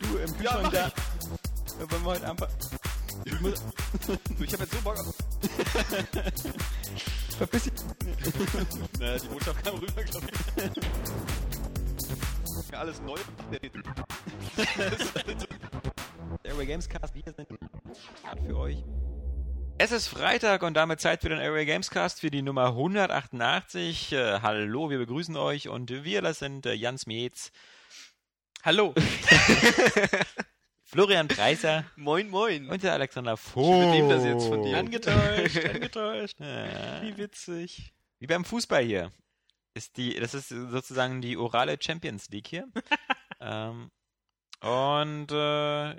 Du im Ja, Kühlschrank mach da. Äh, Wollen wir heute einfach Ich, muss, ich habe jetzt so Bock auf. verpiss dich. Naja, die Botschaft kam rüber, glaube ich. Ja, alles neu. Airway Gamescast, wir sind für euch. Es ist Freitag und damit Zeit für den Airway Gamescast für die Nummer 188. Äh, hallo, wir begrüßen euch und wir, das sind äh, Jans Mietz, Hallo. Florian Preiser Moin, moin. und der Alexander Vogt. übernehme das jetzt von dir. Angetäuscht, angetäuscht. Ja. Wie witzig. Wie beim Fußball hier. Ist die, das ist sozusagen die orale Champions League hier. ähm, und äh,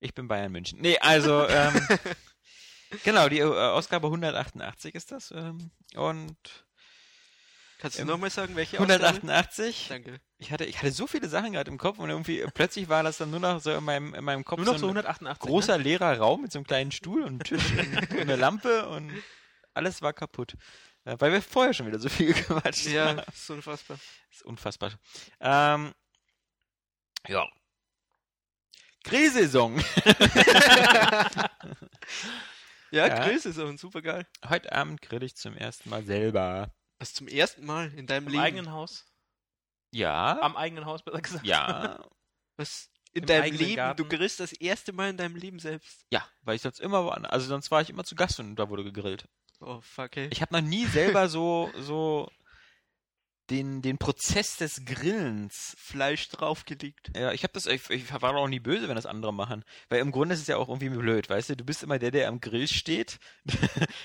ich bin Bayern München. Nee, also ähm, genau, die äh, Ausgabe 188 ist das. Ähm, und Kannst du Ähm, nochmal sagen, welche Ausgabe? 188. Danke. Ich hatte, ich hatte so viele Sachen gerade im Kopf und irgendwie plötzlich war das dann nur noch so in meinem, in meinem Kopf Nur noch so so ein 188. großer leerer Raum mit so einem kleinen Stuhl und Tisch und eine Lampe und alles war kaputt. Äh, Weil wir vorher schon wieder so viel gequatscht Ne? Ja, haben. ist unfassbar. ist unfassbar. Ähm, ja. Grillsaison. Ja, Ja. Ist auch super geil. Heute Abend grill ich zum ersten Mal selber. Was zum ersten Mal in deinem Im Leben. eigenen Haus? Ja. Am eigenen Haus, besser gesagt. ja. Was in Im deinem Leben. Garten. Du grillst das erste Mal in deinem Leben selbst. Ja, weil ich sonst immer woanders, also sonst war ich immer zu Gast und da wurde gegrillt. Oh, fuck, ey. Ich habe noch nie selber so, so den, den Prozess des Grillens Fleisch draufgelegt. Ja, ich habe das, ich, ich war auch nie böse, wenn das andere machen. Weil im Grunde ist es ja auch irgendwie blöd, weißt du? Du bist immer der, der am Grill steht.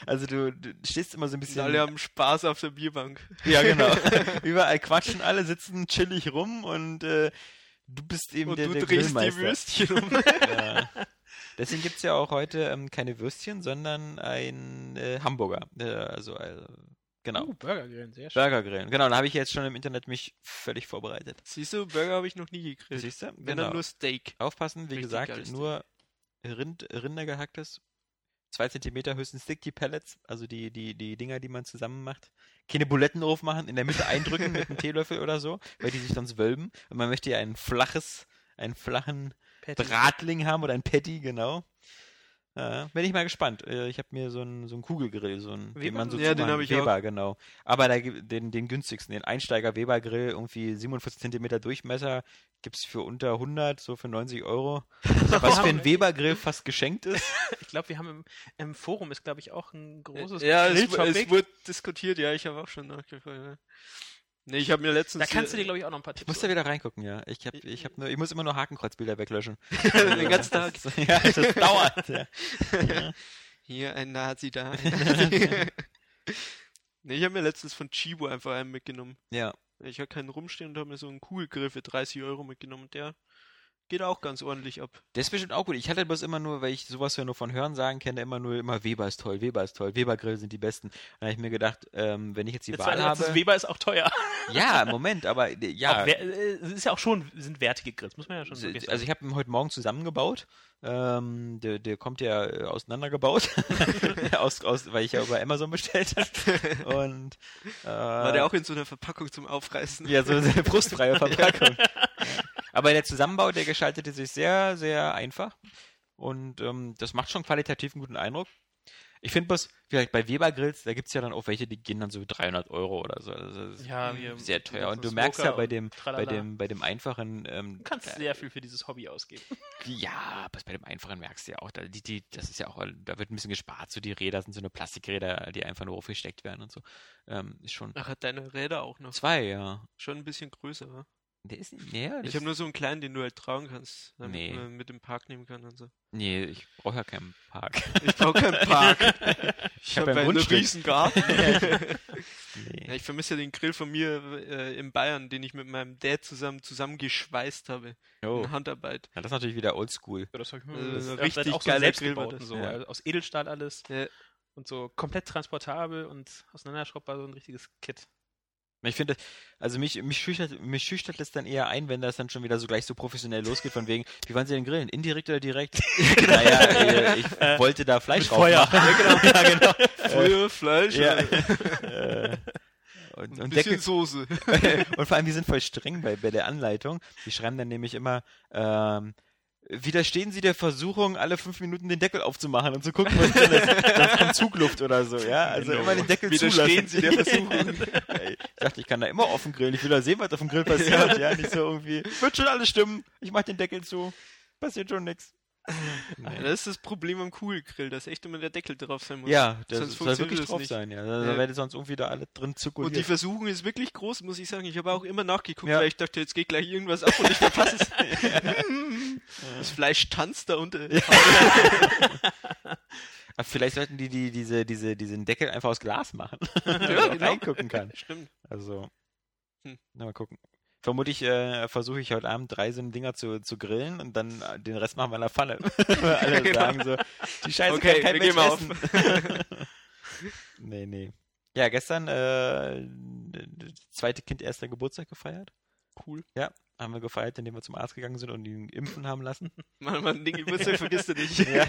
also du, du stehst immer so ein Und bisschen. alle haben Spaß auf der Bierbank. ja, genau. Überall quatschen alle, sitzen chillig rum und äh, du bist eben Und der, du der drehst die. Würstchen um. Ja. Deswegen gibt's ja auch heute ähm, keine Würstchen, sondern ein äh, Hamburger. Äh, also, äh, genau. Uh, Burger grillen, sehr schön. Burger grillen. Genau, da habe ich jetzt schon im Internet mich völlig vorbereitet. Siehst du, Burger habe ich noch nie gegrillt. Siehst du? Wenn Genau. dann nur Steak. Aufpassen, wie Richtig gesagt, nur Rind, Rindergehacktes. Zwei Zentimeter höchstens dick, die Pellets, also die, die, die Dinger, die man zusammen macht. Keine Buletten drauf machen, in der Mitte eindrücken mit einem Teelöffel oder so, weil die sich sonst wölben. Und man möchte ja ein flaches, einen flachen Patty. Bratling haben oder ein Patty, genau. Ja, bin ich mal gespannt. Äh, Ich habe mir so einen so einen Kugelgrill, so einen, den Weber? man so Ja, den ich Weber, genau. Aber da gibt den, den günstigsten, den Einsteiger Weber Grill, irgendwie 47 Zentimeter Durchmesser, gibt's für unter 100, so für 90 Euro. Was für ein Weber Grill fast geschenkt ist. Ich glaube, wir haben im, im Forum ist, glaube ich, auch ein großes Ja, es, es wurde diskutiert, ja, ich habe auch schon nachgefragt. Ja. Nee, ich habe mir letztens. Da kannst du dir, glaube ich, auch noch ein paar Ich Tipps muss da wieder reingucken, ja. Ich hab, ich hab nur, ich muss immer nur Hakenkreuzbilder weglöschen. den ganzen Tag. Das, ja, das dauert. Ja. Hier ein Nazi, da ein Nazi. nee, ich habe mir letztens von Chibo einfach einen mitgenommen. ja. Ich habe keinen rumstehen und habe mir so einen Kugelgrill für 30 Euro mitgenommen. Und der geht auch ganz ordentlich ab. Der ist bestimmt auch gut. Ich hatte bloß immer nur, weil ich sowas ja nur von Hören sagen kenne, immer nur immer Weber ist toll, Weber ist toll, Weber Grill sind die besten. Dann habe ich mir gedacht, ähm, wenn ich jetzt die Jetzt Wahl habe. Weber ist auch teuer. Ja, Moment, aber äh, ja. Äh, es ist ja auch schon, sind wertige Grills, muss man ja schon Also wirklich also sagen. ich habe ihn heute Morgen zusammengebaut. Ähm, der, der kommt ja äh, auseinandergebaut, aus, aus, weil ich ja über Amazon bestellt habe. Und äh, War der auch in so einer Verpackung zum Aufreißen? ja so eine brustfreie Verpackung. Aber der Zusammenbau, der gestaltete sich sehr, sehr einfach und ähm, das macht schon qualitativ einen guten Eindruck. Ich finde bloß, vielleicht bei Weber Grills, da gibt's ja dann auch welche, die gehen dann so 300 Euro oder so. Also das ist Ja, wir- sehr teuer. Und du merkst ja bei dem, bei dem, bei dem einfachen, ähm, Du kannst sehr viel für dieses Hobby ausgeben. ja, aber bei dem einfachen merkst du ja auch, da, die, die, das ist ja auch, da wird ein bisschen gespart. So die Räder sind so eine Plastikräder, die einfach nur aufgesteckt werden und so. Ähm, ist schon Ach, hat deine Räder auch noch. zwei, ja. Schon ein bisschen größer, wa? Der ist nicht näher. Ich habe nur so einen kleinen, den du halt tragen kannst, damit Nee. man mit dem Park nehmen kann und so. Nee, ich brauche ja keinen Park. Ich brauche keinen Park. Ich hab habe einen einen Grundstück. riesen Garten. nee. Ja, ich vermisse ja den Grill von mir äh, in Bayern, den ich mit meinem Dad zusammen zusammengeschweißt habe. Oh. In Handarbeit. Ja, das ist natürlich wieder oldschool. Ja, das hab ich mir Äh, das richtig auch so Grill war das. so, Ja. also aus Edelstahl alles Ja. und so komplett transportabel und auseinanderschraubbar, so ein richtiges Kit. Ich finde, also mich, mich, schüchtert, mich schüchtert es dann eher ein, wenn das dann schon wieder so gleich so professionell losgeht, von wegen, wie wollen Sie denn grillen? Indirekt oder direkt? naja, äh, ich wollte da Fleisch drauf Feuer. machen. ja, genau. Feuer, Fleisch, Ja. äh, Äh, und, ein und, bisschen Deckel, Soße. und vor allem, die sind voll streng bei, bei der Anleitung. Die schreiben dann nämlich immer, ähm, widerstehen Sie der Versuchung, alle fünf Minuten den Deckel aufzumachen und zu gucken, was drin ist. Sonst kommt Zugluft oder so, ja? Also Genau. immer den Deckel Widerstehen zulassen. Sie der Versuchung. Ich dachte, ich kann da immer offen grillen. Ich will da sehen, was auf dem Grill passiert. ja. nicht so irgendwie. Wird schon alles stimmen. Ich mach den Deckel zu. Passiert schon nix. Das ist das Problem am Kugelgrill, dass echt immer der Deckel drauf sein muss. Ja, das Sonst soll wirklich das drauf nicht. sein, ja. Da Ja. werde sonst irgendwie da alle drin Und die zirkuliert. Versuchung ist wirklich groß, muss ich sagen. Ich habe auch immer nachgeguckt, Ja. weil ich dachte, jetzt geht gleich irgendwas ab und ich verpasse es. das Fleisch tanzt da unter. Aber vielleicht sollten die, die diese, diese, diesen Deckel einfach aus Glas machen. Ja, Dass man genau. reingucken kann. Stimmt. Also, Hm. na, mal gucken. Vermutlich äh, versuche ich heute Abend drei so Dinger zu, zu grillen und dann äh, den Rest machen wir in der Pfanne. Weil alle Genau. sagen so, die Scheiße Okay, kann kein Mensch essen. nee, nee. Ja, gestern äh, das zweite Kind erster Geburtstag gefeiert. Cool. Ja, haben wir gefeiert, indem wir zum Arzt gegangen sind und ihn impfen haben lassen. Mann, Mann, den Geburtstag vergisst du nicht. Ja.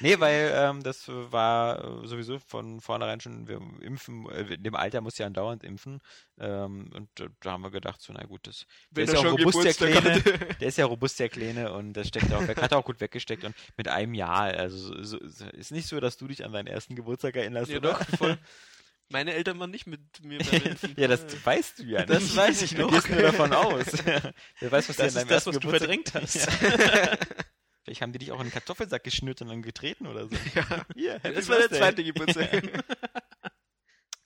nee, weil ähm, das war äh, sowieso von vornherein schon, wir impfen, äh, in dem Alter muss ja andauernd impfen. Ähm, und äh, da haben wir gedacht, so, na gut, das der er ist ja robust, der Kleine. Der ist ja robust, der Kleine, und das steckt auch weg, hat er auch gut weggesteckt. Und mit einem Jahr, also so, so, so- ist nicht so, dass du dich an deinen ersten Geburtstag erinnerst, Ja, oder? doch, voll. Meine Eltern waren nicht mit mir beim Impfen. ja, das weißt du ja nicht. Das weiß ich Du noch. gehst nur davon aus. Wer weiß, was Das ist deinem das, ersten was du Geburtstag... verdrängt hast. Ja. Vielleicht haben die dich auch in den Kartoffelsack geschnürt und dann getreten oder so. Ja, Hier, Happy das war der zweite Geburtstag.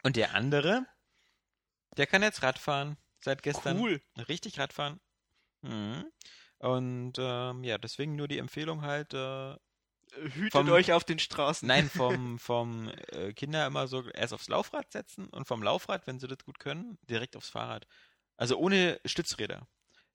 Und der andere, der kann jetzt Radfahren seit gestern. Cool. Richtig Radfahren. Mhm. Und ähm, ja, deswegen nur die Empfehlung halt, äh, Hütet Vom- euch auf den Straßen. nein, vom, vom äh, Kinder immer so erst aufs Laufrad setzen und vom Laufrad, wenn sie das gut können, direkt aufs Fahrrad. Also ohne Stützräder.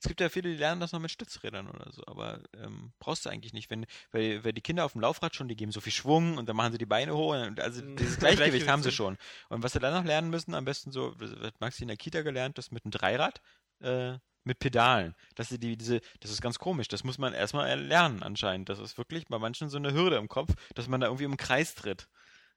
Es gibt ja viele, die lernen das noch mit Stützrädern oder so, aber ähm, brauchst du eigentlich nicht, wenn, weil, weil die Kinder auf dem Laufrad schon, die geben so viel Schwung und dann machen sie die Beine hoch und also Mhm. dieses Gleichgewicht haben sie schon. Und was sie dann noch lernen müssen, am besten so, das hat Maxi in der Kita gelernt, das mit einem Dreirad, äh, mit Pedalen. Dass sie die, diese, das ist ganz komisch, das muss man erstmal lernen anscheinend. Das ist wirklich bei manchen so eine Hürde im Kopf, dass man da irgendwie im Kreis tritt.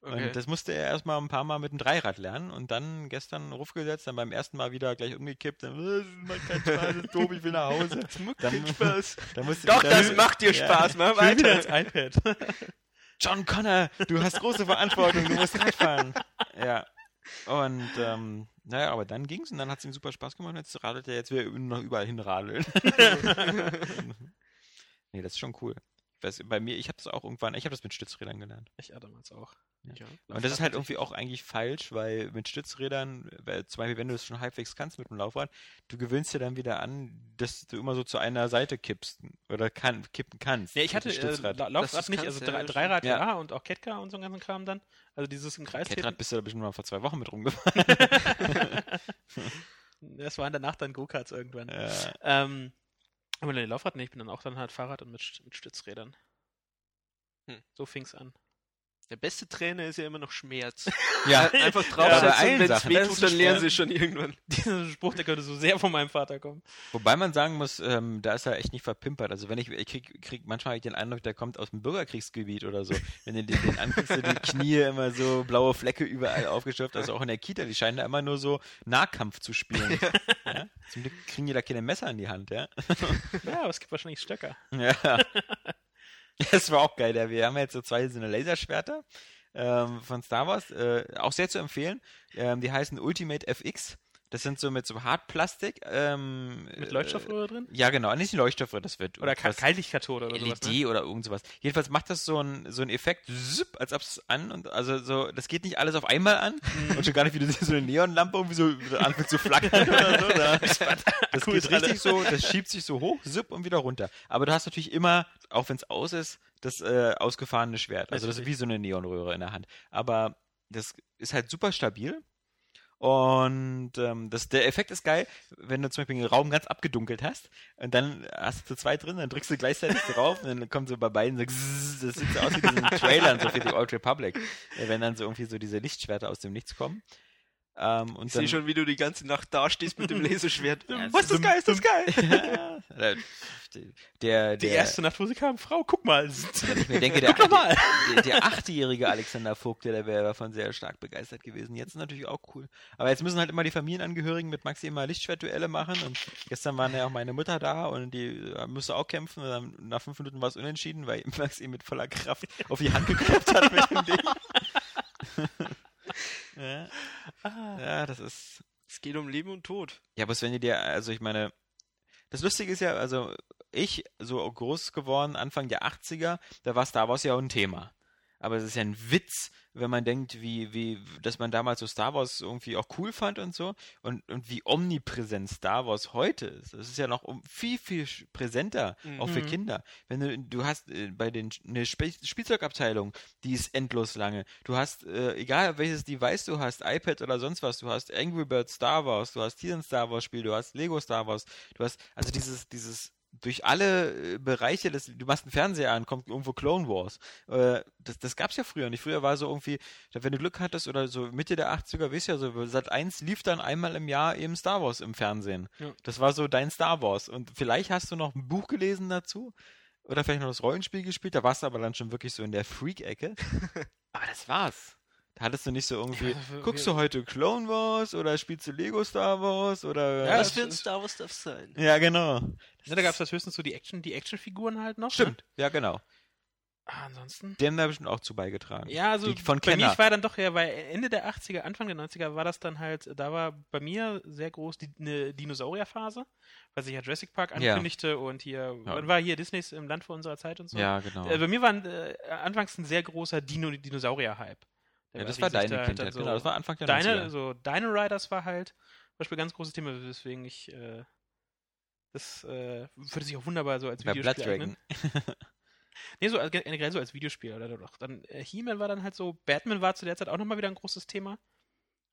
Okay. Und das musste er erstmal ein paar Mal mit dem Dreirad lernen und dann gestern Ruf gesetzt, dann beim ersten Mal wieder gleich umgekippt, dann, "Äh, das macht keinen Spaß, das ist doof, ich will nach Hause. Das macht Dann- keinen Spaß. Dann musste Doch, wieder- das macht dir Ja. Spaß, mach will wieder weiter. iPad. John Connor, du hast große Verantwortung, du musst Radfahren. Ja. Und ähm, naja, aber dann ging's und dann hat es ihm super Spaß gemacht und jetzt radelt er jetzt wieder noch überall hinradeln. nee, das ist schon cool. Ich weiß, bei mir, ich habe das auch irgendwann, ich habe das mit Stützrädern gelernt. Ich ja damals auch. Ja. Und das ist halt irgendwie auch eigentlich falsch, weil mit Stützrädern, weil zum Beispiel, wenn du es schon halbwegs kannst mit dem Laufrad, du gewöhnst dir dann wieder an, dass du immer so zu einer Seite kippst oder kann, kippen kannst. Ja, ich hatte äh, Stützrad. Dass Laufrad nicht, kannst, also ja, Dreirad stimmt. ja. und auch Ketka und so einen ganzen Kram dann. Also dieses im Kreis Ketrad bist du da bestimmt mal vor zwei Wochen mit rumgefahren. Das waren danach dann Go-Karts irgendwann. ja. Ähm, aber nee, Laufrad nicht, ich bin dann auch dann halt Fahrrad und mit, mit Stützrädern. Hm. So fing's an. Der beste Trainer ist ja immer noch Schmerz. ja, Einfach bei draufsetzen allen und wenn es dann lernen sie schon irgendwann. Dieser Spruch, der könnte so sehr von meinem Vater kommen. Wobei man sagen muss, ähm, da ist er echt nicht verpimpert. Also wenn ich, ich krieg, krieg manchmal hab ich den Eindruck, der kommt aus dem Bürgerkriegsgebiet oder so. Wenn du den, den anguckst, die Knie immer so blaue Flecke überall aufgeschöpft, also auch in der Kita, die scheinen da immer nur so Nahkampf zu spielen. Ja? Zum Glück kriegen die da keine Messer in die Hand, ja. Ja, aber es gibt wahrscheinlich Stöcker. Ja. Das war auch geil. Ja. Wir haben jetzt so zwei so eine Laserschwerter ähm, von Star Wars, äh, auch sehr zu empfehlen. Ähm, die heißen Ultimate FX. Das sind so mit so Hartplastik. Ähm, Mit äh, Leuchtstoffröhre drin? Ja, genau. Nicht die Leuchtstoffröhre, das wird Oder Kaltlichtkathode oder sowas. LED Ne? oder irgend sowas. Jedenfalls macht das so ein so ein Effekt, zip, als ob es an und also so, das geht nicht alles auf einmal an Mhm. und schon gar nicht, wie du siehst, so eine Neonlampe irgendwie so anfängt zu flackern oder so. Da, das geht richtig so, das schiebt sich so hoch, zip und wieder runter. Aber du hast natürlich immer, auch wenn es aus ist, das äh, ausgefahrene Schwert. Also das ist wie so eine Neonröhre in der Hand. Aber das ist halt super stabil. Und ähm, das, der Effekt ist geil, wenn du zum Beispiel einen Raum ganz abgedunkelt hast und dann hast du zu zweit drin, dann drückst du gleichzeitig drauf und dann kommt so bei beiden so das sieht so aus wie diesen Trailern so die Old Republic, wenn dann so irgendwie so diese Lichtschwerter aus dem Nichts kommen. Ähm, und Ich sehe schon, wie du die ganze Nacht dastehst mit dem Laserschwert. Was ist das geil, ist das geil? Ja, der, der, Die erste Nacht, wo sie kam, Frau, guck mal. Ich mir denke, der, Guck mal. der, der achtjährige Alexander Vogt, der, der wäre davon sehr stark begeistert gewesen. Jetzt ist natürlich auch cool. Aber jetzt müssen halt immer die Familienangehörigen mit Maxi immer Lichtschwertduelle machen. Und gestern waren ja auch meine Mutter da und die äh, musste auch kämpfen. Und dann nach fünf Minuten war es unentschieden, weil Maxi mit voller Kraft auf die Hand geklopft hat mit dem Ding. Ja. ja, das ist. Es geht um Leben und Tod. Ja, aber wenn du dir, also ich meine, das Lustige ist ja, also ich, so groß geworden, Anfang der 80er, da war Star Wars ja auch ein Thema. Aber es ist ja ein Witz, wenn man denkt, wie, wie, dass man damals so Star Wars irgendwie auch cool fand und so und, und wie omnipräsent Star Wars heute ist. Das ist ja noch um viel, viel präsenter, auch für Mhm. Kinder. Wenn du, du hast äh, bei den eine Spielzeugabteilung, die ist endlos lange. Du hast, äh, egal welches Device du hast, iPad oder sonst was, du hast Angry Birds Star Wars, du hast hier ein Star Wars Spiel, du hast Lego Star Wars, du hast, also dieses, dieses durch alle äh, Bereiche des, du machst einen Fernseher an, kommt irgendwo Clone Wars. Äh, das, das gab's ja früher nicht. Früher war so irgendwie, wenn du Glück hattest oder so Mitte der 80er, weißt du ja so, Sat 1 lief dann einmal im Jahr eben Star Wars im Fernsehen. Ja. Das war so dein Star Wars. Und vielleicht hast du noch ein Buch gelesen dazu. Oder vielleicht noch das Rollenspiel gespielt, da warst du aber dann schon wirklich so in der Freak-Ecke. aber das war's. Hattest du nicht so irgendwie, Ja, guckst du heute Clone Wars oder spielst du Lego Star Wars oder. Ja, Was das für ein ist- Star Wars darf sein? ja genau. Ja, da gab es das höchstens so die Action, die Actionfiguren halt noch. Stimmt, Ne? ja genau. Ah, ansonsten. Die haben da bestimmt auch zu beigetragen. Ja, also Die von bei mir Kenner. ich war dann doch ja, weil Ende der 80er, Anfang der 90er war das dann halt, da war bei mir sehr groß die eine Dinosaurierphase, weil sich ja Jurassic Park Ja. ankündigte und hier, Ja. war hier Disneys im Land vor unserer Zeit und so. Ja, genau. Äh, bei mir war äh, anfangs ein sehr großer Dino Dinosaurier-Hype. Ja, das war da deine halt Kindheit, dann so genau. Das war Anfang der Deine, 90er. so Dino Riders war halt zum Beispiel ein ganz großes Thema, weswegen ich äh, das äh, würde sich auch wunderbar so als Bei Blood Videospiel eignen. Dragon. Nee, so als- generell so als Videospiel oder doch. Dann äh, He-Man war dann halt so, Batman war zu der Zeit auch nochmal wieder ein großes Thema.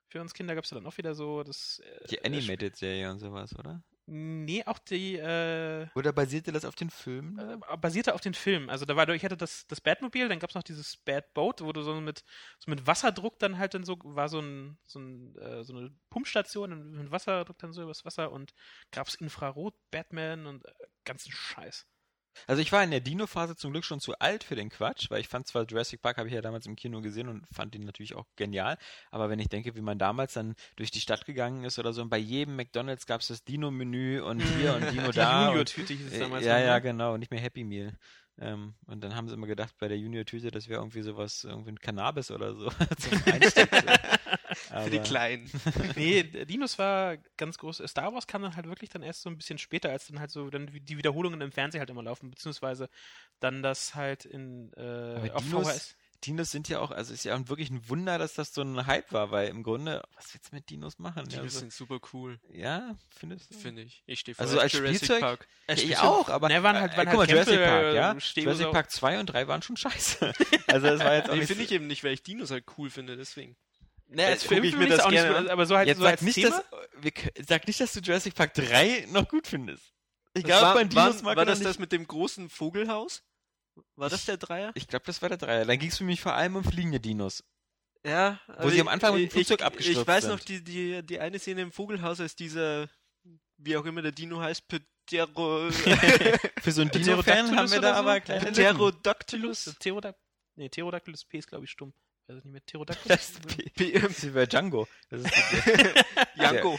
Für uns Kinder gab es dann auch wieder so das. Äh, Die Animated-Serie und sowas, oder? Nee, auch die, äh, Oder basierte das auf den Filmen? äh, basierte auf den Filmen. Also da war, ich hatte das, das Batmobil, dann gab es noch dieses Bad Boat, wo du so mit, so mit Wasserdruck dann halt dann so, war so, ein, so, ein, äh, so eine Pumpstation und mit Wasserdruck dann so übers Wasser und gab es Infrarot, Batman und äh, ganzen Scheiß. Also ich war in der Dino-Phase zum Glück schon zu alt für den Quatsch, weil ich fand zwar Jurassic Park habe ich ja damals im Kino gesehen und fand ihn natürlich auch genial, aber wenn ich denke, wie man damals dann durch die Stadt gegangen ist oder so und bei jedem McDonalds gab es das Dino-Menü und hier und Dino Die da Junior-Tüte hieß es äh, damals. ja, ja, ne? genau, nicht mehr Happy Meal. Ähm, und dann haben sie immer gedacht, bei der Junior-Tüte, das wäre irgendwie sowas, irgendwie ein Cannabis oder so zum Einstecken. Für die Aber- Kleinen. Nee, Dinos war ganz groß. Star Wars kam dann halt wirklich dann erst so ein bisschen später, als dann halt so dann die Wiederholungen im Fernsehen halt immer laufen, beziehungsweise dann das halt in äh, Aber auf Dinos- VHS. Dinos sind ja auch, also ist ja auch wirklich ein Wunder, dass das so ein Hype war, weil im Grunde, was willst du mit Dinos machen? Die ja, so, sind super cool, ja, findest du? finde ich. Ich stehe Also voll auf als Jurassic Spielzeug- Park. Ja, Äh, ich auch, aber Ne, waren halt- äh, waren guck mal, halt Jurassic Park, äh, ja, Jurassic Park 2 und 3 waren schon scheiße. Also das war jetzt auch Nee, finde ich eben nicht, weil ich Dinos halt cool finde, deswegen. Naja, Jetzt als Film ich mir das auch nicht gerne so, an. aber so halt Jetzt so sag als nicht, Thema. dass, sag nicht, dass du Jurassic Park 3 noch gut findest. Ich glaube, war, bei Dinos war, mag war das nicht. das mit dem großen Vogelhaus? War das der Dreier? Ich glaube, das war der Dreier. Dann ging es für mich vor allem um fliegende Dinos. Ja. Wo sie am Anfang mit dem Flugzeug ich, abgestürzt Ich weiß sind. noch, die, die, die eine Szene im Vogelhaus ist dieser, wie auch immer der Dino heißt, Ptero, Für so einen Pterodactylus Dino-Fan haben wir da so? aber kleine. Pterodactylus. Pterodactylus, nee, Pterodactylus P ist glaube ich stumm. Weiß ich nicht mehr, Pterodactyl? Das ist, wie, das ist Django. Das ist Janko.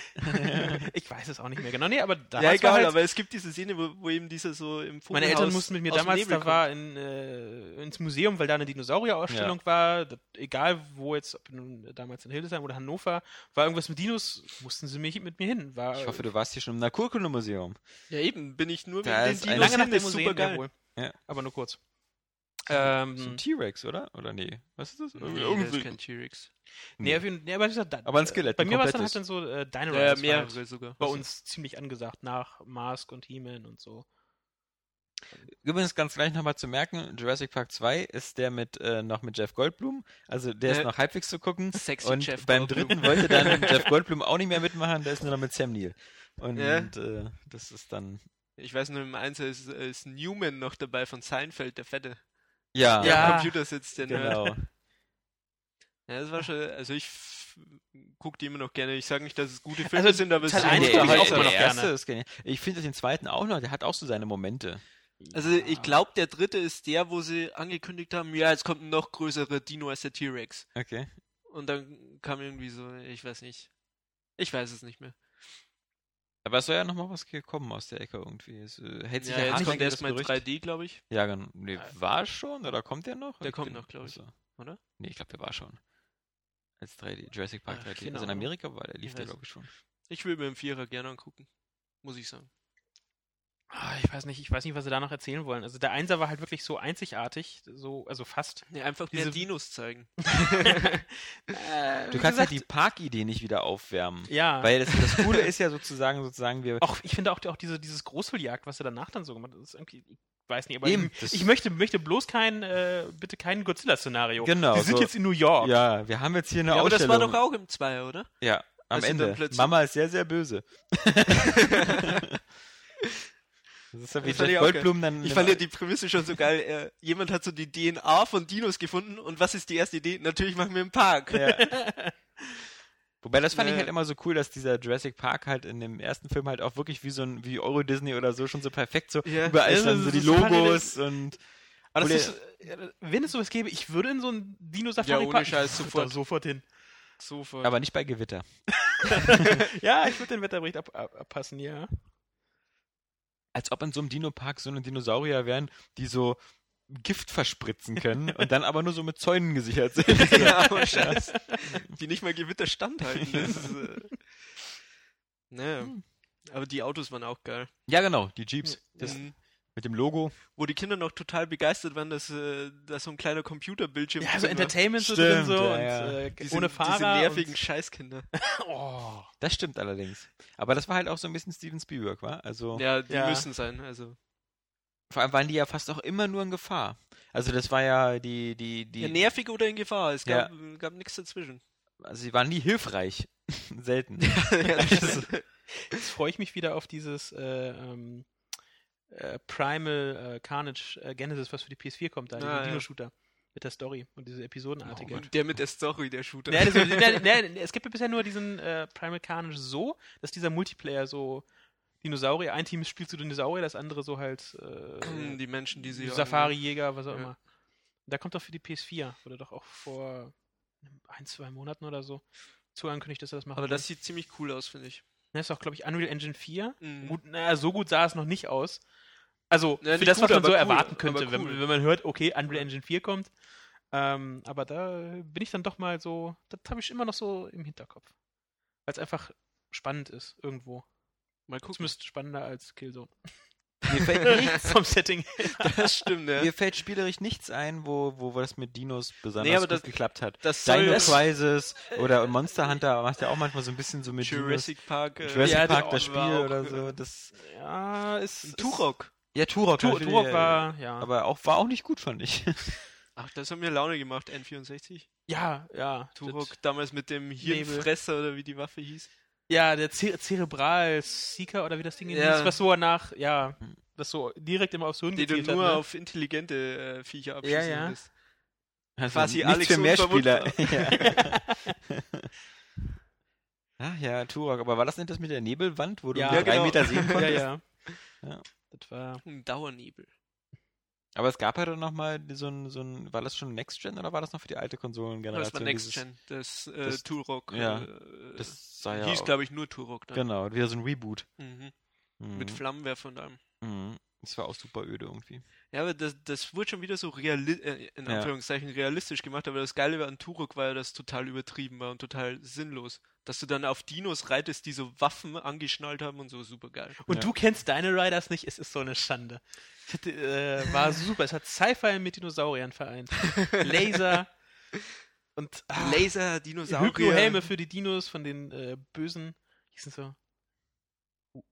ich weiß es auch nicht mehr genau. Nee, aber damals Ja, war egal, halt, aber es gibt diese Szene, wo, wo eben dieser so im meine Eltern Vogelhaus mussten mit mir damals, da war in, äh, ins Museum, weil da eine Dinosaurierausstellung war, das, egal wo jetzt, ob nun damals in Hildesheim oder Hannover, war irgendwas mit Dinos, mussten sie mich mit mir hin. War, ich hoffe, du warst hier schon im Naturkundemuseum. Ja, eben, bin ich nur Da ist den Dinos lange nach dem Museum, super geil. Ja. Aber nur kurz. So ein Ähm, T-Rex, oder? Oder nee? Was ist das? Nee, das Irgendwie- ist kein T-Rex. nee, auf jeden- nee, aber, das ist ja- Aber ein Skelett, Bei mir war es dann halt dann so äh, Dino Ja, Riders war mehrere halt sogar. bei uns ziemlich angesagt nach Mask und He-Man und so. Übrigens ganz gleich nochmal zu merken, Jurassic Park 2 ist der mit äh, noch mit Jeff Goldblum, also der ist Äh, noch halbwegs zu gucken. Sexy und Jeff beim Goldblum. dritten wollte dann Jeff Goldblum auch nicht mehr mitmachen, der ist nur noch mit Sam Neill. Und Ja. äh, das ist dann Ich weiß nur, im Einzel ist, ist Newman noch dabei von Seinfeld, der Fette. Ja, Der Ja. am Computer sitzt, der Nerd. genau. Ja, das war schon, also ich f- guck die immer noch gerne. Ich sage nicht, dass es gute Filme Also, sind, aber es ist auch immer noch gerne. erste ist genial. Ich finde den zweiten auch noch, der hat auch so seine Momente. Also ich glaube, der dritte ist der, wo sie angekündigt haben, ja, jetzt kommt ein noch größerer Dino als der T-Rex. Okay. Und dann kam irgendwie so, ich weiß nicht. Ich weiß es nicht mehr. Aber es soll ja noch mal was gekommen aus der Ecke irgendwie. Es äh, hält sich Ja, ja, jetzt kommt erstmal Gerücht. 3D, glaube ich. Ja, genau. Nee, war schon oder kommt der noch? Der Ich kommt noch, glaub ich. also- Oder? Nee, ich glaube, der war schon. Als 3D, Jurassic Park Ach, 3D. keine Also in. Amerika war der, lief Ich der, glaube ich, schon. Ich will mir im Vierer gerne angucken. Muss ich sagen. Ah, ich weiß nicht, ich weiß nicht, was sie da noch erzählen wollen. Also der Einser war halt wirklich so einzigartig, so, also fast. Nee, einfach mehr Diese- Dinos zeigen. Äh, Du kannst ja die Parkidee nicht wieder aufwärmen. Ja. Weil das, das Coole ist ja sozusagen, sozusagen, wir. auch, ich finde auch, auch diese, dieses Großwildjagd, was er danach dann so gemacht hat, ist irgendwie, ich weiß nicht, aber Eben, ich, ich möchte, möchte bloß kein, äh, bitte kein Godzilla-Szenario. Genau, Wir sind so- jetzt in New York. Ja, wir haben jetzt hier eine Ja, aber das war Ausstellung. doch auch im Zweier, oder? Ja, am Als sie dann Ende. Mama ist sehr, sehr böse. das ist ja wie Das Jeff. Goldblum dann. Ich fand ja die Prämisse schon so geil. Äh, jemand hat so die DNA von Dinos gefunden und was ist die erste Idee? Natürlich machen wir einen Park. Ja. Wobei das fand ich Ja. halt immer so cool, dass dieser Jurassic Park halt in dem ersten Film halt auch wirklich wie so ein wie Euro Disney oder so schon so perfekt so Ja. überall Ja, so das die Logos und Aber das ist, äh, wenn es sowas gäbe, ich würde in so einen Dino-Safari Ja, ohne Scheiß, sofort. sofort hin. Sofort. aber nicht bei Gewitter. ja, ich würde den Wetterbericht ab, ab, abpassen, ja. Als ob in so einem Dino-Park so eine Dinosaurier wären, die so Gift verspritzen können und dann aber nur so mit Zäunen gesichert sind. ja, aber Scheiß. Die nicht mal Gewitter standhalten. Ist, äh... Naja. Hm. Aber die Autos waren auch geil. ja, genau, die Jeeps. Das, Mhm. Mit dem Logo. Wo die Kinder noch total begeistert waren, dass, äh, dass so ein kleiner Computerbildschirm Ja, so. Entertainment so Stimmt, drin so ja, und ja. Äh, Diese, ohne Fahrer. Diese nervigen und, Scheißkinder. oh. Das stimmt allerdings. Aber das war halt auch so ein bisschen Steven Spielberg, war? Also Ja, die Ja. müssen sein. Also. vor allem waren die ja fast auch immer nur in Gefahr. Also das war ja die die die Ja, nervig oder in Gefahr. Es Ja. gab, gab nichts dazwischen. also sie waren nie hilfreich. Selten. ja, das Jetzt freue ich mich wieder auf dieses äh, ähm, äh, Primal äh, Carnage äh, Genesis, was für die PS4 kommt, da, Ah, ja. Dino-Shooter mit der Story und diese episodenartige. Oh der mit der Story, der Shooter. Nee, das, nee, nee, es gibt ja bisher nur diesen äh, Primal Carnage so, dass dieser Multiplayer so Dinosaurier, ein Team spielt so Dinosaurier, das andere so halt äh, die Menschen, die sie Safari-Jäger, was auch Ja. immer. Da kommt doch für die PS4, wurde doch auch vor ein, zwei Monaten oder so zu angekündigt, dass er das macht. Aber das sieht ziemlich cool aus, finde ich. Das ist auch, glaube ich, Unreal Engine 4. Mhm. Gut, naja, so gut sah es noch nicht aus. Also, Ja, für das, was gut, man so cool, erwarten könnte, aber wenn, cool. wenn man hört, okay, Unreal Engine 4 kommt. Ähm, aber da bin ich dann doch mal so, das habe ich immer noch so im Hinterkopf. Weil es einfach spannend ist, irgendwo. Mal gucken. Zumindest spannender als Killzone. Mir fällt nichts, Vom Setting. Das stimmt, ja. mir fällt spielerisch nichts ein, wo, wo, das mit Dinos besonders Nee, aber gut das- geklappt hat. Das Dino das Crisis oder Monster Hunter macht ja auch manchmal so ein bisschen so mit Jurassic Park. Äh, Dinos. Jurassic Ja, das Park, das Spiel oder so. Das, ja, ist. Turok. ja, Turok. Tur Turok war, ja. Aber auch, war auch nicht gut, fand ich. Ach, das hat mir Laune gemacht, N64. ja, ja. Turok, damals mit dem Hirnfresser oder wie die Waffe hieß. Ja, der Zer Cerebral-Seeker oder wie das Ding Ja. hieß, was so nach, ja, das so direkt immer aufs Hirn Die du nur hat. Ne? auf intelligente äh, Viecher abschießen ja. lässt. Also Quasi nichts Alex für Mehrspieler. Ach ja, Turok. Aber war das nicht das mit der Nebelwand, wo du Ja, drei genau. Meter sehen ja, konntest? ja. Ja. Das war. Ein Dauernebel. Aber es gab ja dann nochmal so ein, so ein, war das schon Next Gen oder war das noch für die alte Das Konsolengeneration? war Next Gen, das, äh, das- Turok. ja, äh, Das sah ja hieß, glaube ich, nur Turok. Dann. Genau, wieder so ein Reboot. Mhm. Mhm. Mit Flammenwerfer und allem. Mhm. Das war auch super öde irgendwie. Ja, aber das, das wurde schon wieder so reali äh, in Ja. Anführungszeichen realistisch gemacht, aber das Geile an Turok war ja, dass total übertrieben war und total sinnlos. Dass du dann auf Dinos reitest, die so Waffen angeschnallt haben und so, super geil. Und Ja. du kennst deine Riders nicht, es ist so eine Schande. Es hat, äh, war super. Es hat Sci-Fi mit Dinosauriern vereint. Laser und ah, Laser, Dinosaurier. Hypno-Helme für die Dinos von den äh, bösen, hießen so. Ru-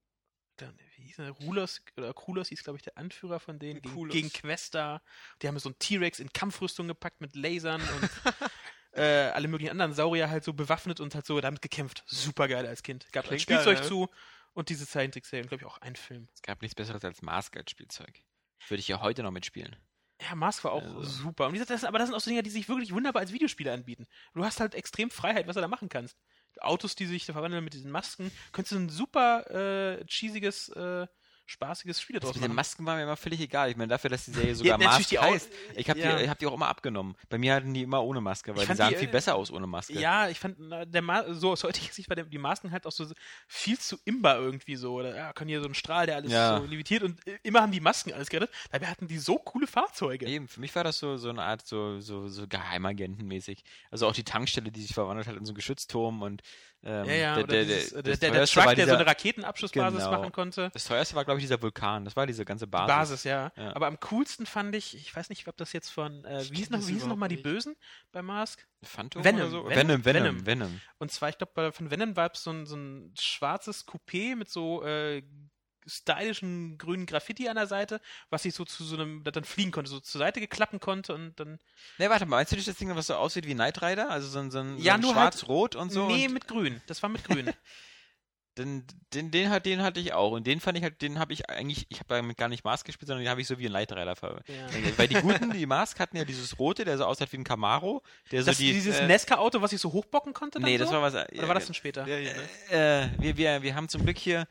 dann, Wie hieß der? Rulos oder Krulos hieß, glaube ich, der Anführer von denen gegen, Kulos. gegen Questa. Die haben so einen T-Rex in Kampfrüstung gepackt mit Lasern und äh, alle möglichen anderen Saurier halt so bewaffnet und halt so damit gekämpft. Super geil als Kind. Gab ein Klingt Spielzeug geil, ja. zu und diese Zeichentrickserien, glaube ich, auch ein Film. Es gab nichts Besseres als Mask als Spielzeug. Würde ich ja heute noch mitspielen. Ja, Mask war auch Also- super. Und wie gesagt, das, aber das sind auch so Dinge, die sich wirklich wunderbar als Videospiele anbieten. Du hast halt extrem Freiheit, was du da machen kannst. Autos, die sich verwandeln mit diesen Masken, könntest du ein super äh, cheesiges, äh, spaßiges Spiel Das draus mit den machen. Masken war mir immer völlig egal. Ich meine, dafür, dass die Serie sogar natürlich Mask die heißt. Ich habe ja. die, hab die auch immer abgenommen. Bei mir hatten die immer ohne Maske, weil die sahen die, viel äh, besser aus ohne Maske. Ja, ich fand, der Ma so aus heutiger Sicht war der, die Masken halt auch so viel zu imbar irgendwie so. Oder ja, können hier so ein Strahl, der alles Ja. so levitiert und äh, immer haben die Masken alles gerettet. Dabei hatten die so coole Fahrzeuge. Eben, für mich war das so, so eine Art so, so, so Geheimagentenmäßig. Also auch die Tankstelle, die sich verwandelt hat in so einen Geschützturm und ähm, Ja, ja, der, der, dieses, der, der, das der, der teuerste Truck, der so eine Raketenabschussbasis Genau. machen konnte. Das teuerste war, glaube ich, dieser Vulkan. Das war diese ganze Basis. Basis, ja. Ja. Aber am coolsten fand ich, ich weiß nicht, ob das jetzt von, äh, wie noch, hießen noch mal die Bösen bei Mask? Phantom Venom, oder so? Venom, Venom, Venom, Venom. Venom. Und zwar, ich glaube, von Venom war es so ein, so ein schwarzes Coupé mit so äh, stylischen grünen Graffiti an der Seite, was sich so zu so einem, das dann fliegen konnte, so zur Seite geklappen konnte und dann. Ne, warte mal, meinst du nicht das Ding, was so aussieht wie Knight Rider? Also so ein, so ein, Ja, so ein halt- schwarz-rot und so? nee, und mit grün. Das war mit grün. den, den, den, hat, den hatte ich auch. Und den fand ich halt, den habe ich eigentlich, ich habe damit gar nicht Mask gespielt, sondern den habe ich so wie ein Knight Rider ver ja. Weil die guten, die Mask hatten ja dieses rote, der so aussah wie ein Camaro. Der so Das, die, dieses äh, Nesca-Auto, was ich so hochbocken konnte? Dann Nee, so? das war was. Oder war das denn später? Ja, ja, ne? Äh, wir, wir, wir haben zum Glück hier.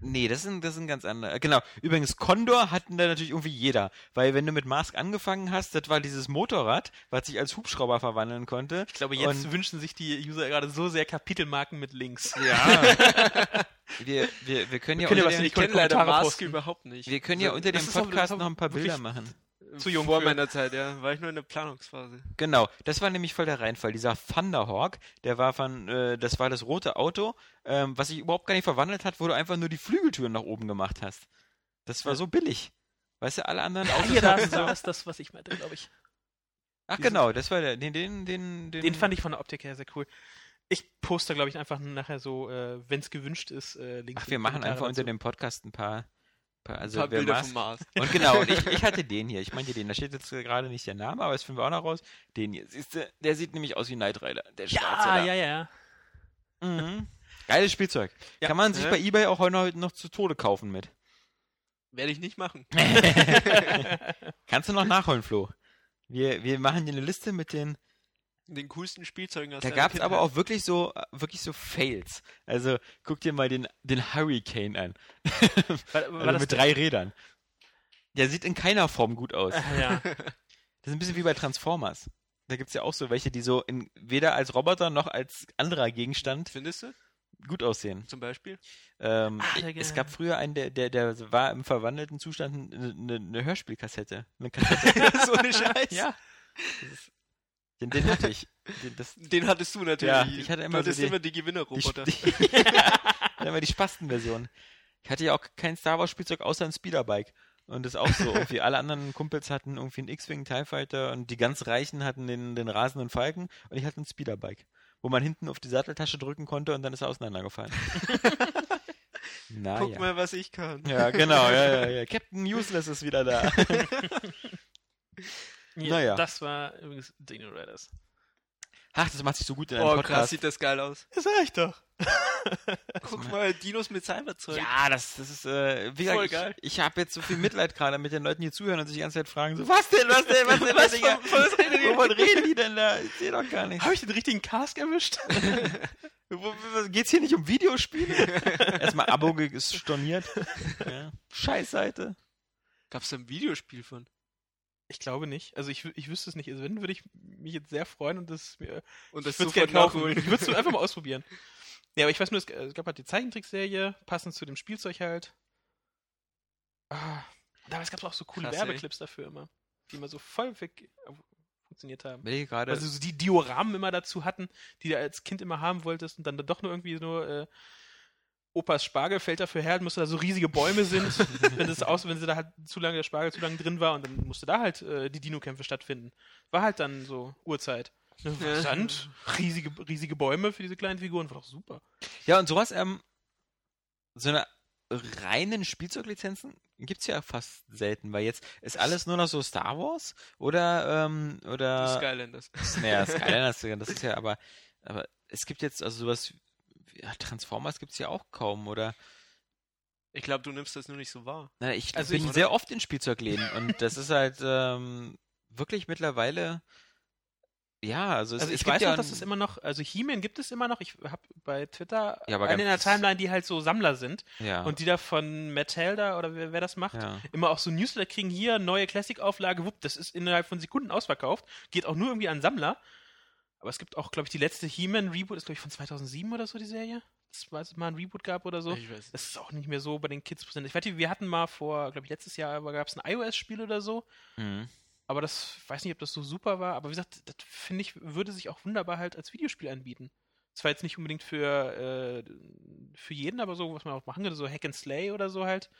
Nee, das sind, das sind ganz andere. Genau. Übrigens, Condor hatten da natürlich irgendwie jeder. Weil wenn du mit Mask angefangen hast, das war dieses Motorrad, was sich als Hubschrauber verwandeln konnte. Ich glaube, jetzt Und- wünschen sich die User gerade so sehr Kapitelmarken mit Links. Ja. wir, wir, wir können ja können ja unter was dem, nicht- Ich kenne Kommentare leider Mask posten. überhaupt nicht. wir können ja unter das dem Podcast ist noch ein paar Bilder machen. Zu jung Vor für. meiner Zeit, ja. War ich nur in der Planungsphase. Genau, das war nämlich voll der Reinfall. Dieser Thunderhawk, der war von, äh, das war das rote Auto, ähm, was sich überhaupt gar nicht verwandelt hat, wo du einfach nur die Flügeltüren nach oben gemacht hast. Das war Ja. so billig. Weißt du, alle anderen Autos hier, da hatten ist, so. da ist das, was ich meinte, glaube ich. Ach diesen- genau, das war der, den, den, den, den, Den fand ich von der Optik her sehr cool. Ich poste, glaube ich, einfach nachher so, äh, wenn es gewünscht ist, äh, Links. Ach, wir machen einfach unter dem Podcast ein paar, paar also Ein paar Bilder Mars- vom Mars. Und genau, und ich, ich hatte den hier. Ich meinte den. Da steht jetzt gerade nicht der Name, aber das finden wir auch noch raus. Den hier. Siehst du, der sieht nämlich aus wie Knight Rider. Der schwarze Ja, da. ja, ja. Mhm. Geiles Spielzeug. Ja. Kann man sich Ja. bei Ebay auch heute noch zu Tode kaufen mit. Werde ich nicht machen. Kannst du noch nachholen, Flo? Wir, wir machen hier eine Liste mit den. Den coolsten Spielzeugen aus Da gab es aber auch wirklich so, wirklich so Fails. Also guck dir mal den, den Hurricane an. War, war Also mit drei Rädern. Der sieht in keiner Form gut aus. Ah, ja. Das ist ein bisschen wie bei Transformers. Da gibt es ja auch so welche, die so in, weder als Roboter noch als anderer Gegenstand Findest du? gut aussehen. Zum Beispiel? Ähm, der- es gab früher einen, der, der, der war im verwandelten Zustand eine, eine, eine Hörspielkassette. Eine Kassette. so eine Scheiße. ja. Das ist, den, den hatte ich. Den, das, Den hattest du natürlich. Ja, ich hatte immer du hattest so die- immer die die, Gewinnerroboter. die, dann immer die Spastenversion. Ich hatte ja auch kein Star Wars Spielzeug außer ein Speederbike. Und das ist auch so. Irgendwie alle anderen Kumpels hatten irgendwie einen X-Wing TIE Fighter und die ganz Reichen hatten den, den rasenden Falken und ich hatte ein Speederbike, wo man hinten auf die Satteltasche drücken konnte und dann ist er auseinandergefallen. Na Guck ja. mal, was ich kann. Ja, genau, ja, ja, ja. Captain Useless ist wieder da. Ja, Naja. Das war übrigens Dino Riders. Ach, das macht sich so gut in einem Oh, krass, Podcast. sieht das geil aus. Das sag ich doch. Guck mal, Dinos mit Cyberzeug. Ja, das, das ist, äh, wie gesagt, Voll ich, geil. ich habe jetzt so viel Mitleid gerade mit den Leuten, die zuhören und sich die ganze Zeit fragen, so, was denn, was denn, was denn, was, Digga? was reden die? Wovon reden die denn da? Ich sehe doch gar nichts. Habe ich den richtigen Cask erwischt? Geht's hier nicht um Videospiele? Erstmal Abo ge- storniert. Ja. Scheißseite. Gab es da ein Videospiel von? Ich glaube nicht. Also ich, ich wüsste es nicht. Also wenn, würde ich mich jetzt sehr freuen und das mir. Und das ich würde es gerne kaufen. nachholen. Ich würde es einfach mal ausprobieren. Ja, aber ich weiß nur, es, gab halt die Zeichentrickserie, passend zu dem Spielzeug halt. Ah, damals gab es auch so coole Krass, ey. Werbeclips dafür immer, die immer so voll weg funktioniert haben. Ich gerade. Also so die Dioramen immer dazu hatten, die du als Kind immer haben wolltest und dann doch nur irgendwie nur äh, Opas Spargelfeld dafür her, musste da so riesige Bäume sind, wenn das aus, wenn sie da halt zu lange der Spargel zu lange drin war und dann musste da halt äh, die Dino-Kämpfe stattfinden. War halt dann so Uhrzeit. Ne, Ja. Sand, riesige, riesige Bäume für diese kleinen Figuren, war doch super. Ja, und sowas, ähm, so eine reinen Spielzeuglizenzen gibt's ja fast selten, weil jetzt ist alles nur noch so Star Wars oder, ähm, oder. Skylanders. Naja, Skylanders, das ist ja aber, aber es gibt jetzt also sowas, Transformers gibt's ja auch kaum, oder? Ich glaube, du nimmst das nur nicht so wahr. Na, ich Also bin ich- sehr oft in Spielzeugläden und das ist halt ähm, wirklich mittlerweile, ja, also es, Also es ich gibt weiß ja noch, dass es immer noch, also He-Man gibt es immer noch. Ich habe bei Twitter Ja, aber einen in der Timeline, die halt so Sammler sind ja, und die da von Mattelda oder wer, wer das macht, ja. immer auch so Newsletter kriegen, hier, neue Classic-Auflage, wupp, das ist innerhalb von Sekunden ausverkauft, geht auch nur irgendwie an Sammler. Aber es gibt auch, glaube ich, die letzte He-Man-Reboot, ist, glaube ich, von 2007 oder so, die Serie. Das mal ein Reboot gab oder so. Ich weiß. Das ist auch nicht mehr so bei den Kids präsent. Ich weiß nicht, wir hatten mal vor, glaube ich, letztes Jahr gab es ein iOS-Spiel oder so. Mhm. Aber das, ich weiß nicht, ob das so super war. Aber wie gesagt, das finde ich, würde sich auch wunderbar halt als Videospiel anbieten. Zwar jetzt nicht unbedingt für, äh, für jeden, aber so, was man auch machen könnte, so Hack and Slay oder so halt.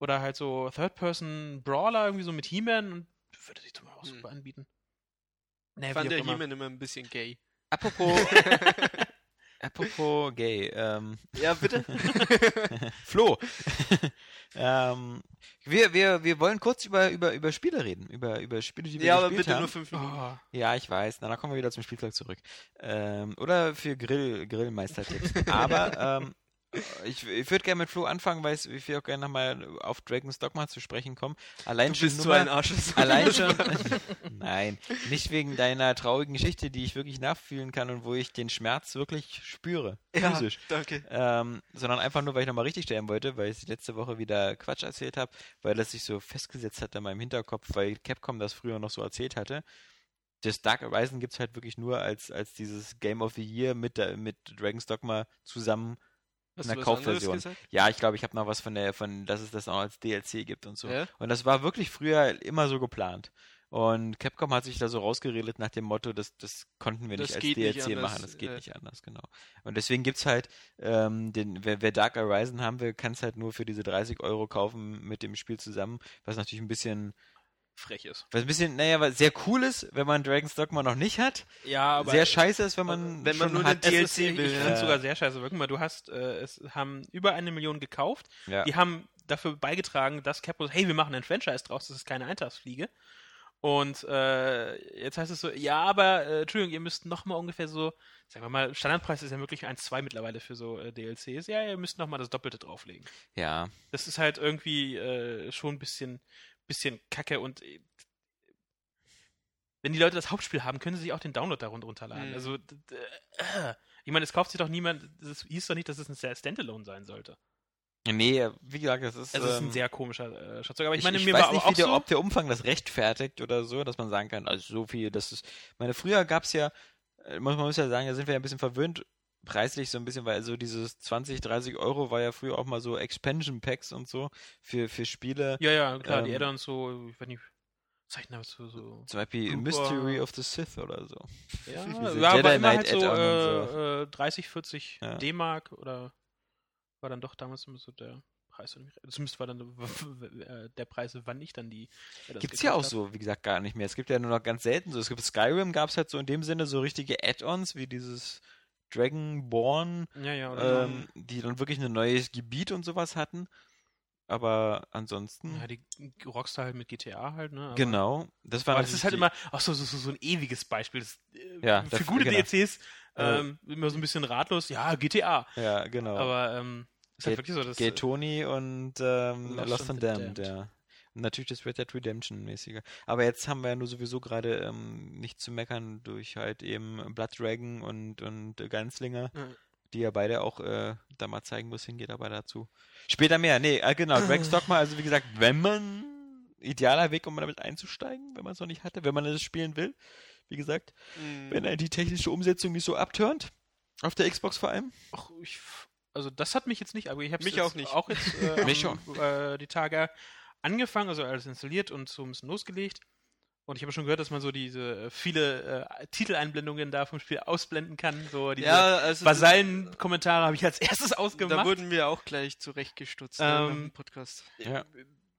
Oder halt so Third-Person-Brawler irgendwie so mit He-Man und würde sich doch mal auch Hm. super anbieten. Ich Nee, fand der. He-Man immer ein bisschen gay. Apropos, apropos gay, ähm, ja, bitte? Flo, ähm, wir, wir, wir wollen kurz über, über, über Spiele reden, über, über Spiele, die wir ja, aber gespielt bitte haben. nur fünf Minuten. Oh, Ja, ich weiß. Na, dann kommen wir wieder zum Spielzeug zurück. Ähm, oder für Grill, Grillmeistertipps. Aber ähm, ich, ich würde gerne mit Flo anfangen, weil ich will auch gerne nochmal auf Dragon's Dogma zu sprechen kommen. Allein Du schon bist nur so mal- ein Arsch. Allein schon. Nein, nicht wegen deiner traurigen Geschichte, die ich wirklich nachfühlen kann und wo ich den Schmerz wirklich spüre. Ja, Physisch. danke. Ähm, sondern einfach nur, weil ich nochmal richtig stellen wollte, weil ich letzte Woche wieder Quatsch erzählt habe, weil das sich so festgesetzt hat in meinem Hinterkopf, weil Capcom das früher noch so erzählt hatte. Das Dark Horizon gibt es halt wirklich nur als, als dieses Game of the Year mit, mit Dragon's Dogma zusammen. Hast in der Kaufversion. Ja, ich glaube, ich habe noch was von der, von, dass es das auch als DLC gibt und so. Ja? Und das war wirklich früher immer so geplant. Und Capcom hat sich da so rausgeredet nach dem Motto, das, das konnten wir Das nicht als DLC nicht machen, das geht äh. nicht anders, genau. Und deswegen gibt's halt, ähm, den, wer, wer Dark Horizon haben will, kann es halt nur für diese 30 Euro kaufen mit dem Spiel zusammen, was natürlich ein bisschen, frech ist. was ein bisschen, naja, was sehr cool ist, wenn man Dragon's Dogma noch nicht hat. Ja, aber sehr scheiße ist, wenn man, wenn man schon nur hat. den DLC ist, will, Ich ja. finde es sogar sehr scheiße. Guck mal, du hast, äh, es haben über eine Million gekauft. Ja. Die haben dafür beigetragen, dass Capcom, hey, wir machen ein Franchise draus, das ist keine Eintagsfliege. Und äh, jetzt heißt es so, ja, aber, äh, Entschuldigung, ihr müsst noch mal ungefähr so, sagen wir mal, Standardpreis ist ja wirklich 1,2 mittlerweile für so äh, DLCs. Ja, ihr müsst noch mal das Doppelte drauflegen. ja. Das ist halt irgendwie äh, schon ein bisschen, bisschen kacke und äh, wenn die Leute das Hauptspiel haben, können sie sich auch den Download darunter runterladen. Mhm. Also, äh, ich meine, es kauft sich doch niemand, es hieß doch nicht, dass es ein Standalone sein sollte. Nee, wie gesagt, das ist, Es ist ein ähm, sehr komischer äh, Schatz. Aber ich Ich, meine, ich mir weiß war nicht, auch wie der, so, ob der Umfang das rechtfertigt oder so, dass man sagen kann, also so viel, das ist. Ich meine, früher gab es ja, äh, muss man muss ja sagen, da sind wir ja ein bisschen verwöhnt, preislich so ein bisschen, weil so dieses 20, 30 Euro war ja früher auch mal so Expansion Packs und so für, für Spiele. ja, ja, klar, die ähm, Add-ons so, ich weiß nicht, Zeichner so, so Zum Beispiel Super. Mystery of the Sith oder so. ja, ja, aber immer halt so, äh, äh, 30, 40 Ja. D-Mark oder war dann doch damals immer so der Preis. Zumindest war dann äh, der Preis, wann ich dann die Add-ons Gibt's ja auch hab. so, wie gesagt, gar nicht mehr. Es gibt ja nur noch ganz selten so. Es gibt Skyrim, gab es halt so in dem Sinne so richtige Add-ons, wie dieses Dragonborn Ja, ja, ähm, die dann wirklich ein neues Gebiet und sowas hatten. Aber ansonsten, Ja, die Rockstar halt mit GTA halt, ne? Aber, genau. Das war Aber das ist halt immer auch so, so, so, ein ewiges Beispiel. Das, äh, Ja, für dafür- gute genau. DLCs Äh, ähm, immer so ein bisschen ratlos. Ja, GTA. Ja, genau. Aber ähm, ist halt wirklich so, dass Gay Tony und ähm, Lost Lost, and and Damned, Damned. ja. Natürlich das Red Dead Redemption mäßige. Aber jetzt haben wir ja nur sowieso gerade ähm, nicht zu meckern durch halt eben Blood Dragon und, und Gunslinger, Ja. die ja beide auch äh, da mal zeigen, wo es hingeht, aber dazu. Später mehr. Nee, äh, genau, Dragon's Dogma, also wie gesagt, wenn man idealer Weg, um damit einzusteigen, wenn man es noch nicht hatte, wenn man es spielen will. Wie gesagt, Mhm. wenn er die technische Umsetzung nicht so abturnt. Auf der Xbox vor allem. Ach, ich, also das hat mich jetzt nicht, aber ich habe Mich jetzt auch nicht. Auch jetzt äh, Mich am, Äh, die Tage angefangen, also alles installiert und so ein bisschen losgelegt. Und ich habe schon gehört, dass man so diese äh, viele äh, Titeleinblendungen da vom Spiel ausblenden kann. So diese Ja, also Vasallen-Kommentare habe ich als erstes da ausgemacht. wurden wir auch gleich zurechtgestutzt Ähm, im Podcast. Ja.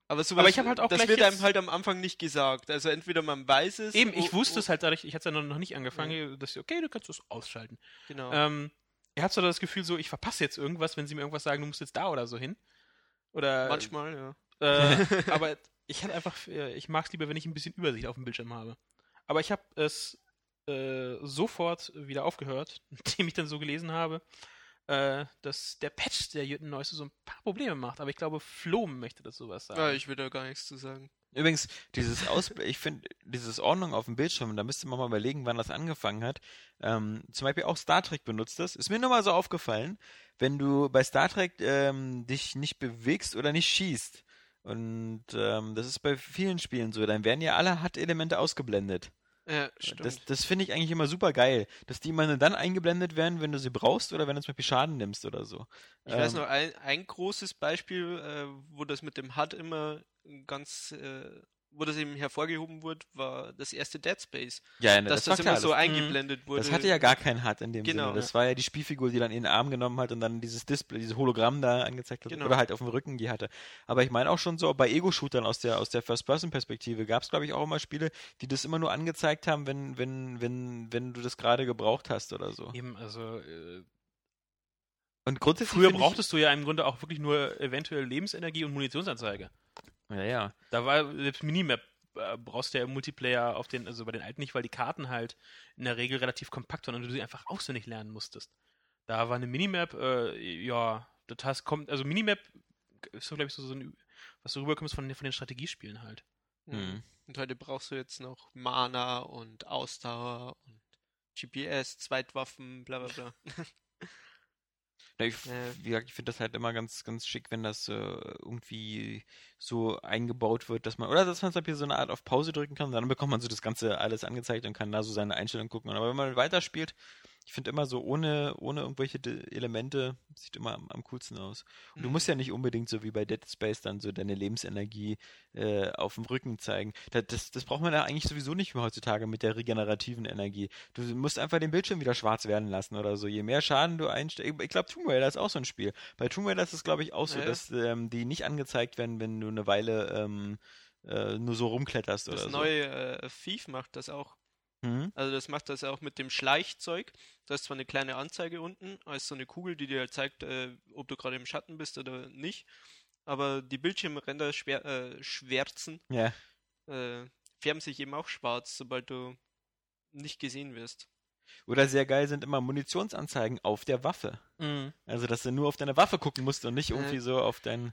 Aber, sowas, aber ich hab halt auch das wird einem halt am Anfang nicht gesagt. Also entweder man weiß es. Eben, ich wusste es halt dadurch, ich hatte es ja noch, nicht angefangen, dass ich, okay, du kannst es ausschalten. Genau. Ähm, ihr habt so das Gefühl, so, ich verpasse jetzt irgendwas, wenn sie mir irgendwas sagen, du musst jetzt da oder so hin. Oder Manchmal, ja. Äh, aber ich hatte einfach, äh, ich mag es lieber, wenn ich ein bisschen Übersicht auf dem Bildschirm habe. Aber ich habe es äh, sofort wieder aufgehört, nachdem ich dann so gelesen habe, äh, dass der Patch der Jütten Neueste so ein paar Probleme macht. Aber ich glaube, Flom möchte das sowas sagen. ja. Ich will da gar nichts zu sagen. Übrigens, dieses Aus ich finde, dieses Ordnung auf dem Bildschirm, da müsste man mal überlegen, wann das angefangen hat. Ähm, zum Beispiel auch Star Trek benutzt das. Ist mir nur mal so aufgefallen, wenn du bei Star Trek ähm, dich nicht bewegst oder nicht schießt. Und ähm, das ist bei vielen Spielen so, dann werden ja alle HUD-Elemente ausgeblendet. Ja, stimmt. Das, das finde ich eigentlich immer super geil, dass die immer nur dann eingeblendet werden, wenn du sie brauchst oder wenn du zum Beispiel Schaden nimmst oder so. Ich weiß Ähm, noch, ein, ein großes Beispiel, äh, wo das mit dem HUD immer ganz, äh, wo das eben hervorgehoben wurde, war das erste Dead Space. Ja, dass das, war immer klar, so das, eingeblendet wurde. das hatte ja gar keinen HUD in dem Genau. Sinne. Das war ja die Spielfigur, die dann in den Arm genommen hat und dann dieses Display, dieses Hologramm da angezeigt hat Genau. oder halt auf dem Rücken die hatte. Aber ich meine auch schon so, bei Ego-Shootern aus der, aus der First-Person-Perspektive gab es, glaube ich, auch immer Spiele, die das immer nur angezeigt haben, wenn, wenn, wenn, wenn du das gerade gebraucht hast oder so. Eben, also äh, Und grundsätzlich früher finde ich- brauchtest du ja im Grunde auch wirklich nur eventuell Lebensenergie und Munitionsanzeige. Ja, ja. Da war selbst Minimap äh, brauchst du ja im Multiplayer auf den, also bei den alten nicht, weil die Karten halt in der Regel relativ kompakt waren und du sie einfach auswendig lernen musstest. Da war eine Minimap, äh, ja, das heißt, kommt, also Minimap ist so, glaube ich, so, so ein, was du rüberkommst von, den- von den Strategiespielen halt. Mhm. Und heute brauchst du jetzt noch Mana und Ausdauer und GPS, Zweitwaffen, bla bla bla. Ich, wie gesagt, ich finde das halt immer ganz, ganz schick, wenn das äh, irgendwie so eingebaut wird, dass man, oder dass man zum Beispiel so eine Art auf Pause drücken kann, dann bekommt man so das Ganze alles angezeigt und kann da so seine Einstellungen gucken. Aber wenn man weiterspielt, ich finde immer so ohne, ohne irgendwelche De Elemente, sieht immer am, am coolsten aus. Und du Mhm. musst ja nicht unbedingt so wie bei Dead Space dann so deine Lebensenergie äh, auf dem Rücken zeigen. Das, das, das braucht man ja eigentlich sowieso nicht mehr heutzutage mit der regenerativen Energie. Du musst einfach den Bildschirm wieder schwarz werden lassen oder so. Je mehr Schaden du einsteigst. Ich glaube, Tomb Raider ist auch so ein Spiel. Bei Tomb Raider ist es, glaube ich, auch so, Ja, dass ähm, die nicht angezeigt werden, wenn du eine Weile ähm, äh, nur so rumkletterst Das oder neue äh, Thief macht das auch. Mhm. Also das macht das auch mit dem Schleichzeug. Da ist zwar eine kleine Anzeige unten, als so eine Kugel, die dir zeigt, äh, ob du gerade im Schatten bist oder nicht. Aber die Bildschirmränder schwer, äh, schwärzen, Ja. äh, färben sich eben auch schwarz, sobald du nicht gesehen wirst. Oder sehr geil sind immer Munitionsanzeigen auf der Waffe. Also, dass du nur auf deine Waffe gucken musst und nicht Äh. irgendwie so auf dein.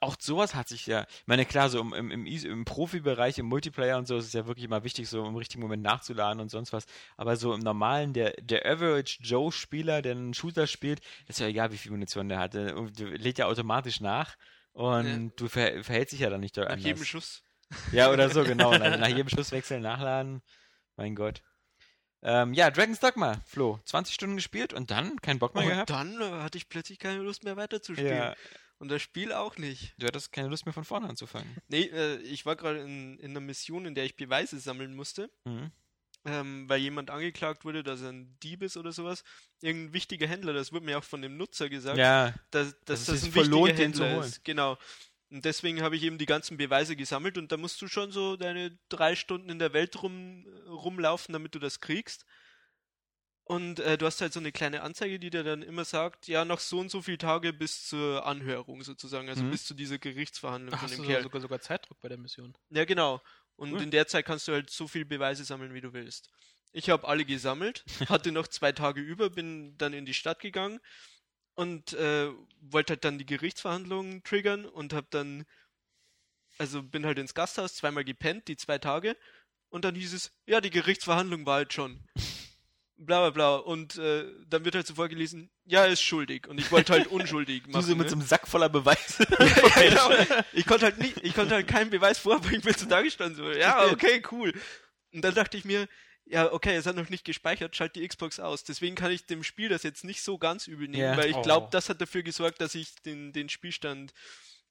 Auch sowas hat sich ja. Ich meine, klar, so im, im, im, Profibereich, im Multiplayer und so ist es ja wirklich mal wichtig, so im richtigen Moment nachzuladen und sonst was. Aber so im normalen, der, der Average Joe-Spieler, der einen Shooter spielt, ist ja egal, wie viel Munition der hat. Der der lädt ja automatisch nach und Ja. du ver verhältst dich ja dann nicht dort Nach anders. jedem Schuss. Ja, oder so, genau. Nach, nach jedem Schuss wechseln, nachladen. Mein Gott. Ähm, ja, Dragon's Dogma, Flo. 20 Stunden gespielt und dann keinen Bock mehr Und gehabt? dann äh, hatte ich plötzlich keine Lust mehr weiterzuspielen. Ja, Und das Spiel auch nicht. du hattest keine Lust mehr von vorne anzufangen. Nee, äh, ich war gerade in, in einer Mission, in der ich Beweise sammeln musste, Mhm. ähm, weil jemand angeklagt wurde, dass er ein Dieb ist oder sowas. Irgendein wichtiger Händler, das wurde mir auch von dem Nutzer gesagt, Ja, dass, dass das, sich ein wichtiger lohnt, den zu Händler holen. ist. Genau. Und deswegen habe ich eben die ganzen Beweise gesammelt und da musst du schon so deine drei Stunden in der Welt rum, rumlaufen, damit du das kriegst. Und äh, du hast halt so eine kleine Anzeige, die dir dann immer sagt, ja, noch so und so viele Tage bis zur Anhörung sozusagen, also Mhm. bis zu dieser Gerichtsverhandlung Ach, von dem du Kerl. sogar, sogar Zeitdruck bei der Mission? Ja, genau. Und Cool. in der Zeit kannst du halt so viel Beweise sammeln, wie du willst. Ich habe alle gesammelt, hatte noch zwei Tage über, bin dann in die Stadt gegangen und äh, wollte halt dann die Gerichtsverhandlungen triggern und habe dann, also bin halt ins Gasthaus zweimal gepennt, die zwei Tage. Und dann hieß es, ja, die Gerichtsverhandlung war halt schon. Bla bla bla. Und äh, dann wird halt so vorgelesen, ja, er ist schuldig. Und ich wollte halt unschuldig machen. Du so mit ne? so einem Sack voller Beweise. ja, genau. Ich konnte halt nicht, ich konnte halt keinen Beweis vorbringen, bin so da gestanden, so, ja, okay, cool. Und dann dachte ich mir, ja, okay, es hat noch nicht gespeichert, schalt die Xbox aus. Deswegen kann ich dem Spiel das jetzt nicht so ganz übel nehmen, Ja. weil ich Oh. glaube, das hat dafür gesorgt, dass ich den, den Spielstand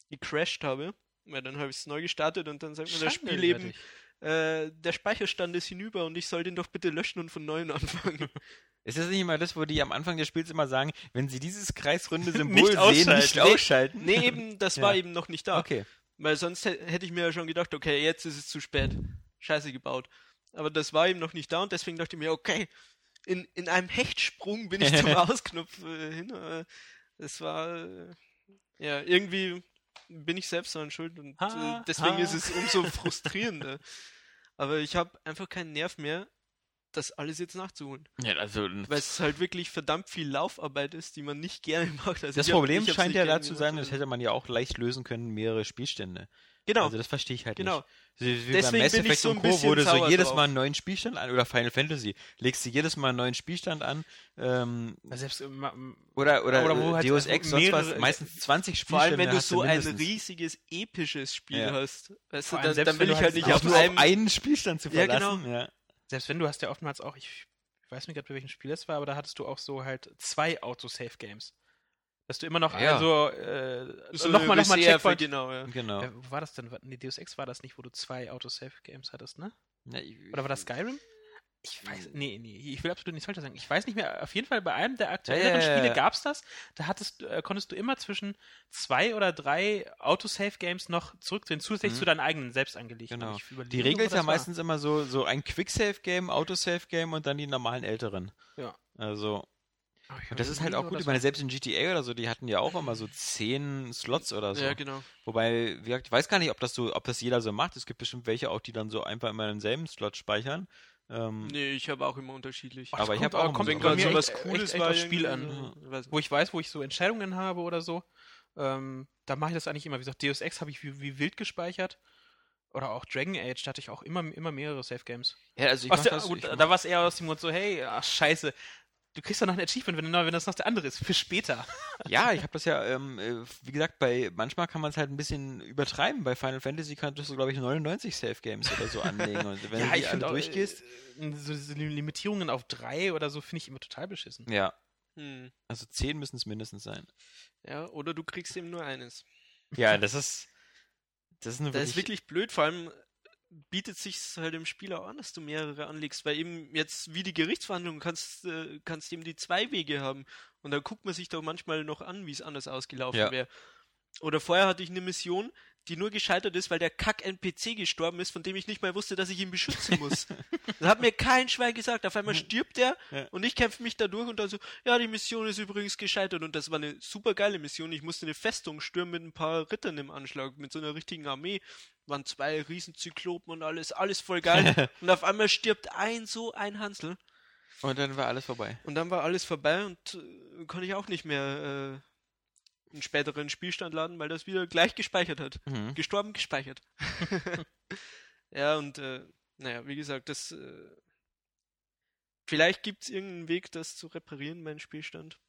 gecrashed habe. Weil dann habe ich es neu gestartet und dann sagt mir das Spiel eben, äh, der Speicherstand ist hinüber und ich soll den doch bitte löschen und von neuem anfangen. Ist das nicht immer das, wo die am Anfang des Spiels immer sagen, wenn sie dieses kreisrunde Symbol Nicht sehen, ausschalten. nicht ausschalten? nee, eben, das Ja. war eben noch nicht da. Okay. Weil sonst hä- hätte ich mir ja schon gedacht, okay, jetzt ist es zu spät. Scheiße gebaut. Aber das war eben noch nicht da und deswegen dachte ich mir, okay, in, in einem Hechtsprung bin ich zum Ausknopf äh, hin. Äh, es war, äh, ja, irgendwie bin ich selbst daran schuld und Ha, äh, deswegen ha. ist es umso frustrierender. Aber ich habe einfach keinen Nerv mehr, das alles jetzt nachzuholen. Ja, also Weil es halt wirklich verdammt viel Laufarbeit ist, die man nicht gerne macht. Also das ich hab- Problem ich hab's scheint ja da zu sein, das also- hätte man ja auch leicht lösen können, mehrere Spielstände. Genau, Also das verstehe ich halt genau. nicht. Wie Deswegen beim Mass bin ich Effect so und ein Co., du so jedes drauf. Mal einen neuen Spielstand an, oder Final Fantasy, legst du jedes Mal einen neuen Spielstand an, ähm, Selbst, äh, oder, oder, Oder wo Deus Ex, sonst was, mehrere- meistens 20 Vor allem, Spielstände wenn du so ein riesiges, episches Spiel Ja. hast. Weißt du, dann, selbst dann wenn will du ich halt halt nicht auf nur auf einen Spielstand zu Ja, verlassen. genau. Ja, selbst wenn du hast ja oftmals auch, ich, ich weiß nicht gerade, bei welchem Spiel das war, aber da hattest du auch so halt zwei Autosave-Games. Dass du immer noch, Ja. also, äh, So nochmal, nochmal Checkpoint. Genau, ja. Genau. Äh, wo war das denn? Nee, Deus Ex war das nicht, wo du zwei Autosave-Games hattest, ne? Ja, ich- Oder war das Skyrim? Ich weiß, nee, nee, ich will absolut nichts falsch sagen. Ich weiß nicht mehr, auf jeden Fall bei einem der aktuelleren Ja, ja, ja, Spiele ja. gab's das. Da hattest, äh, konntest du immer zwischen zwei oder drei Autosave-Games noch zurückdrehen, zusätzlich Mhm. zu deinen eigenen selbst angelegt. Genau. Die Regel ist ja meistens immer so, so ein Quick-Save-Game, Autosave-Game und dann die normalen älteren. Ja. Also, und das ist halt auch gut. Ich meine, selbst in GTA oder so, die hatten ja auch immer so zehn Slots oder so. Ja, genau. Wobei, wie gesagt, ich weiß gar nicht, ob das so, ob das jeder so macht. Es gibt bestimmt welche auch, die dann so einfach immer denselben Slot speichern. Ähm, Nee, ich habe auch immer unterschiedlich. Aber ich hab kommt- auch immer kommt so Wenn bei gerade mir so was echt- Cooles echt, echt war, Spiel an. äh, nicht. wo ich weiß, wo ich so Entscheidungen habe oder so, ähm, da mache ich das eigentlich immer. Wie gesagt, Deus Ex habe ich wie, wie wild gespeichert. Oder auch Dragon Age, da hatte ich auch immer, immer mehrere Safe Games. ja, also ich der, das, gut, ich mach- da war es eher aus dem Grund so, hey, ach, scheiße, du kriegst doch noch ein Achievement, wenn, wenn das noch der andere ist, für später. Ja, ich habe das ja, ähm, äh, wie gesagt, bei manchmal kann man es halt ein bisschen übertreiben. Bei Final Fantasy kannst du, glaube ich, 99 Safe Games oder so anlegen. Und wenn du die alle auch, durchgehst. äh, so diese Limitierungen auf drei oder so finde ich immer total beschissen. Ja, Hm. also 10 müssen es mindestens sein. Ja, oder du kriegst eben nur eines. Ja, das ist. Das ist eine Das wirklich, ist wirklich blöd, vor allem bietet sich halt im Spiel auch an, dass du mehrere anlegst, weil eben jetzt wie die Gerichtsverhandlung kannst äh, kannst eben die zwei Wege haben und da guckt man sich doch manchmal noch an, wie es anders ausgelaufen Ja. wäre. Oder vorher hatte ich eine Mission, die nur gescheitert ist, weil der Kack-NPC gestorben ist, von dem ich nicht mal wusste, dass ich ihn beschützen muss. das hat mir kein Schwein gesagt. Auf einmal stirbt er Ja. und ich kämpfe mich da durch und dann so, ja, die Mission ist übrigens gescheitert und das war eine super geile Mission. Ich musste eine Festung stürmen mit ein paar Rittern im Anschlag, mit so einer richtigen Armee. Waren zwei Riesenzyklopen und alles, alles voll geil. und auf einmal stirbt ein so ein Hansel und dann war alles vorbei. und dann war alles vorbei und äh, konnte ich auch nicht mehr äh, einen späteren Spielstand laden, weil das wieder gleich gespeichert hat. Mhm. Gestorben, gespeichert. ja, und äh, naja, wie gesagt, das äh, vielleicht gibt es irgendeinen Weg, das zu reparieren, mein Spielstand.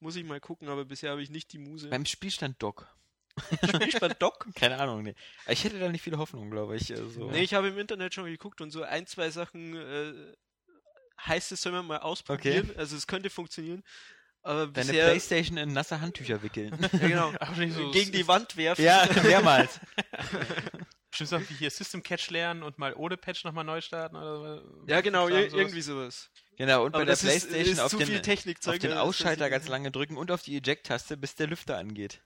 Muss ich mal gucken, aber bisher habe ich nicht die Muse. Beim Spielstand Doc. Spielstand Doc? Keine Ahnung, nee. Ich hätte da nicht viel Hoffnung, glaube ich. Also. Nee, ich habe im Internet schon geguckt und so ein, zwei Sachen äh, heißt es, soll man mal ausprobieren. Also es könnte funktionieren. Aber Deine bisher Playstation in nasse Handtücher wickeln. ja, genau, so- gegen die Wand werfen. ja, mehrmals. Bestimmt so wie hier System Catch lernen und mal ohne Patch nochmal neu starten oder Ja, genau, ir sowas. irgendwie sowas. Genau, und Aber bei der das ist, Playstation ist auf zu den, auf den Ausschalter ganz lange drücken und auf die Eject-Taste, bis der Lüfter angeht.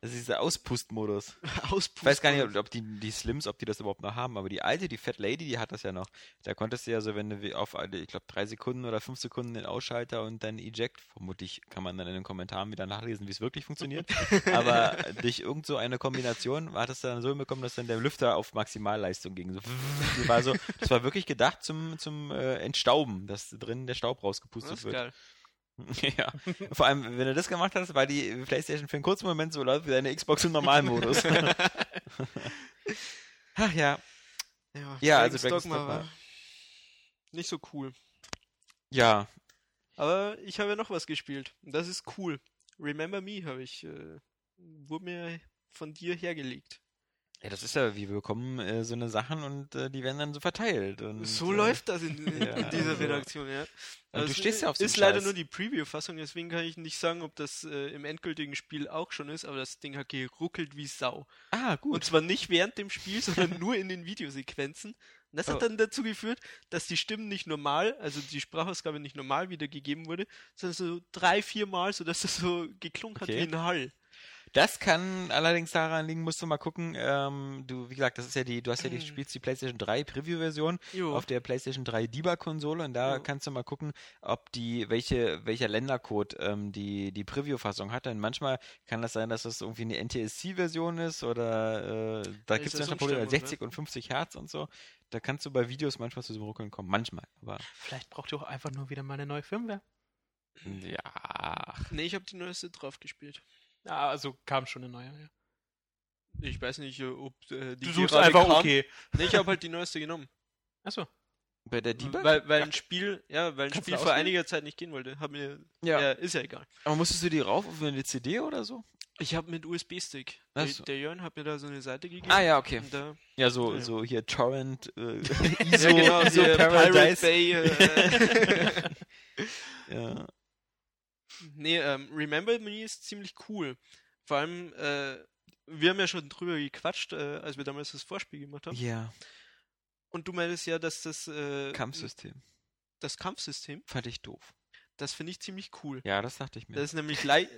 Das ist dieser Auspustmodus. nicht. Ich weiß gar nicht, ob, die, die Slims, ob die das überhaupt noch haben, aber die alte, die Fat Lady, die hat das ja noch. Da konntest du ja so, wenn du auf, ich glaube, drei Sekunden oder fünf Sekunden den Ausschalter und dann Eject, vermutlich kann man dann in den Kommentaren wieder nachlesen, wie es wirklich funktioniert, aber durch irgend so eine Kombination hattest du dann so hinbekommen, dass dann der Lüfter auf Maximalleistung ging. So, das war so, das war wirklich gedacht zum, zum äh, Entstauben, dass drin der Staub Das rausgepustet ist wird. geil. ja. Vor allem, wenn du das gemacht hast, war die Playstation für einen kurzen Moment so laut wie deine Xbox im Normalmodus. Ach ja. Ja, Ja, also Dragon's Dogma Dogma. war nicht so cool. Ja, Aber ich habe ja noch was gespielt. Das ist cool. Remember Me habe ich, äh, wurde mir von dir hergelegt. Ja, das ist ja, wie wir bekommen äh, so eine Sachen und äh, die werden dann so verteilt. Und, So äh, läuft das in, in, ja, in dieser also- Redaktion, ja. Und du es stehst ja auf so Ist einen leider Scheiß. nur die Preview-Fassung, deswegen kann ich nicht sagen, ob das äh, im endgültigen Spiel auch schon ist, aber das Ding hat geruckelt wie Sau. Ah, Und gut. zwar nicht während dem Spiel, sondern nur in den Videosequenzen. Und das Oh. hat dann dazu geführt, dass die Stimmen nicht normal, also die Sprachausgabe nicht normal wiedergegeben wurde, sondern so drei, vier Mal, sodass das so geklungen hat Okay. wie ein Hall. Das kann allerdings daran liegen, musst du mal gucken. Ähm, du, wie gesagt, das ist ja die, du hast ja die, Mhm. spielst die PlayStation 3 Preview-Version Jo. auf der PlayStation 3 Debug-Konsole und da Ja. kannst du mal gucken, ob die, welche, welcher Ländercode ähm, die, die Preview-Fassung hat. Denn manchmal kann das sein, dass das irgendwie eine NTSC-Version ist oder äh, da gibt es manchmal Probleme, umstellbar, 60 und 50 Hertz und so. Da kannst du bei Videos manchmal zu einem Ruckeln kommen. Manchmal, aber Vielleicht braucht ihr auch einfach nur wieder mal eine neue Firmware. ja. ach, Nee, ich habe die neueste drauf gespielt. Ja, also kam schon eine neue. Ja. Ich weiß nicht, äh, ob äh, die Du suchst gerade einfach kam. okay. Nee, ich habe halt die neueste genommen. Achso. Bei der Debug? Weil, weil ein Spiel, ja, weil ein Kannst Spiel vor einiger Zeit nicht gehen wollte. Hab mir, Ja. ja. ist ja egal. Aber musstest du die rauf auf eine CD oder so? Ich habe mit USB-Stick. So. der Jörn hat mir da so eine Seite gegeben. Ah ja, okay. Und da, Ja, so, Ja. so hier Torrent, äh, ja, ISO, genau, ISO hier Paradise. Pirate Bay. Äh, Ja. Nee, ähm, Remember Me ist ziemlich cool. Vor allem, äh, wir haben ja schon drüber gequatscht, äh, als wir damals das Vorspiel gemacht haben. ja, Und du meintest ja, dass das äh, Kampfsystem. das Kampfsystem, Fand ich doof. das finde ich ziemlich cool. Ja, das dachte ich mir. Das ist nämlich leicht,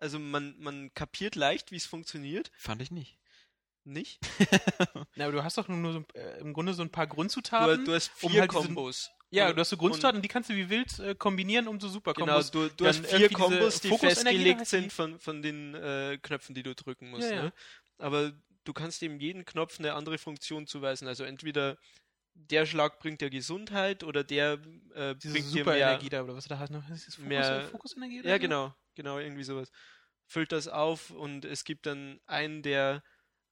also man, man kapiert leicht, wie es funktioniert. Fand ich nicht. Nicht? Na, aber du hast doch nur so, äh, im Grunde so ein paar Du, Grundzutaten. du hast um vier halt diesen- Kombos. Ja, Und- du hast so Grundzutaten und die kannst du wie wild äh, kombinieren, um so super Genau, Kombos. du, du dann hast vier Kombos, die festgelegt heißt sind von, von den äh, Knöpfen, die du drücken musst. Ja, ja. Ne? Aber du kannst eben jeden Knopf eine andere Funktion zuweisen. Also entweder der Schlag bringt dir Gesundheit oder der äh, Diese bringt dir mehr. Superenergie da, oder was du da hast. noch? Ist das Fokus, mehr- Fokusenergie? oder Ja, so? genau, genau, irgendwie sowas. Füllt das auf und es gibt dann einen, der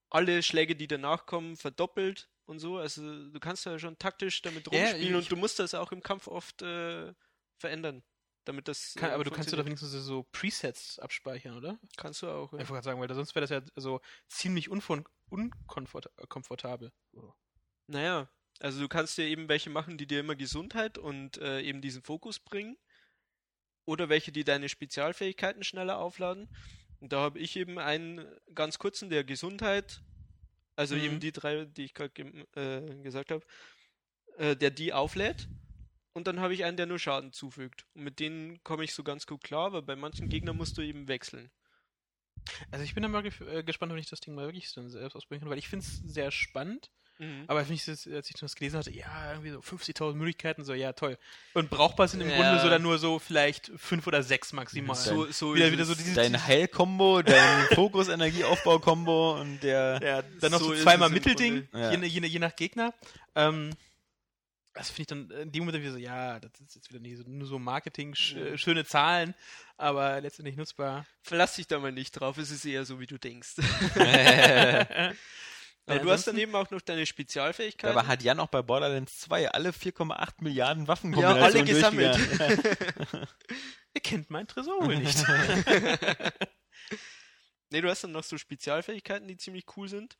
alle Schläge, die danach kommen, verdoppelt und so. Also du kannst da schon taktisch damit Ja, rumspielen ich- und du musst das auch im Kampf oft äh, verändern. Damit das. Kann, äh, aber du kannst du da wenigstens so Presets abspeichern, oder? Kannst du auch. Ich Ja. gerade sagen, weil sonst wäre das ja so ziemlich unkomfortabel. Naja, also du kannst dir eben welche machen, die dir immer Gesundheit und äh, eben diesen Fokus bringen. Oder welche, die deine Spezialfähigkeiten schneller aufladen. Und da habe ich eben einen ganz kurzen, der Gesundheit, also Mhm. eben die drei, die ich gerade ge äh, gesagt habe, äh, der die auflädt. Und dann habe ich einen, der nur Schaden zufügt. Und mit denen komme ich so ganz gut klar, aber bei manchen Gegnern musst du eben wechseln. Also ich bin dann mal ge äh, gespannt, wenn ich das Ding mal wirklich dann selbst ausprobieren kann, weil ich finde es sehr spannend. Mhm. Aber wenn ich das, als ich das gelesen hatte, ja, irgendwie so 50.000 Möglichkeiten, so, ja, toll. Und brauchbar sind im Ja. Grunde so dann nur so vielleicht fünf oder sechs maximal. So, so wieder, ist wieder so dieses, Dein Heilkombo, dein Fokus-Energie-Aufbau-Kombo und der. ja, dann noch so, ist zweimal Mittelding. Ja. je, je, je nach Gegner. Ähm, das finde ich dann in dem Moment dann wieder so, ja, das ist jetzt wieder nicht so, nur so Marketing, sch, Ja. schöne Zahlen, aber letztendlich nutzbar. Verlass dich da mal nicht drauf, es ist eher so, wie du denkst. Ja, Aber du hast ansonsten- daneben auch noch deine Spezialfähigkeiten. Dabei hat Jan auch bei Borderlands 2 alle 4,8 Milliarden ja, Waffenkombinationen alle gesammelt. Ihr kennt mein Tresor wohl nicht. nee, du hast dann noch so Spezialfähigkeiten, die ziemlich cool sind.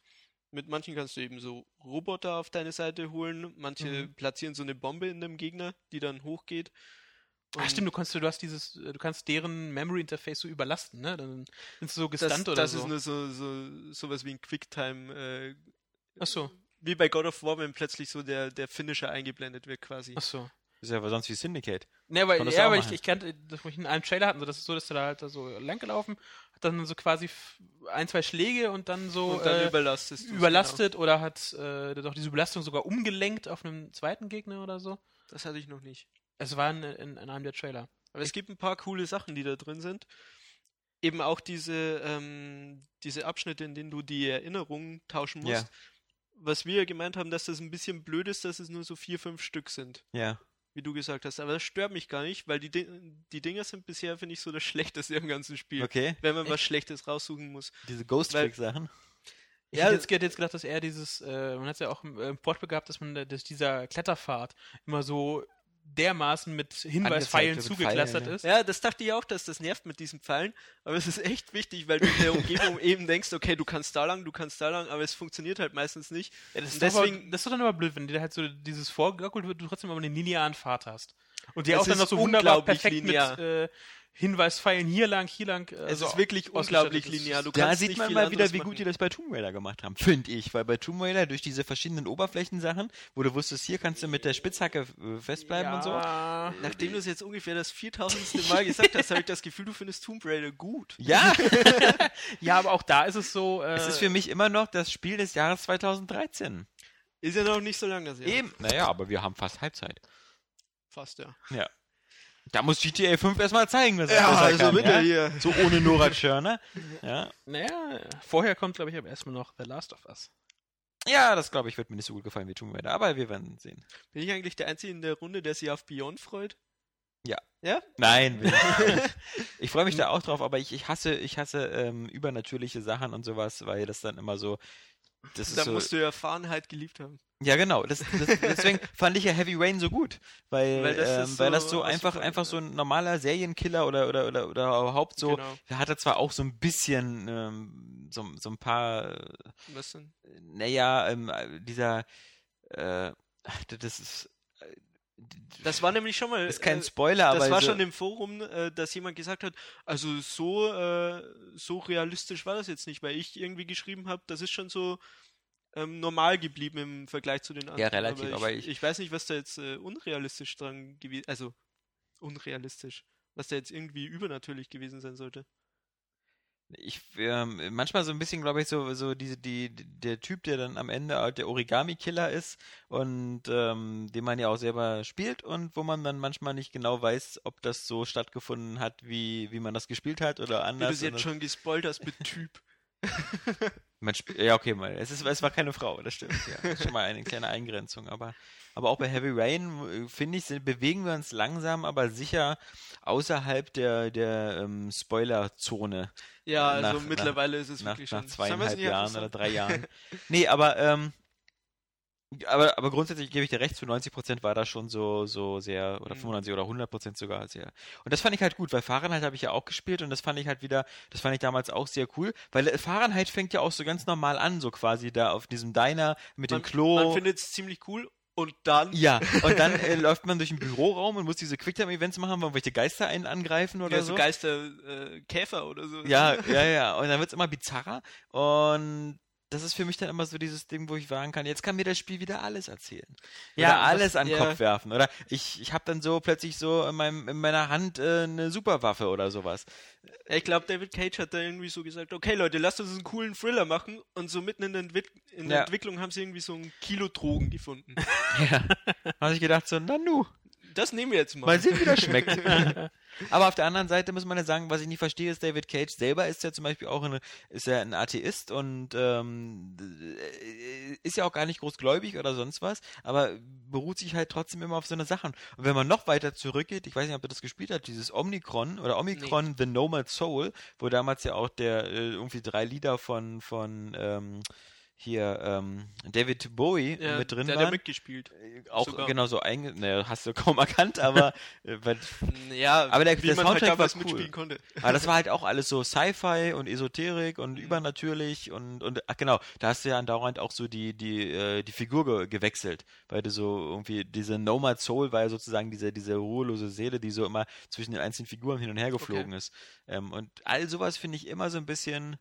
Mit manchen kannst du eben so Roboter auf deine Seite holen, manche Mhm. platzieren so eine Bombe in dem Gegner, die dann hochgeht. Ach stimmt, du kannst, du hast dieses, du kannst deren Memory Interface so überlasten, ne? Dann sind sie so das, gestunt oder das so. ist nur so, so sowas wie ein Quicktime. Äh, Ach so, wie bei God of War, wenn plötzlich so der, der Finisher eingeblendet wird quasi. ach so. ist ja aber sonst wie Syndicate. Ne, weil, ja, aber ich, ich kannte, das wir in einem Trailer hatten, so, das ist so, dass du da halt da so lang gelaufen, hat dann so quasi ein, zwei Schläge und dann so Und dann äh, überlastest überlastet oder hat äh, doch diese Überlastung sogar umgelenkt auf einem zweiten Gegner oder so. Genau. Das hatte ich noch nicht. Es war in, in, in einem der Trailer. Aber es gibt ein paar coole Sachen, die da drin sind. Eben auch diese, ähm, diese Abschnitte, in denen du die Erinnerungen tauschen musst. Ja. Was wir ja gemeint haben, dass das ein bisschen blöd ist, dass es nur so vier, fünf Stück sind, Ja. wie du gesagt hast. Aber das stört mich gar nicht, weil die, Di die Dinger sind bisher, finde ich, so das Schlechteste im ganzen Spiel. Okay. Wenn man was Schlechtes raussuchen muss. Diese Ghost Trick-Sachen. Ich Ja, hätte jetzt, hätte jetzt gedacht, dass er dieses, äh, man hat es ja auch im, im Portspiel gehabt, dass man, dass dieser Kletterfahrt immer so dermaßen mit Hinweispfeilen zugeklastert Pfeilen, ist. Ja, das dachte ich auch, dass das nervt mit diesen Pfeilen. Aber es ist echt wichtig, weil du in der Umgebung eben denkst, okay, du kannst da lang, du kannst da lang, aber es funktioniert halt meistens nicht. Ja, das, ist deswegen, deswegen- das ist doch dann aber blöd, wenn dir halt so dieses vorgegaukelt wird, du trotzdem aber einen linearen Pfad hast. Und Es auch dann noch so wunderbar unglaublich perfekt linear. mit äh, Hinweispfeilen hier lang, hier lang. Äh, Es so ist wirklich unglaublich linear. Du Da sieht man mal wieder, wie gut die das bei Tomb Raider gemacht haben, finde ich. Weil bei Tomb Raider durch diese verschiedenen Oberflächensachen, wo du wusstest, hier kannst du mit der Spitzhacke äh, festbleiben und so. Ja. Nachdem du es jetzt ungefähr das 4000. Mal gesagt hast, habe ich das Gefühl, du findest Tomb Raider gut. Ja, ja, aber auch da ist es so. Äh, es ist für mich immer noch das Spiel des Jahres 2013. Ist ja noch nicht so lange das Jahr. Eben. Naja, aber wir haben fast Halbzeit. Fast, ja. Da muss GTA 5 erstmal zeigen, was es Ja, also kann, bitte ja? hier. So ohne Nora Tschirner. Ja. Naja, vorher kommt, glaube ich, aber erstmal noch The Last of Us. ja, das glaube ich wird mir nicht so gut gefallen wie Tomb Raider, aber wir werden sehen. Bin ich eigentlich der Einzige in der Runde, der sich auf Beyond freut? Nein, will ich nicht. Ich freue mich da auch drauf, aber ich, ich hasse, ich hasse ähm, übernatürliche Sachen und sowas, weil das dann immer so. Das ist Da so, musst du ja Fahrenheit geliebt haben. Ja, genau. Das, das, deswegen fand ich ja Heavy Rain so gut, weil, Weil das das, ähm, weil das so so einfach, ausgefallen, einfach so ein normaler Serienkiller oder oder oder, oder überhaupt so. Genau. Da hat er zwar auch so ein bisschen ähm, so, so ein paar, äh, Was denn? naja, ähm, dieser, äh, das ist, äh, Das war nämlich schon mal. ist kein äh, Spoiler, aber das war so, schon im Forum, äh, dass jemand gesagt hat, also so, so realistisch war das jetzt nicht, weil ich irgendwie geschrieben habe, das ist schon so ähm, normal geblieben im Vergleich zu den anderen. relativ, aber ich, aber ich- ich weiß nicht, was da jetzt äh, unrealistisch dran gewesen, also unrealistisch, was da jetzt irgendwie übernatürlich gewesen sein sollte. Ich ähm, manchmal so ein bisschen, glaube ich, so so diese die der Typ, der dann am Ende halt der Origami-Killer ist und ähm, den man ja auch selber spielt und wo man dann manchmal nicht genau weiß, ob das so stattgefunden hat, wie wie man das gespielt hat oder Wie du anders. es jetzt schon gespoilt hast mit Typ. Ja, okay, mal. Es, ist, es war keine Frau, das stimmt. Ja. Das ist schon mal eine kleine Eingrenzung. Aber, aber auch bei Heavy Rain, äh, finde ich, sind, bewegen wir uns langsam, aber sicher außerhalb der, der ähm, Spoiler-Zone. Ja, also Nach- mittlerweile ist es nach, wirklich nach schon. Es zweieinhalb Jahren oder drei Jahren. nee, aber, ähm, aber, aber grundsätzlich gebe ich dir recht, zu 90% war das schon so, so sehr, oder Mhm. 95 oder 100% sogar sehr. Und das fand ich halt gut, weil Fahrenheit habe ich ja auch gespielt und das fand ich halt wieder, das fand ich damals auch sehr cool, weil äh, Fahrenheit fängt ja auch so ganz normal an, so quasi da auf diesem Diner mit dem Man, Klo. man findet es ziemlich cool und dann. ja, und dann äh, läuft man durch den Büroraum und muss diese Quicktime-Events machen, wo irgendwelche Geister einen angreifen oder ja, so. so Geister, äh, Käfer oder so. Ja, ja, ja. Und dann wird's immer bizarrer. Und das ist für mich dann immer so dieses Ding, wo ich sagen kann, jetzt kann mir das Spiel wieder alles erzählen. Ja, oder was- alles an den ja. Kopf werfen. Oder ich, ich habe dann so plötzlich so in, meinem, in meiner Hand äh, eine Superwaffe oder sowas. Ich glaube, David Cage hat da irgendwie so gesagt, okay Leute, lasst uns einen coolen Thriller machen und so mitten in der, Entwick in der Ja. Entwicklung haben sie irgendwie so ein Kilo Drogen gefunden. Ja. habe ich gedacht so, na nu, Das nehmen wir jetzt mal. mal sehen, wie das schmeckt. Aber auf der anderen Seite muss man ja sagen, was ich nicht verstehe, ist David Cage selber ist ja zum Beispiel auch eine, ist ja ein Atheist und ähm, äh, ist ja auch gar nicht großgläubig oder sonst was, aber beruht sich halt trotzdem immer auf so eine Sachen. Und wenn man noch weiter zurückgeht, ich weiß nicht, ob du das gespielt hast, dieses Omnicron oder Omicron The Nomad Soul, wo damals ja auch der äh, irgendwie drei Lieder von von ähm, hier ähm, David Bowie ja, mit drin der hat ja waren. mitgespielt. Äh, auch sogar. genau so einge... Ne, hast du kaum erkannt, aber, äh, Ja, Aber der- der Soundtrack halt war cool. mitspielen konnte. aber das war halt auch alles so Sci-Fi und Esoterik und Mhm. übernatürlich und, und ach genau, da hast du ja andauernd auch so die, die, äh, die Figur ge gewechselt, weil du so irgendwie, diese Nomad Soul war ja sozusagen diese, diese ruhelose Seele, die so immer zwischen den einzelnen Figuren hin und her geflogen ist. Ähm, und all sowas finde ich immer so ein bisschen,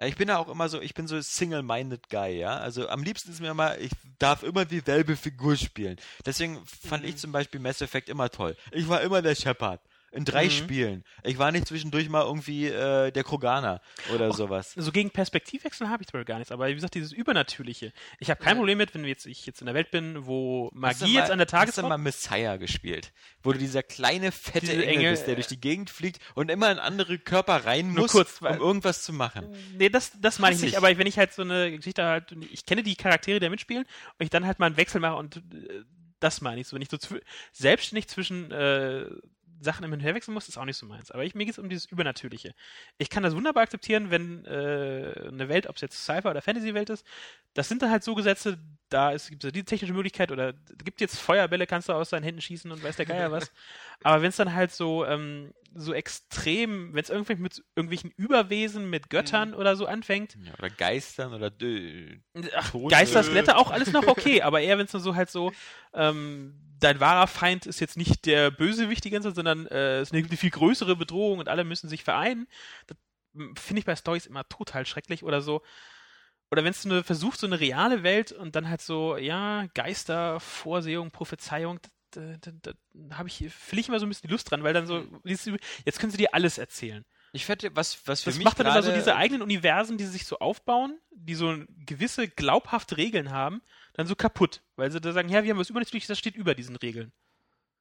ich bin ja auch immer so, ich bin so single-minded Guy, ja. Also am liebsten ist mir immer, ich darf immer dieselbe Figur spielen. Deswegen fand Mhm. ich zum Beispiel Mass Effect immer toll. Ich war immer der Shepard. In drei Mhm. Spielen. Ich war nicht zwischendurch mal irgendwie äh, der Kroganer oder sowas. So gegen Perspektivwechsel habe ich zwar gar nichts, aber wie gesagt, dieses Übernatürliche. Ich habe kein Ja. Problem mit, wenn jetzt, ich jetzt in der Welt bin, wo Magie mal- jetzt an der Hast du mal Tagesordnung Messiah gespielt? Wo du dieser kleine, fette Diese Engel, Engel, bist, der äh, durch die Gegend fliegt und immer in andere Körper rein muss, kurz, um irgendwas zu machen. Nee, das, das meine ich nicht, ich. aber wenn ich halt so eine Geschichte halt, ich kenne die Charaktere, die da mitspielen, und ich dann halt mal einen Wechsel mache und äh, das meine ich so. Wenn ich so zw selbstständig zwischen äh, Sachen im Hin und wechseln muss, ist auch nicht so meins. Aber ich, mir geht es um dieses Übernatürliche. Ich kann das wunderbar akzeptieren, wenn äh, eine Welt, ob es jetzt Sci-Fi oder Fantasy-Welt ist, das sind dann halt so Gesetze, da ist, gibt es die technische Möglichkeit oder gibt jetzt Feuerbälle, kannst du aus deinen Händen schießen und weiß der Geier was. Aber wenn es dann halt so, ähm, so extrem, wenn es irgendwie mit irgendwelchen Überwesen, mit Göttern Mhm. oder so anfängt, Ja, oder Geistern oder äh, Ach, Tote. Geisterskelette auch alles noch okay, aber eher wenn es nur so halt so, ähm, dein wahrer Feind ist jetzt nicht der Bösewicht die ganze Zeit, sondern äh, es ist eine, viel größere Bedrohung und alle müssen sich vereinen. Das m, finde ich bei Stories immer total schrecklich oder so. Oder wenn es nur versucht, so eine reale Welt und dann halt so, ja, Geister, Vorsehung, Prophezeiung, da, da, da, da habe ich, verliere ich immer so ein bisschen die Lust dran, weil dann so, dieses- jetzt können sie dir alles erzählen. Ich fände, was, was für Das mich macht dann immer so diese eigenen Universen, die sich so aufbauen, die so gewisse glaubhafte Regeln haben, dann so kaputt. Weil sie da sagen, ja, wir haben was Übernatürliches, das steht über diesen Regeln.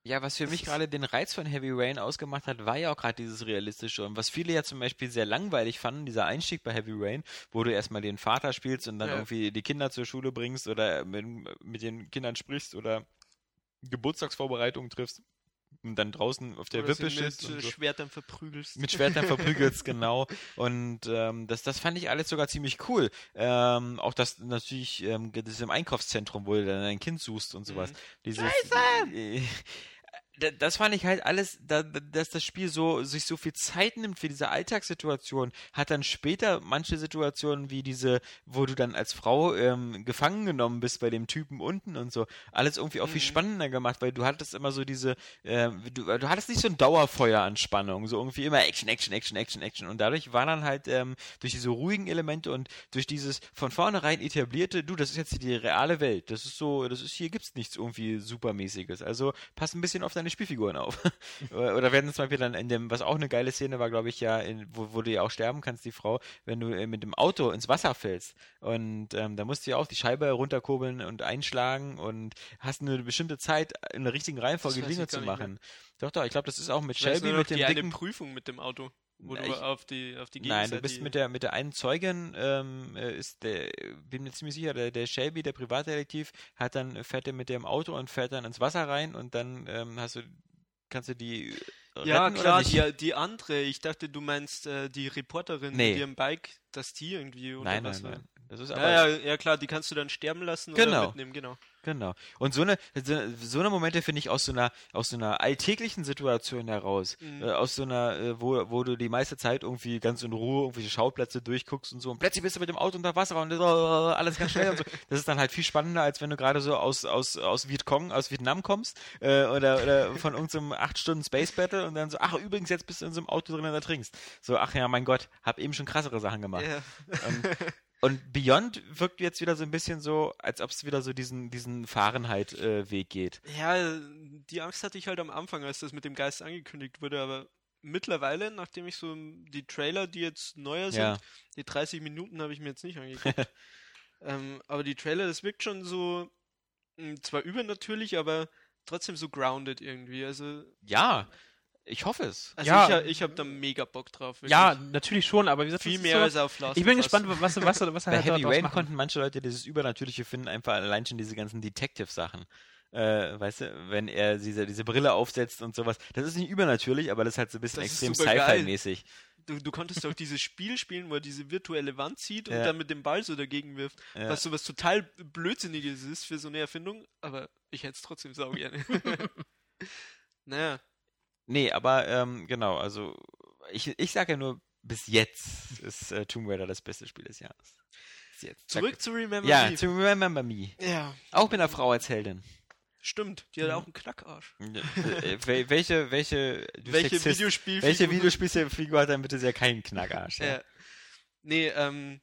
Ja, was für mich gerade den Reiz von Heavy Rain ausgemacht hat, war ja auch gerade dieses Realistische. Und was viele ja zum Beispiel sehr langweilig fanden, dieser Einstieg bei Heavy Rain, wo du erstmal den Vater spielst und dann Ja. irgendwie die Kinder zur Schule bringst oder mit, mit den Kindern sprichst oder Geburtstagsvorbereitungen triffst und dann draußen auf der Oder Wippe mit stehst. und äh, so. Schwertern verprügelst. Mit Schwertern verprügelst, genau. Und ähm, das, das fand ich alles sogar ziemlich cool. Ähm, auch das natürlich, ähm, das im Einkaufszentrum, wo du dann ein Kind suchst und sowas. Mhm. Dieses, äh, da- das fand ich halt alles, da, da- dass das Spiel so sich so viel Zeit nimmt für diese Alltagssituation, hat dann später manche Situationen wie diese, wo du dann als Frau ähm, gefangen genommen bist bei dem Typen unten und so, alles irgendwie auch viel Mhm. spannender gemacht, weil du hattest immer so diese, äh, du, du hattest nicht so ein Dauerfeuer an Spannung, so irgendwie immer Action, Action, Action, Action, Action und dadurch war dann halt ähm, durch diese ruhigen Elemente und durch dieses von vornherein etablierte, du, das ist jetzt die reale Welt, das ist so, das ist hier gibt's nichts irgendwie supermäßiges, also pass ein bisschen auf deine Spielfiguren auf. Oder werden zum Beispiel dann in dem, was auch eine geile Szene war, glaube ich, ja, in, wo, wo du ja auch sterben kannst, die Frau, wenn du äh, mit dem Auto ins Wasser fällst. Und ähm, da musst du ja auch die Scheibe runterkurbeln und einschlagen und hast eine bestimmte Zeit in der richtigen Reihenfolge Dinge zu machen. Doch, doch, ich glaube, das ist auch mit Ich Shelby nur mit dem die eine dicken Prüfung mit dem Auto, wo Na, du ich- auf die auf die Nein, du Gegenseite- bist mit der mit der einen Zeugin, ähm, äh, ist der, bin mir ziemlich sicher, der, der Shelby, der Privatdetektiv, hat dann fährt er mit dem Auto und fährt dann ins Wasser rein und dann ähm, hast du kannst du die äh, Ja, klar, die, die andere. Ich dachte, du meinst äh, die Reporterin Nee. mit ihrem Bike, dass die irgendwie oder Nein, was nein, war. nein. Das ist aber Ja, ja, ja, klar, die kannst du dann sterben lassen Genau. oder mitnehmen, genau. Genau. Und so eine, so, so eine Momente finde ich aus so einer, aus so einer alltäglichen Situation heraus, Mhm. äh, aus so einer, äh, wo, wo du die meiste Zeit irgendwie ganz in Ruhe irgendwelche Schauplätze durchguckst und so und plötzlich bist du mit dem Auto unter Wasser und so, alles ganz schnell und so. Das ist dann halt viel spannender, als wenn du gerade so aus, aus, aus Vietcong, aus Vietnam kommst, äh, oder, oder von irgendeinem acht Stunden Space Battle und dann so, ach übrigens, jetzt bist du in so einem Auto drin und ertrinkst. So, ach ja, mein Gott, hab eben schon krassere Sachen gemacht. Ja. Und, und Beyond wirkt jetzt wieder so ein bisschen so, als ob es wieder so diesen, diesen Fahrenheit-Weg geht. ja, die Angst hatte ich halt am Anfang, als das mit dem Geist angekündigt wurde, aber mittlerweile, nachdem ich so die Trailer, die jetzt neuer sind, Ja. die 30 Minuten habe ich mir jetzt nicht angeguckt. ähm, aber die Trailer, das wirkt schon so, mh, zwar übernatürlich, aber trotzdem so grounded irgendwie. Also, Ja, ich hoffe es. also Ja. ich, ich habe da mega Bock drauf. wirklich. Ja, natürlich schon, aber wie gesagt, viel mehr so, als auf Last Ich bin gespannt, was, was, was, was er Bei halt Heavy Rain machen. konnten manche Leute dieses Übernatürliche finden, einfach allein schon diese ganzen Detective-Sachen. Äh, weißt du, wenn er diese, diese Brille aufsetzt und sowas. Das ist nicht übernatürlich, aber das ist halt so ein bisschen Das extrem. Sci-Fi-mäßig. Du, du konntest auch dieses Spiel spielen, wo er diese virtuelle Wand zieht und Ja. dann mit dem Ball so dagegen wirft. Ja. Was sowas total Blödsinniges ist für so eine Erfindung, aber ich hätte es trotzdem sau gerne. naja, Nee, aber ähm, genau, also ich, ich sage ja nur, bis jetzt ist äh, Tomb Raider das beste Spiel des Jahres. Bis jetzt. zurück zu Remember Ja, Me. to Remember Me. Ja, Auch mit einer Frau als Heldin. stimmt. Die hat Mhm. auch einen Knackarsch. Äh, wel- welche, welche, Welche Sexist, Videospielfigur? welche Videospielfigur hat dann bitte sehr keinen Knackarsch? Ja. Ja. Nee, ähm,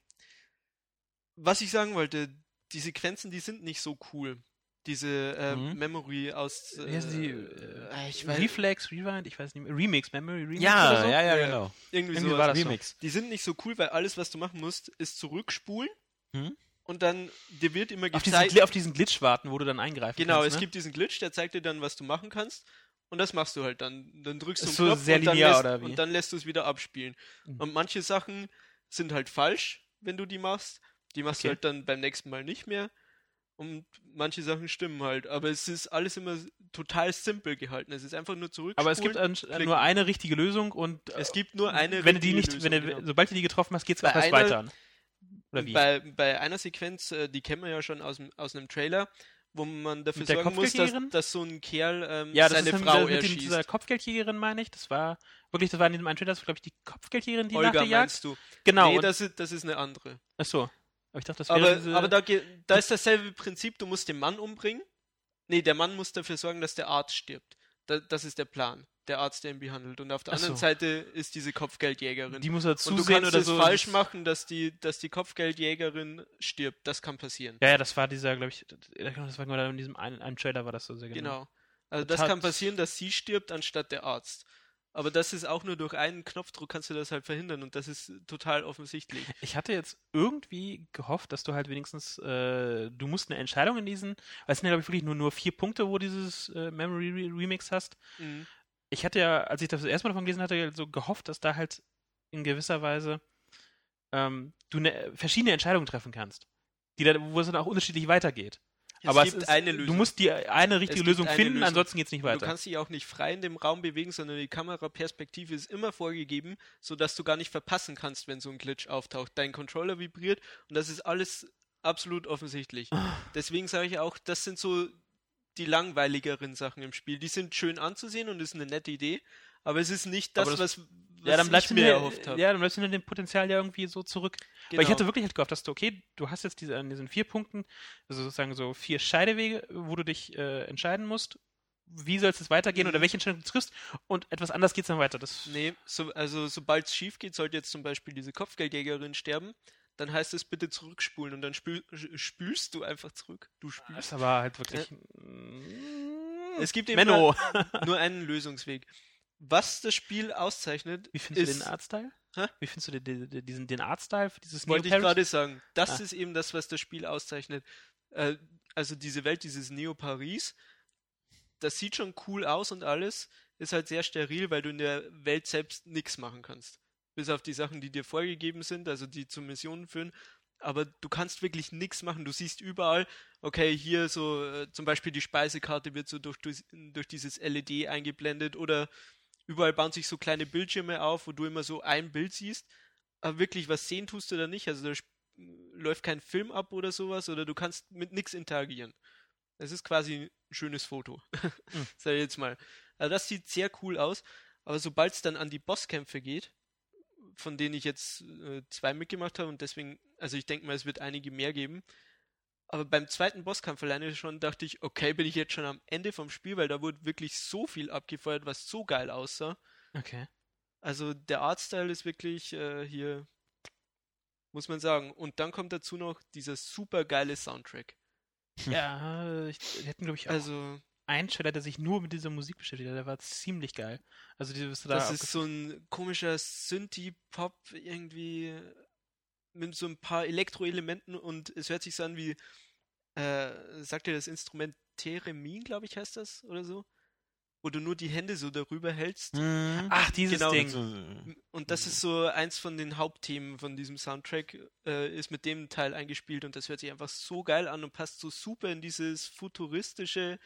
was ich sagen wollte, die Sequenzen, die sind nicht so cool. Diese äh, Mhm. Memory aus. Wie heißen die? äh, Äh, ich weiß, Reflex, Rewind, ich weiß nicht mehr. Remix, Memory Remix Ja, oder so? ja, ja, Ja. genau. irgendwie, irgendwie sowas. war das so. Remix. Die sind nicht so cool, weil alles, was du machen musst, ist zurückspulen Hm? und dann dir wird immer Auf diesen, gezeigt. Auf diesen Glitch warten, wo du dann eingreifen Genau, kannst. es ne? gibt diesen Glitch, der zeigt dir dann, was du machen kannst. Und das machst du halt dann. Dann drückst du Ist einen so Knopf sehr und, dann lässt, oder wie? und dann lässt du es wieder abspielen. Mhm. Und manche Sachen sind halt falsch, wenn du die machst. Die machst du Okay. halt dann beim nächsten Mal nicht mehr. Und manche Sachen stimmen halt. Aber es ist alles immer total simpel gehalten. Es ist einfach nur zurück. Aber es gibt an, nur eine richtige Lösung und Es gibt nur eine wenn du die nicht, wenn Lösung, du, genau. sobald du die getroffen hast, geht's etwas weiter. Oder wie? Bei, bei einer Sequenz, äh, die kennen wir ja schon aus, aus einem Trailer, wo man dafür Mit sorgen muss, dass, dass so ein Kerl ähm, ja, das seine ist mit, Frau mit erschießt. dieser Kopfgeldjägerin, meine ich. Das war wirklich, das war in diesem einen Trailer, das war, glaube ich, die Kopfgeldjägerin, die nach Olga der Jagd. meinst du? Genau. nee, das ist, das ist eine andere. Ach so. Aber ich dachte, das wäre Aber, diese... aber da, da ist dasselbe Prinzip, du musst den Mann umbringen. Nee, der Mann muss dafür sorgen, dass der Arzt stirbt. Da, das ist der Plan. Der Arzt, der ihn behandelt. Und auf der Ach anderen so. Seite ist diese Kopfgeldjägerin. die muss er und du zusehen kannst oder es so. falsch Das- machen, dass die, dass die Kopfgeldjägerin stirbt. Das kann passieren. Ja, ja, das war dieser, glaube ich, das war in diesem einen, einem Trailer war das so sehr genau. Genau. Also das Tat- kann passieren, dass sie stirbt anstatt der Arzt. Aber das ist auch nur durch einen Knopfdruck kannst du das halt verhindern und das ist total offensichtlich. Ich hatte jetzt irgendwie gehofft, dass du halt wenigstens, äh, du musst eine Entscheidung in diesen, weil es sind ja, glaube ich, wirklich nur, nur vier Punkte, wo dieses äh, Memory Re Remix hast. Mhm. Ich hatte ja, als ich das erste Mal davon gelesen hatte, so gehofft, dass da halt in gewisser Weise ähm, du eine, verschiedene Entscheidungen treffen kannst, die dann, wo es dann auch unterschiedlich weitergeht. Es Aber gibt es ist, eine Lösung. du musst die eine richtige gibt Lösung finden, Lösung. ansonsten geht es nicht Du weiter. kannst dich auch nicht frei in dem Raum bewegen, sondern die Kameraperspektive ist immer vorgegeben, sodass du gar nicht verpassen kannst, wenn so ein Glitch auftaucht. Dein Controller vibriert und das ist alles absolut offensichtlich. Deswegen sage ich auch, das sind so die langweiligeren Sachen im Spiel. Die sind schön anzusehen und ist eine nette Idee, aber es ist nicht das, das- was, was ja, dann ich du mir erhofft habe. ja, dann bleibst du in dem Potenzial ja irgendwie so zurück. Weil ich Genau. hatte wirklich halt gehofft, dass du, okay, du hast jetzt diese, an diesen vier Punkten, also sozusagen so vier Scheidewege, wo du dich äh, entscheiden musst. Wie soll es weitergehen oder Mhm. welche Entscheidung du triffst und etwas anders geht es dann weiter. Das, Nee, so, also sobald es schief geht, sollte jetzt zum Beispiel diese Kopfgeldjägerin sterben, dann heißt es bitte zurückspulen und dann spül, spülst du einfach zurück. Du das spülst. ist aber halt wirklich. Es gibt eben nur einen Lösungsweg. Was das Spiel auszeichnet, Wie findest du ist, den Artstyle? Hä? Wie findest du den, den, diesen, den Artstyle für dieses wollte ich gerade sagen, das Ah. ist eben das, was das Spiel auszeichnet. Äh, also diese Welt, dieses Neo-Paris, das sieht schon cool aus und alles, ist halt sehr steril, weil du in der Welt selbst nichts machen kannst. Bis auf die Sachen, die dir vorgegeben sind, also die zu Missionen führen. Aber du kannst wirklich nichts machen. Du siehst überall, okay, hier so äh, zum Beispiel die Speisekarte wird so durch, durch, durch dieses LED eingeblendet oder überall bauen sich so kleine Bildschirme auf, wo du immer so ein Bild siehst. Aber wirklich was sehen tust du da nicht. Also da läuft kein Film ab oder sowas oder du kannst mit nichts interagieren. Es ist quasi ein schönes Foto. Mhm. Sag ich jetzt mal. Also das sieht sehr cool aus. Aber sobald es dann an die Bosskämpfe geht, von denen ich jetzt äh, zwei mitgemacht habe und deswegen, also ich denke mal, es wird einige mehr geben. Aber beim zweiten Bosskampf alleine schon dachte ich, okay, bin ich jetzt schon am Ende vom Spiel, weil da wurde wirklich so viel abgefeuert, was so geil aussah. Okay. Also der Artstyle ist wirklich äh, hier, muss man sagen. Und dann kommt dazu noch dieser super geile Soundtrack. Ja, ich, hätten, glaube ich, auch Also einen Trailer, der sich nur mit dieser Musik beschäftigt hat. Der war ziemlich geil. Also, die, da das ist so ein komischer Synthie-Pop irgendwie mit so ein paar Elektroelementen und es hört sich so an wie, äh, sagt ihr das Instrument Theremin, glaube ich, heißt das oder so? Wo du nur die Hände so darüber hältst. Mhm. Ach, dieses Genau. Ding. Und das ist so eins von den Hauptthemen von diesem Soundtrack, äh, ist mit dem Teil eingespielt und das hört sich einfach so geil an und passt so super in dieses futuristische,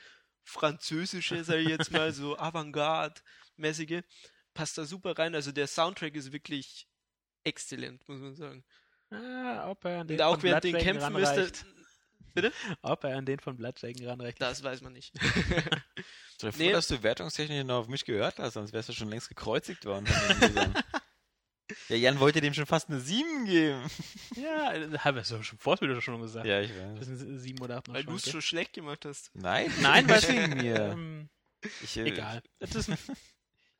französische, sag ich jetzt mal, so Avantgarde-mäßige. Passt da super rein. Also der Soundtrack ist wirklich exzellent, muss man sagen. Ah, ob er an den Und auch von während den Bloodshaken Kämpfen ranreicht. Bitte? Ob er an den von Bloodshaken ranreicht. Das weiß man nicht. Stell dir Nee. vor, dass du wertungstechnisch noch auf mich gehört hast, sonst wärst du schon längst gekreuzigt worden. ja, Jan wollte dem schon fast eine 7 geben. Ja, habe ich schon vor wieder schon gesagt. Ja, ich Das weiß. sind sieben oder acht noch Weil du schon, es so schlecht gemacht hast. Nein, Nein, weil wegen mir. Ähm, Ich, äh, egal. Das ist, Ich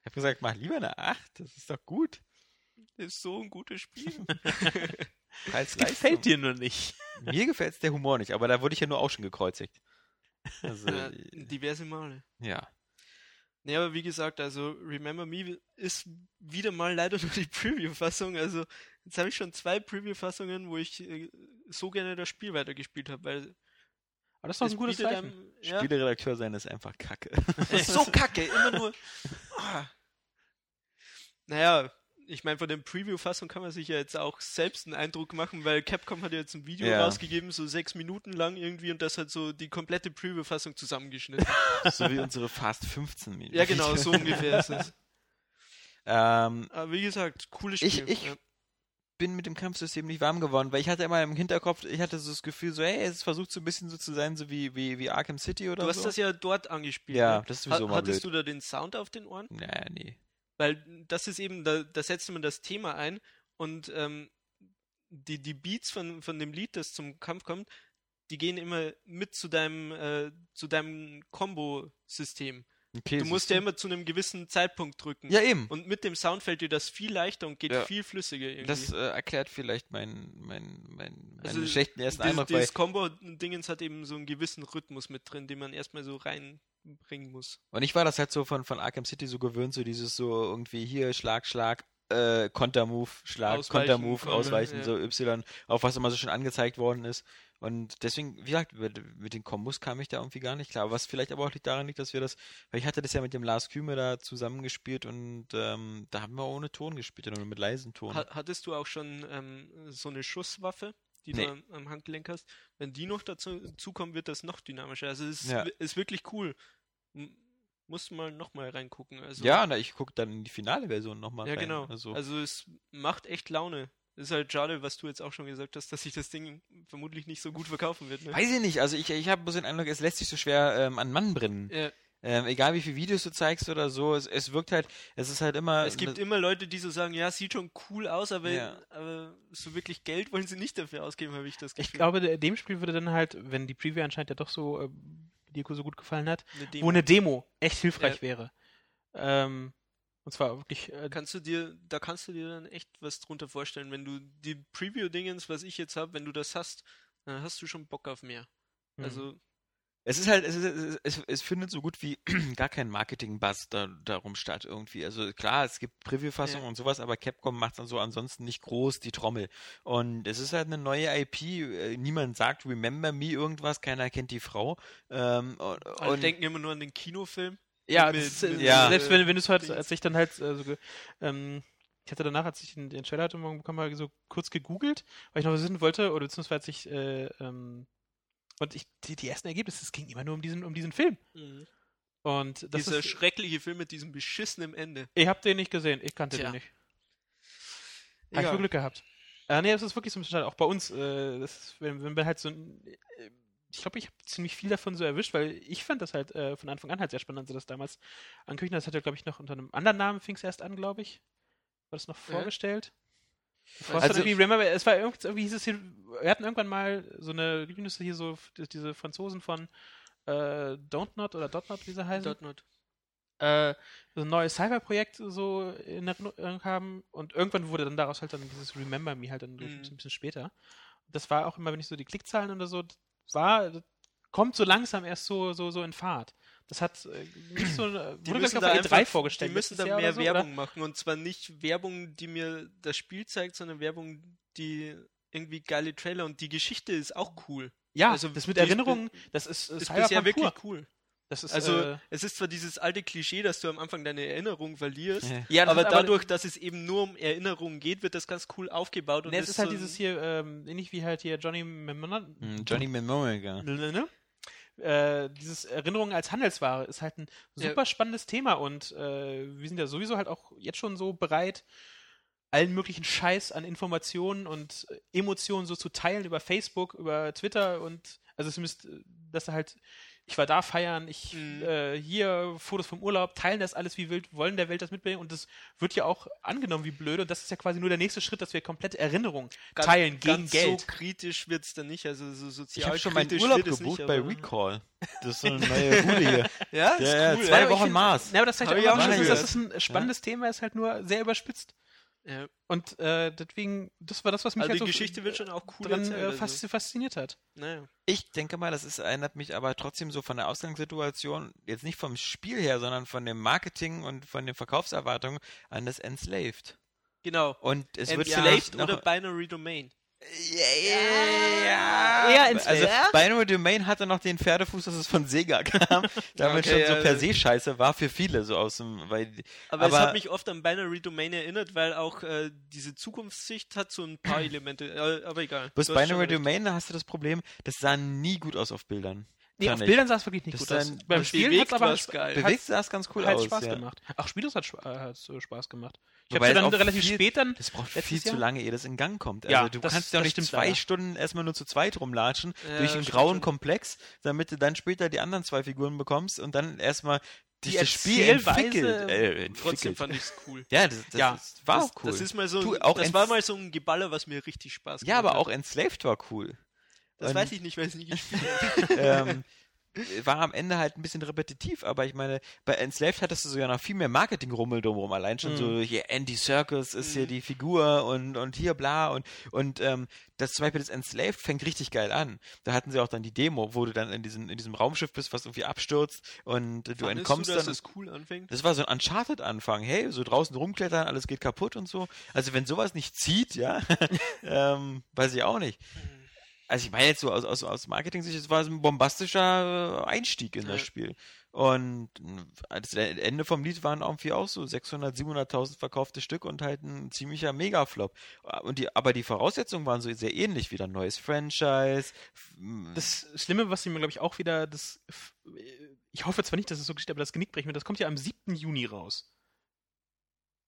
habe gesagt, mach lieber eine 8, das ist doch gut. Das ist so ein gutes Spiel. Teils gefällt dir nur nicht. Mir gefällt der Humor nicht, aber da wurde ich ja nur auch schon gekreuzigt. Also, ja, diverse Male. ja. Nee, aber wie gesagt, also Remember Me ist wieder mal leider nur die Preview-Fassung. Also jetzt habe ich schon zwei Preview-Fassungen, wo ich äh, so gerne das Spiel weitergespielt habe, weil Aber das ist doch ein gutes Zeichen. einem- ja, Spieleredakteur sein ist einfach kacke. so kacke, immer nur. Ah. Naja, ich meine, von der Preview-Fassung kann man sich ja jetzt auch selbst einen Eindruck machen, weil Capcom hat ja jetzt ein Video Ja. rausgegeben, so sechs Minuten lang irgendwie, und das hat so die komplette Preview-Fassung zusammengeschnitten. so wie unsere Fast 15 Minuten. ja, genau, so ungefähr ist es. Ähm, Aber wie gesagt, cooles Spiel. Ich- ich- ja. bin mit dem Kampfsystem nicht warm geworden, weil ich hatte immer im Hinterkopf, ich hatte so das Gefühl, so, hey, es versucht so ein bisschen so zu sein, so wie, wie, wie Arkham City oder Du hast so. das ja dort angespielt. Ja, ne? das ist sowieso Ha- mal Hattest blöd. du da den Sound auf den Ohren? Naja, nee. Weil das ist eben, da, da setzt man das Thema ein und ähm, die, die Beats von, von dem Lied, das zum Kampf kommt, die gehen immer mit zu deinem, äh, zu deinem Combo-System. Okay, Du musst ja immer zu einem gewissen Zeitpunkt drücken. Ja, eben. Und mit dem Sound fällt dir das viel leichter und geht Ja. viel flüssiger irgendwie. Das äh, erklärt vielleicht meinen mein, mein, Also, meinen schlechten ersten Dieses, Eindruck, dieses Combo-Dingens hat eben so einen gewissen Rhythmus mit drin, den man erstmal so reinbringen muss. Und ich war das halt so von, von Arkham City so gewöhnt, so dieses so irgendwie hier Schlag, Schlag, äh, Kontermove, Schlag, Ausweichen, Kontermove, Konter, ausweichen, ja. so Y, auf was immer so schon angezeigt worden ist. Und deswegen, wie gesagt, mit, den Kombos kam ich da irgendwie gar nicht klar. Was vielleicht aber auch liegt daran liegt, dass wir das, weil ich hatte das ja mit dem Lars Küme da zusammengespielt und ähm, da haben wir ohne Ton gespielt, nur mit leisen Ton. Ha hattest du auch schon ähm, so eine Schusswaffe, die Nee. du am, am Handgelenk hast? Wenn die noch dazu zukommen, wird das noch dynamischer. Also es ist, Ja. ist wirklich cool. Musst du mal nochmal reingucken. Also, ja, na, ich gucke dann in die finale Version nochmal ja rein. genau. Also, Also es macht echt Laune. Ist halt schade, was du jetzt auch schon gesagt hast, dass sich das Ding vermutlich nicht so gut verkaufen wird. Ne? weiß ich nicht, also ich, ich habe so den Eindruck, es lässt sich so schwer ähm, an Mann brennen. Ja, Ähm, egal wie viele Videos du zeigst oder so, es, es wirkt halt, es ist halt immer. es gibt immer Leute, die so sagen, ja, sieht schon cool aus, aber, Ja. aber so wirklich Geld wollen sie nicht dafür ausgeben, habe ich das Gefühl. Ich glaube, dem Spiel würde dann halt, wenn die Preview anscheinend ja doch so äh, dir so gut gefallen hat, Eine wo Demo. eine Demo echt hilfreich Ja. wäre. Ähm, und zwar wirklich äh, kannst du dir, da kannst du dir dann echt was drunter vorstellen, wenn du die Preview-Dingens, was ich jetzt habe, wenn du das hast, dann hast du schon Bock auf mehr. hm. Also, Es ist halt, es, ist, es, es, es findet so gut wie gar kein Marketing-Buzz da, darum statt irgendwie. Also klar, es gibt Preview-Fassungen Ja. und sowas, aber Capcom macht dann so ansonsten nicht groß die Trommel. Und es ist halt eine neue IP. äh, Niemand sagt Remember Me irgendwas, keiner kennt die Frau. Ähm, und, alle und denken immer nur an den Kinofilm. Ja, mit- ist, mit, Ja. selbst wenn, wenn du es halt, als ich dann halt, so, ge- ähm, ich hatte danach, als ich den, den Trailer heute Morgen bekommen habe, so kurz gegoogelt, weil ich noch wissen wollte, oder beziehungsweise als ich, äh, ähm, und ich, die, die ersten Ergebnisse, es ging immer nur um diesen, um diesen Film. Und das Dieser ist, schreckliche Film mit diesem beschissenen Ende. ich hab den nicht gesehen, ich kannte Tja. den nicht. Hab ich Egal. wohl Glück gehabt. Äh, nee, das ist wirklich so ein bisschen schade. Auch bei uns, äh, ist, wenn, wenn wir halt so ein, äh, ich glaube, ich habe ziemlich viel davon so erwischt, weil ich fand das halt äh, von Anfang an halt sehr spannend, als sie das damals ankündigten. Das hat ja, glaube ich, noch unter einem anderen Namen fing es erst an, glaube ich. War das noch vorgestellt? Bevor Also- irgendwie, remember, es war irgendwie, irgendwie hieß es hier, wir hatten irgendwann mal so eine News hier so, diese Franzosen von äh, Don't Not oder Dot Not, wie sie heißen Dot not. äh, so ein neues Cyber-Projekt so in Erinnerung haben und irgendwann wurde dann daraus halt dann dieses Remember Me halt dann Mhm. ein bisschen später. Das war auch immer, wenn ich so die Klickzahlen oder so war, das kommt so langsam erst so, so, so in Fahrt. Das hat äh, nicht so, äh, Die wurde müssen, da auf der E3 einfach, vorgestellt. die müssen da Jahr mehr so, Werbung Oder? machen. Und zwar nicht Werbung, die mir das Spiel zeigt, sondern Werbung, die irgendwie geile Trailer und die Geschichte ist auch cool. Ja, Also das mit ist Erinnerungen, das ist, Ist bisher wirklich cool. Das ist, Also äh, es ist zwar dieses alte Klischee, dass du am Anfang deine Erinnerung verlierst, Ja. ja, aber ist dadurch, dass es eben nur um Erinnerungen geht, wird das ganz cool aufgebaut. Und Nee, es ist halt so dieses hier, ähm, ähnlich wie halt hier Johnny Mnemonic, Hm, Johnny Mnemonic, Ne, ne? Äh, dieses Erinnerungen als Handelsware ist halt ein Ja. super spannendes Thema und äh, wir sind ja sowieso halt auch jetzt schon so bereit, allen möglichen Scheiß an Informationen und äh, Emotionen so zu teilen über Facebook, über Twitter und also zumindest, äh, dass da halt, ich war da feiern, ich Mhm. äh, hier Fotos vom Urlaub, teilen das alles wie wild, wollen der Welt das mitbringen und das wird ja auch angenommen wie blöd und das ist ja quasi nur der nächste Schritt, dass wir komplette Erinnerungen ganz, teilen gegen ganz Geld. So kritisch wird es dann nicht, also so Ich sozial habe schon meinen Urlaub gebucht nicht, bei Recall. Das ist so eine neue Bude hier. Ja, ist Ja, cool. zwei ja. Wochen Mars. Ja, aber das zeigt ich auch, auch gehört. das ein spannendes Thema ist, halt nur sehr überspitzt. Ja. Und äh, deswegen, das war das, was mich Also halt die so Geschichte wird schon auch cool dran erzählt, äh, also. faszi- fasziniert hat. Naja. Ich denke mal, das ist, erinnert mich aber trotzdem so von der Ausgangssituation, jetzt nicht vom Spiel her, sondern von dem Marketing und von den Verkaufserwartungen an das Enslaved. Genau. Und es wird Enslaved vielleicht noch, oder Binary Domain. Ja, ja, Eher Also Enslaved. Binary Domain hatte noch den Pferdefuß, dass es von Sega kam, damit Okay, schon so ja, per se scheiße war für viele so aus dem, weil Aber, es Aber- hat mich oft an Binary Domain erinnert, weil auch äh, diese Zukunftssicht hat so ein paar Elemente. Äh, aber egal. Bis Binary. Domain, da hast du das Problem, das sah nie gut aus auf Bildern. Nee, auf ich. Bildern sah es wirklich nicht Das gut aus. Beim das Spielen bewegt hat es aber was geil. Bewegt sah es ganz cool hat aus. Spaß ja. gemacht. Ach, Spielus hat, äh, hat so Spaß gemacht. Ich habe dann es auch relativ viel- spät dann. Das braucht viel zu lange, ehe das in Gang kommt. Ja, Also du das- kannst ja nicht zwei leider. Stunden erstmal nur zu zweit rumlatschen Ja, durch einen grauen schon. Komplex, damit du dann später die anderen zwei Figuren bekommst und dann erstmal Die dich das Spiel entwickelt. Äh, Trotzdem entwickelt. fand ich's cool. Ja, das, das, Ja, war das, auch cool. Das ist mal so, Du, ein, auch das war mal so ein Geballer, was mir richtig Spaß gemacht ja, aber hat. auch Enslaved war cool. Das und- weiß ich nicht, weil ich es nie gespielt habe. ähm, war am Ende halt ein bisschen repetitiv, aber ich meine, bei Enslaved hattest du sogar noch viel mehr Marketing-Rummel drumherum. Allein schon Mhm. so, hier Andy Serkis ist hier Mhm. die Figur und, und hier bla und, und ähm, das zum Beispiel das Enslaved fängt richtig geil an. Da hatten sie auch dann die Demo, wo du dann in diesem, in diesem Raumschiff bist, was irgendwie abstürzt und du Fandest entkommst du, dass dann. es cool anfängt? Das war so ein Uncharted-Anfang. Hey, so draußen rumklettern, alles geht kaputt und so. Also wenn sowas nicht zieht, ja, ähm, weiß ich auch nicht. Also ich meine jetzt so aus, aus, aus Marketing-Sicht, es war so ein bombastischer äh, Einstieg in das Ja. Spiel. Und äh, das Ende vom Lied waren irgendwie auch so 600, 700.000 verkaufte Stück und halt ein ziemlicher Megaflop. Und die, aber die Voraussetzungen waren so sehr ähnlich. Wieder ein neues Franchise. Das Schlimme, was sie mir, glaube ich, auch wieder das. Ich hoffe zwar nicht, dass es so geschieht, aber das Genick brechen wird. Das kommt ja am 7. Juni raus.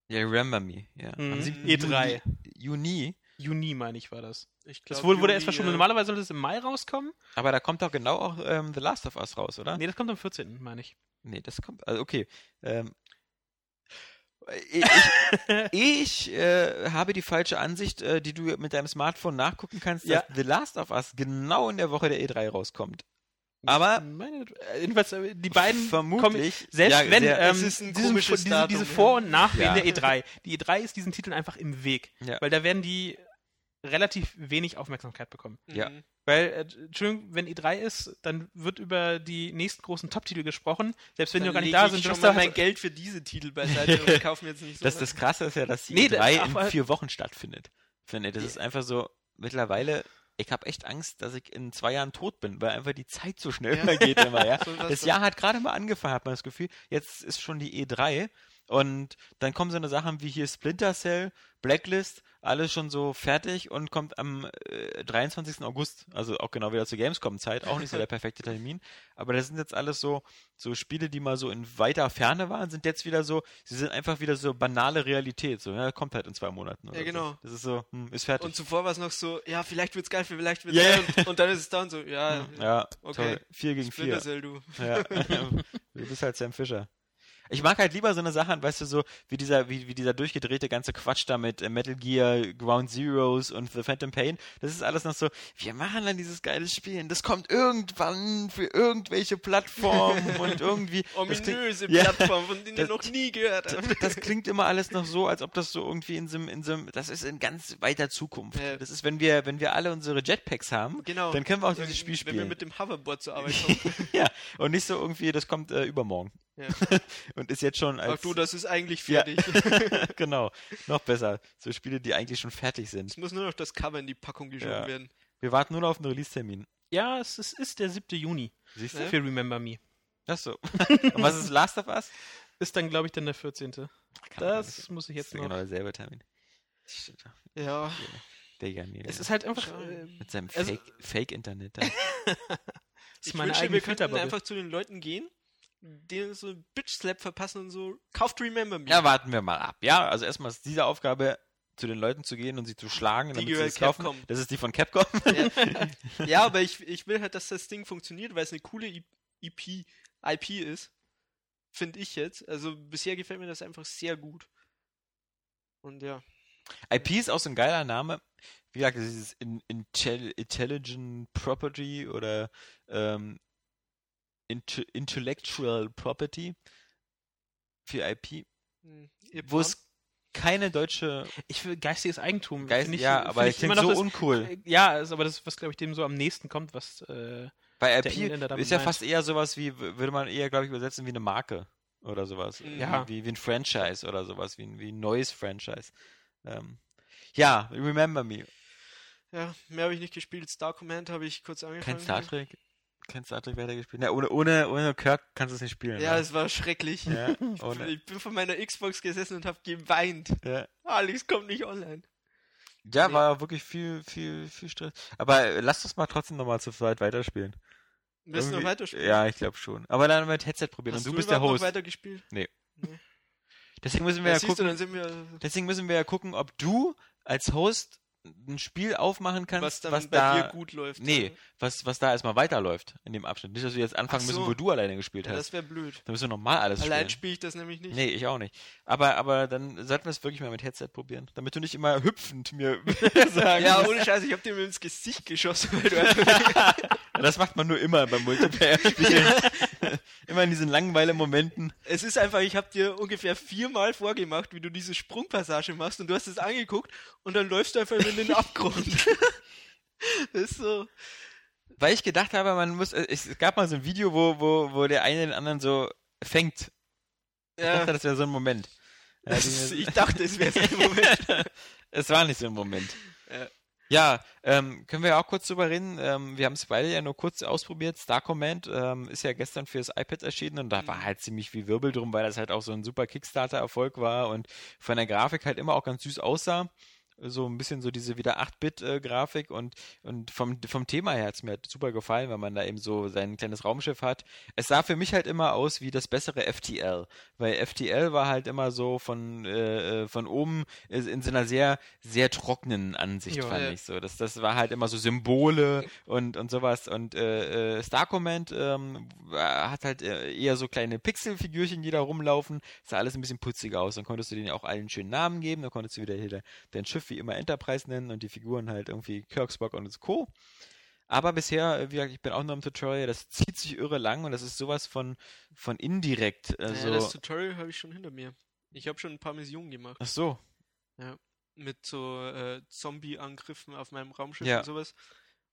ja, Remember Me. Ja. Mhm. Am 7. E3. Juni. Juni, meine ich, war das. Ich Das glaub, wurde, wurde Juni, erst verschoben. ja. Normalerweise sollte es im Mai rauskommen. Aber da kommt doch genau auch ähm, The Last of Us raus, oder? Nee, das kommt am 14., meine ich. Nee, das kommt. Also okay. Ähm, ich ich äh, habe die falsche Ansicht, äh, die du mit deinem Smartphone nachgucken kannst, Ja. dass The Last of Us genau in der Woche der E3 rauskommt. Aber meine, äh, jedenfalls, äh, die beiden kommen, vermutlich. selbst ja, wenn, sehr- ähm, es ist ein diesen- diese, diese. Vor- und Nachwehen Ja. der E3. Die E3 ist diesen Titeln einfach im Weg. Ja. Weil da werden die relativ wenig Aufmerksamkeit bekommen. Ja. Mhm. Weil, äh, Entschuldigung, wenn E3 ist, dann wird über die nächsten großen Top-Titel gesprochen, selbst wenn die Dann noch gar nicht da ich sind. schon was mal da mein halt- Geld für diese Titel beiseite und kaufe mir jetzt nicht so das, das Krasse ist ja, dass die Nee, E3 aber- in vier Wochen stattfindet. Finde ich. Das ist einfach so, mittlerweile, ich habe echt Angst, dass ich in zwei Jahren tot bin, weil einfach die Zeit so schnell Ja. vergeht immer, ja. So Das dann. Jahr hat gerade mal angefangen, hat man das Gefühl. Jetzt ist schon die E3 und dann kommen so eine Sachen wie hier Splinter Cell, Blacklist, alles schon so fertig und kommt am äh, 23. August, also auch genau wieder zur Gamescom-Zeit, auch nicht so der perfekte Termin. Aber das sind jetzt alles so, so Spiele, die mal so in weiter Ferne waren, sind jetzt wieder so, sie sind einfach wieder so banale Realität. So, ja, kommt halt in zwei Monaten. Ja, genau. So. Das ist so, hm, ist fertig. Und zuvor war es noch so, ja, vielleicht wird's geil, vielleicht wird's Ja, geil. Und, und dann ist es dann so, ja, ja, okay. toll. Vier gegen Splinter vier. Cell, du. Ja. du bist halt Sam Fischer. Ich mag halt lieber so eine Sachen, weißt du, so wie dieser, wie, wie dieser durchgedrehte ganze Quatsch da mit äh, Metal Gear, Ground Zeroes und The Phantom Pain. Das ist alles noch so, wir machen dann dieses geile Spiel und das kommt irgendwann für irgendwelche Plattformen und irgendwie. klingt, Ominöse Ja. Plattform, von denen Das- ihr noch nie gehört habt. das klingt immer alles noch so, als ob das so irgendwie in so einem, in so das ist in ganz weiter Zukunft. Ja. Das ist, wenn wir, wenn wir alle unsere Jetpacks haben, Genau. dann können wir auch Wenn- dieses Spiel Wenn spielen. wir mit dem Hoverboard zur Arbeit kommen. ja, und nicht so irgendwie, das kommt äh, übermorgen. Ja. und ist jetzt schon als. Ach du, das ist eigentlich Ja. fertig. genau, noch besser. So Spiele, die eigentlich schon fertig sind. Es muss nur noch das Cover in die Packung geschoben Ja. werden. Wir warten nur noch auf einen Release-Termin. Ja, es ist, ist der 7. Juni Siehst du? Ja. für Remember Me. Ach so. Und was ist Last of Us? Ist dann, glaube ich, dann der 14. Kann Das muss ich Das jetzt ist noch. genau derselbe Termin. Ja. Der Jan Es ist halt einfach. Äh, mit seinem also- Fake- Fake-Internet. da. das Ich ist meine wir könnten einfach zu den Leuten gehen, denen so einen Bitch-Slap verpassen und so, kauft Remember Me. ja, warten wir mal ab. Ja, also erstmal ist diese Aufgabe, zu den Leuten zu gehen und sie zu schlagen, Die damit sie es kaufen. Capcom. Das ist die von Capcom. Ja, ja aber ich, ich will halt, dass das Ding funktioniert, weil es eine coole I- EP, IP ist. Finde ich jetzt. Also bisher gefällt mir das einfach sehr gut. Und ja. IP ist auch so ein geiler Name. Wie gesagt, dieses in, Intel, Intelligent Property oder ähm, Intellectual Property für IP, hm, wo es keine deutsche Ich will geistiges Eigentum. Geist, ich, ja, aber ich noch so das, uncool. Ja, ist aber das, was glaube ich dem so am nächsten kommt, was. Äh, Bei IP ist ja meint. fast eher sowas wie, würde man eher, glaube ich, übersetzen wie eine Marke oder sowas. Mhm. Ja. Wie, wie ein Franchise oder sowas, wie ein, wie ein neues Franchise. Ähm, ja, Remember Me. Ja, mehr habe ich nicht gespielt. Star Command habe ich kurz angefangen. Kein Star Trek. Kein Star Trek weitergespielt. Na, ohne, ohne, ohne Kirk kannst du es nicht spielen. Ja, ne? es war schrecklich. ja, Ich bin von meiner Xbox gesessen und habe geweint. ja. Alex kommt nicht online. ja, Nee. war wirklich viel, viel, viel Stress. Aber äh, lass uns mal trotzdem nochmal zu zweit weiterspielen. Willst du noch weiterspielen? Ja, ich glaube schon. Aber dann mit Headset probieren Hast und du du bist der Host. noch weitergespielt? Deswegen müssen wir Ja, ja du, gucken. sind wir, Deswegen müssen wir ja gucken, ob du als Host ein Spiel aufmachen kannst, was dann was bei da dir gut läuft. Nee, was, was da erstmal weiterläuft in dem Abschnitt. Nicht, dass wir jetzt anfangen Ach müssen, so. wo du alleine gespielt Ja, hast. das wäre blöd. Dann müssen wir nochmal alles Allein spielen. spiele ich das nämlich nicht. Nee, ich auch nicht. Aber, aber dann sollten wir es wirklich mal mit Headset probieren. Damit du nicht immer hüpfend mir sagen Ja, ohne Scheiß, ich hab dir ins Gesicht geschossen, weil du einfach Das macht man nur immer beim Multiplayer-Spielen. immer in diesen Langweile-Momenten. Es ist einfach, ich habe dir ungefähr viermal vorgemacht, wie du diese Sprungpassage machst und du hast es angeguckt und dann läufst du einfach in den Abgrund. das ist so. Weil ich gedacht habe, man muss, äh, es gab mal so ein Video, wo, wo, wo der eine den anderen so fängt. Ich Ja, dachte, das wäre so ein Moment. Ja, ich dachte, es wäre so ein Moment. es war nicht so ein Moment. Ja. Ja, ähm, können wir ja auch kurz drüber reden. Ähm, wir haben es beide ja nur kurz ausprobiert. Star Command ähm, ist ja gestern fürs iPad erschienen und da war halt ziemlich viel Wirbel drum, weil das halt auch so ein super Kickstarter-Erfolg war und von der Grafik halt immer auch ganz süß aussah. So ein bisschen so diese wieder 8-Bit-Grafik und, und vom, vom Thema her hat es mir halt super gefallen, weil man da eben so sein kleines Raumschiff hat. Es sah für mich halt immer aus wie das bessere FTL, weil FTL war halt immer so von, äh, äh, von oben in so einer sehr, sehr trockenen Ansicht, Ja. fand Ja. ich so. Das, das war halt immer so Symbole und, und sowas. Und äh, äh, Star Command ähm, hat halt äh, eher so kleine Pixelfigürchen, die da rumlaufen. Sah alles ein bisschen putziger aus. Dann konntest du denen auch allen schönen Namen geben. Dann konntest du wieder hier de- dein Schiff wie immer Enterprise nennen und die Figuren halt irgendwie Kirksburg und Co. Aber bisher, äh, wie gesagt, ich bin auch nur im Tutorial, das zieht sich irre lang und das ist sowas von, von indirekt. Also, ja, das Tutorial habe ich schon hinter mir. Ich habe schon ein paar Missionen gemacht. ach so. Mit so äh, Zombie-Angriffen auf meinem Raumschiff Ja. und sowas.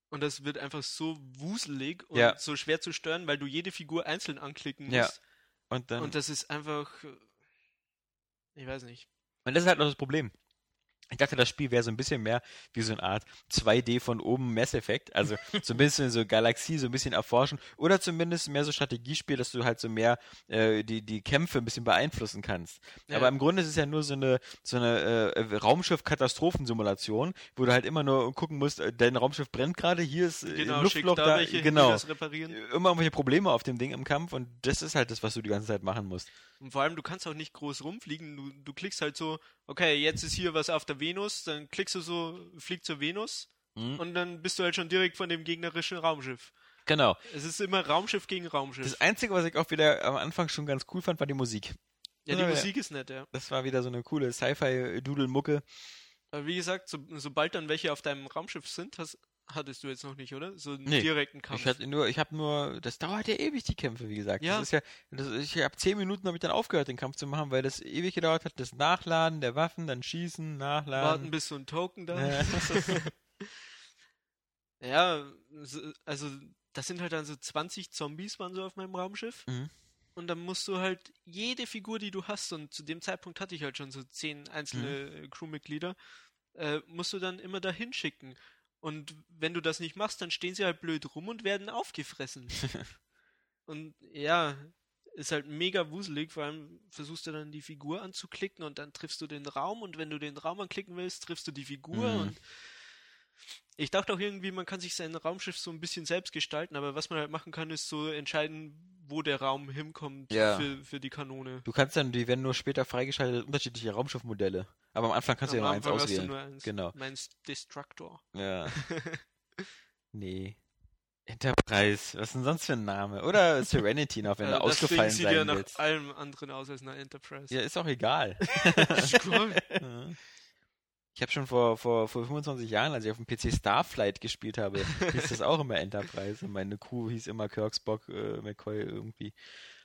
Und das wird einfach so wuselig und Ja. so schwer zu stören, weil du jede Figur einzeln anklicken musst. Ja. Und dann. Und das ist einfach. äh, Ich weiß nicht. Und das ist halt noch das Problem. Ich dachte, das Spiel wäre so ein bisschen mehr wie so eine Art 2D von oben Mass Effect. Also so ein bisschen so Galaxie, so ein bisschen erforschen. Oder zumindest mehr so Strategiespiel, dass du halt so mehr äh, die, die Kämpfe ein bisschen beeinflussen kannst. Ja. Aber im Grunde ist es ja nur so eine, so eine äh, Raumschiff-Katastrophensimulation, wo du halt immer nur gucken musst, äh, dein Raumschiff brennt gerade, hier ist äh, Genau, Luftloch da, da. welche genau. das reparieren. Immer irgendwelche Probleme auf dem Ding im Kampf und das ist halt das, was du die ganze Zeit machen musst. Und vor allem, du kannst auch nicht groß rumfliegen. Du, du klickst halt so, okay, jetzt ist hier was auf der Venus, dann klickst du so, flieg zur Venus Mhm. und dann bist du halt schon direkt von dem gegnerischen Raumschiff. Genau. Es ist immer Raumschiff gegen Raumschiff. Das Einzige, was ich auch wieder am Anfang schon ganz cool fand, war die Musik. ja, die Ja, ja. Musik ist nett, ja. Das war wieder so eine coole Sci-Fi-Dudelmucke. Aber wie gesagt, so, sobald dann welche auf deinem Raumschiff sind, hast, hattest du jetzt noch nicht, oder? So einen Nee. direkten Kampf. Ich hatte nur, ich habe nur, das dauert ja ewig, die Kämpfe, wie gesagt. Ja. Das ist ja, das, ich habe zehn Minuten habe ich dann aufgehört, den Kampf zu machen, weil das ewig gedauert hat. Das Nachladen der Waffen, dann Schießen, Warten, Nachladen. bis so ein Token da Ja. Ja, so- also das sind halt dann so 20 Zombies waren so auf meinem Raumschiff. Mhm. Und dann musst du halt jede Figur, die du hast, und zu dem Zeitpunkt hatte ich halt schon so zehn einzelne Mhm. Crewmitglieder, äh, musst du dann immer dahin schicken. Und wenn du das nicht machst, dann stehen sie halt blöd rum und werden aufgefressen. und ja, ist halt mega wuselig, vor allem versuchst du dann die Figur anzuklicken und dann triffst du den Raum und wenn du den Raum anklicken willst, triffst du die Figur Mhm. und ich dachte auch irgendwie, man kann sich sein Raumschiff so ein bisschen selbst gestalten, aber was man halt machen kann, ist so entscheiden, wo der Raum hinkommt Ja. für, für die Kanone. Du kannst dann, die werden nur später freigeschaltet, unterschiedliche Raumschiffmodelle. Aber am Anfang kannst du ja nur eins hast du auswählen. nur eins. Genau. Meinst Destructor. Ja. nee. Enterprise, was ist denn sonst für ein Name? Oder Serenity noch, wenn das Ding ausgefallen sieht sein ja nach willst. allem anderen aus als eine Enterprise. Ja, ist auch egal. Cool. Ja. Ich habe schon vor, vor, vor 25 Jahren, als ich auf dem PC Starflight gespielt habe, hieß das auch immer Enterprise und meine Crew hieß immer Kirksbock, äh, McCoy irgendwie.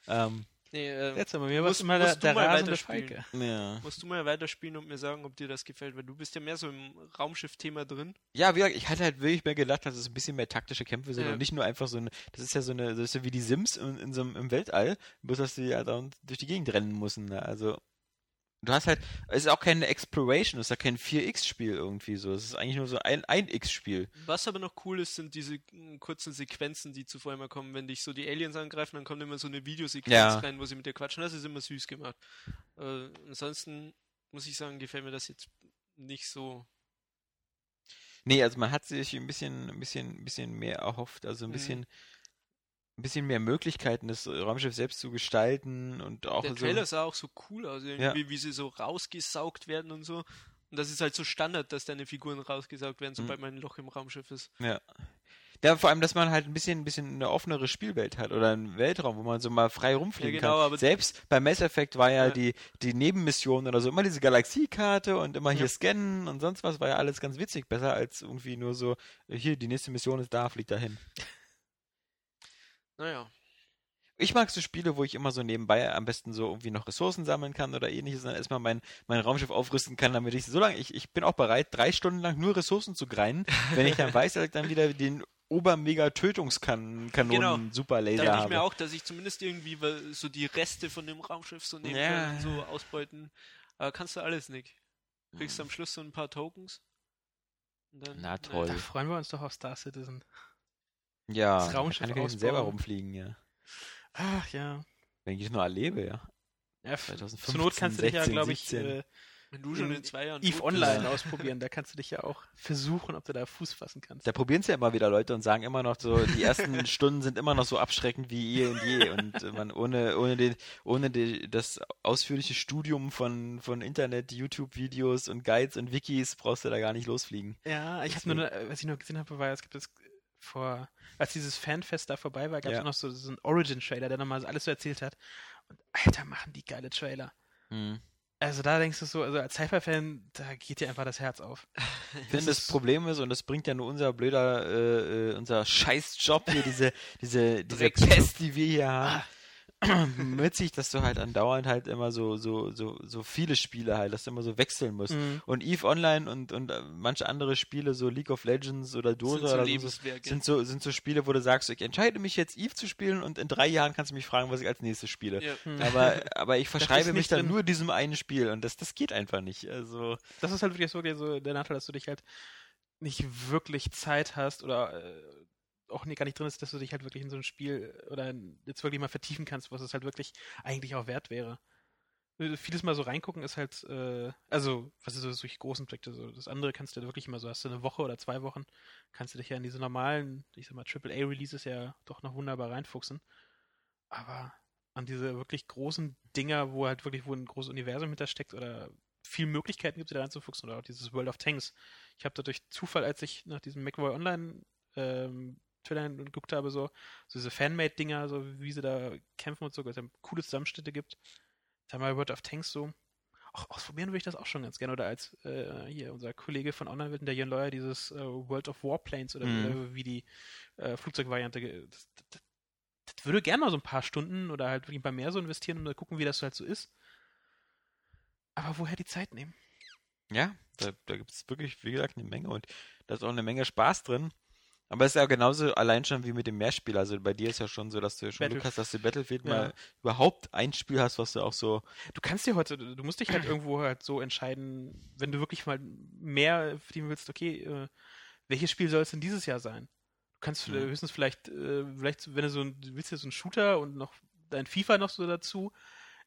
Ähm, nee, äh, Jetzt aber mir Musst- immer der, der mal rasende weiterspielen. Falke. ja. musst du mal weiterspielen und mir sagen, ob dir das gefällt, weil du bist ja mehr so im Raumschiff-Thema drin. ja, wie gesagt, ich hatte halt wirklich mehr gedacht, dass es ein bisschen mehr taktische Kämpfe sind Ja. und nicht nur einfach so eine, das ist ja so eine, das ist ja wie die Sims in, in so einem, im Weltall, bloß dass die ja da durch die Gegend rennen müssen. Ne? Also, du hast halt, es ist auch keine Exploration, es ist ja kein 4X-Spiel irgendwie so, es ist eigentlich nur so ein 1X-Spiel. Was aber noch cool ist, sind diese mm, kurzen Sequenzen, die zuvor immer kommen. Wenn dich so die Aliens angreifen, dann kommt immer so eine Videosequenz Ja. rein, wo sie mit dir quatschen. Das ist immer süß gemacht. Äh, ansonsten muss ich sagen, gefällt mir das jetzt nicht so. Nee, also man hat sich ein bisschen, ein bisschen, ein bisschen mehr erhofft, also ein Mhm. Bisschen, ein bisschen mehr Möglichkeiten, das Raumschiff selbst zu gestalten und auch Der so. Trailer sah auch so cool aus, irgendwie, wie sie so rausgesaugt werden und so. Und das ist halt so Standard, dass deine Figuren rausgesaugt werden, sobald man ein Loch im Raumschiff ist. Ja. Ja, vor allem, dass man halt ein bisschen, ein bisschen eine offenere Spielwelt hat oder einen Weltraum, wo man so mal frei rumfliegen Ja, genau, kann. aber- Selbst bei Mass Effect war ja, Ja. die, die Nebenmission oder so immer diese Galaxiekarte und immer hier Ja. scannen und sonst was, war ja alles ganz witzig. Besser als irgendwie nur so, hier, die nächste Mission ist da, flieg dahin. Naja. Ich mag so Spiele, wo ich immer so nebenbei am besten so irgendwie noch Ressourcen sammeln kann oder ähnliches dann erstmal mein, mein Raumschiff aufrüsten kann, damit ich so lange, ich, ich bin auch bereit, drei Stunden lang nur Ressourcen zu greinen, wenn ich dann weiß, dass ich dann wieder den Obermega-Tötungskanonen Genau. Superlaser Dachte ich habe. mir auch, dass ich zumindest irgendwie so die Reste von dem Raumschiff so nehmen Ja. kann, so ausbeuten. Aber kannst du alles nicht. Kriegst am Schluss so ein paar Tokens. Und dann, Na toll. Da freuen wir uns doch auf Star Citizen. Ja, das Raumschiff kann ich selber rumfliegen, ja. Ach ja. Wenn ich es nur erlebe, ja. ja f- 2015, zur Not kannst du dich ja, 16, glaube ich, 17. äh, Wenn du schon in in zwei Jahren Eve Online Ja. ausprobieren. Da kannst du dich ja auch versuchen, ob du da Fuß fassen kannst. Da probieren es ja immer wieder Leute und sagen immer noch so, die ersten Stunden sind immer noch so abschreckend wie je und je. Und äh, man ohne, ohne, den, ohne die, das ausführliche Studium von, von Internet, YouTube-Videos und Guides und Wikis brauchst du da gar nicht losfliegen. Ja, ich habe nur, ne- was ich nur gesehen habe, war, es gibt es vor, als dieses Fanfest da vorbei war, gab es Ja. noch so, so einen Origin-Trailer, der nochmal alles so erzählt hat. Und Alter, machen die geile Trailer. Hm. Also da denkst du so, also als Sci-Fi-Fan, da geht dir einfach das Herz auf. Ich finde, das Problem ist, und das bringt ja nur unser blöder, äh, äh, unser Scheißjob hier, diese, diese, diese. Pest, die wir hier haben, mit sich, dass du halt andauernd halt immer so, so, so, so viele Spiele halt, dass du immer so wechseln musst. Mhm. Und EVE Online und, und äh, manche andere Spiele, so League of Legends oder Dota sind so oder so, sind so, sind so Spiele, wo du sagst, ich entscheide mich jetzt EVE zu spielen und in drei Jahren kannst du mich fragen, was ich als nächstes spiele. Ja. Hm. Aber, aber ich verschreibe mich dann drin. nur diesem einen Spiel und das, das geht einfach nicht. Also, Das ist halt wirklich so, so der Nachteil, dass du dich halt nicht wirklich Zeit hast oder äh, auch nie, gar nicht drin ist, dass du dich halt wirklich in so ein Spiel oder jetzt wirklich mal vertiefen kannst, was es halt wirklich eigentlich auch wert wäre. Äh, Vieles mal so reingucken ist halt, äh, also, was ist so solche großen Projekte, so das andere kannst du wirklich immer so, hast du eine Woche oder zwei Wochen, kannst du dich ja in diese normalen, ich sag mal, AAA-Releases ja doch noch wunderbar reinfuchsen. Aber an diese wirklich großen Dinger, wo halt wirklich, wo ein großes Universum hintersteckt oder viel Möglichkeiten gibt, da reinzufuchsen oder auch dieses World of Tanks. Ich habe da durch Zufall, als ich nach diesem McVoy Online ähm, Trailer geguckt habe, so, so diese Fanmade-Dinger, so wie sie da kämpfen und so, dass es coole Zusammenschnitte gibt. Da mal World of Tanks so. Auch ausprobieren würde ich das auch schon ganz gerne. Oder als äh, hier unser Kollege von Online, der Jan Leuer, dieses äh, World of Warplanes oder, Mhm. wie die äh, Flugzeugvariante. Das, das, das würde gerne mal so ein paar Stunden oder halt wirklich ein paar mehr so investieren, um zu gucken, wie das halt so ist. Aber woher die Zeit nehmen? Ja, da, da gibt es wirklich, wie gesagt, eine Menge und da ist auch eine Menge Spaß drin. Aber es ist ja genauso allein schon wie mit dem Mehrspiel. Also bei dir ist ja schon so, dass du schon Glück hast, dass du Battlefield Ja. mal überhaupt ein Spiel hast, was du auch so. Du kannst dir heute, du musst dich halt irgendwo halt so entscheiden, wenn du wirklich mal mehr verdienen willst, okay, äh, welches Spiel soll es denn dieses Jahr sein? Du kannst Mhm. höchstens vielleicht, äh, vielleicht, wenn du so ein, du willst ja so einen Shooter und noch dein FIFA noch so dazu,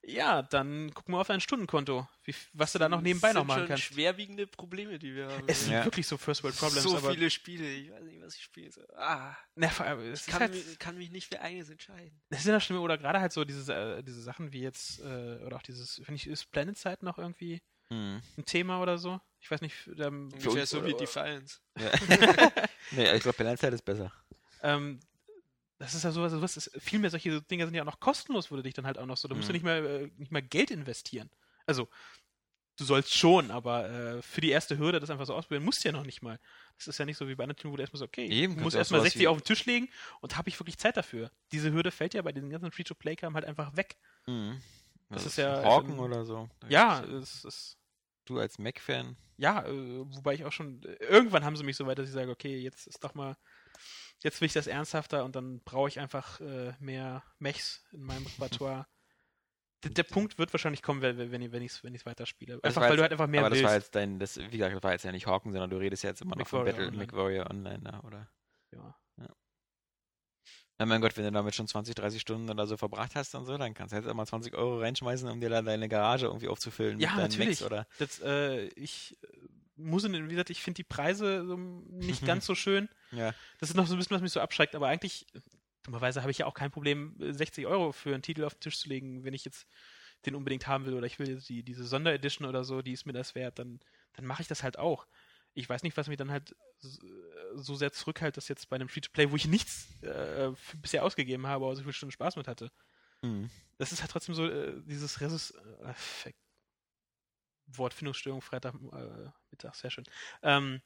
ja, dann guck mal auf dein Stundenkonto, wie, was du da noch nebenbei Das noch sind machen schon kannst. schwerwiegende Probleme, die wir haben. Es sind Ja. wirklich so First World Problems, so aber viele Spiele, ich weiß nicht, was ich spiele. So, ah, na, vor allem, es ich kann, halt, mich, kann mich nicht für eines entscheiden. Das ist ja das Schlimme, oder gerade halt so diese, äh, diese Sachen wie jetzt, äh, oder auch dieses, finde ich, ist Planet Side noch irgendwie Hm. ein Thema oder so? Ich weiß nicht, ähm, Ungefähr uns- so wie oder- Defiance. Ja. nee, ich glaube, Balance ist besser. Ähm, das ist ja sowas, sowas ist, viel mehr solche Dinge sind ja auch noch kostenlos, du dich dann halt auch noch so, da musst du Mhm. nicht mal, äh, nicht mal Geld investieren. Also, du sollst schon, aber äh, für die erste Hürde das einfach so ausprobieren, musst du ja noch nicht mal. Das ist ja nicht so wie bei anderen Titeln, wo du erstmal so, okay, Eben, ich kannst muss du auch erstmal sowas 60 wie- auf den Tisch legen und habe ich wirklich Zeit dafür. Diese Hürde fällt ja bei diesen ganzen Free-to-Play-Kram halt einfach weg. Mhm. Das Also ist ja, Hawken ähm, oder so. Da Ja, es ist, Du als Mac-Fan. ja, äh, wobei ich auch schon, äh, irgendwann haben sie mich so weit, dass ich sage, okay, jetzt ist doch mal, jetzt will ich das ernsthafter und dann brauche ich einfach äh, mehr Mechs in meinem Repertoire. der, der Punkt wird wahrscheinlich kommen, wenn, wenn, ich- es wenn ich's weiterspiele. Einfach, weil du jetzt- halt einfach mehr aber das war willst. jetzt dein, das, wie gesagt, das war jetzt ja nicht Hawken, sondern du redest ja jetzt immer noch von Battle Online. MechWarrior Online, da, oder? Ja. Na mein Gott, wenn du damit schon 20, 30 Stunden oder so verbracht hast und so, dann kannst du jetzt auch mal 20 Euro reinschmeißen, um dir da deine Garage irgendwie aufzufüllen Ja, mit deinen natürlich. Macs oder. Das, äh, ich muss, in, wie gesagt, ich finde die Preise so nicht ganz so schön. Ja. Das ist noch so ein bisschen, was mich so abschreckt, aber eigentlich, dummerweise habe ich ja auch kein Problem, äh, 60 Euro für einen Titel auf den Tisch zu legen, wenn ich jetzt den unbedingt haben will oder ich will die, diese Sonderedition oder so, die ist mir das wert, dann, dann mache ich das halt auch. Ich weiß nicht, was mich dann halt s- so sehr zurückhält, dass jetzt bei einem Free-to-Play, wo ich nichts äh, für- bisher ausgegeben habe, aber so viel Stunden Spaß mit hatte. Mhm. Das ist halt trotzdem so äh, dieses Resist äh. Wortfindungsstörung Freitag äh, Mittag, sehr schön. Ähm,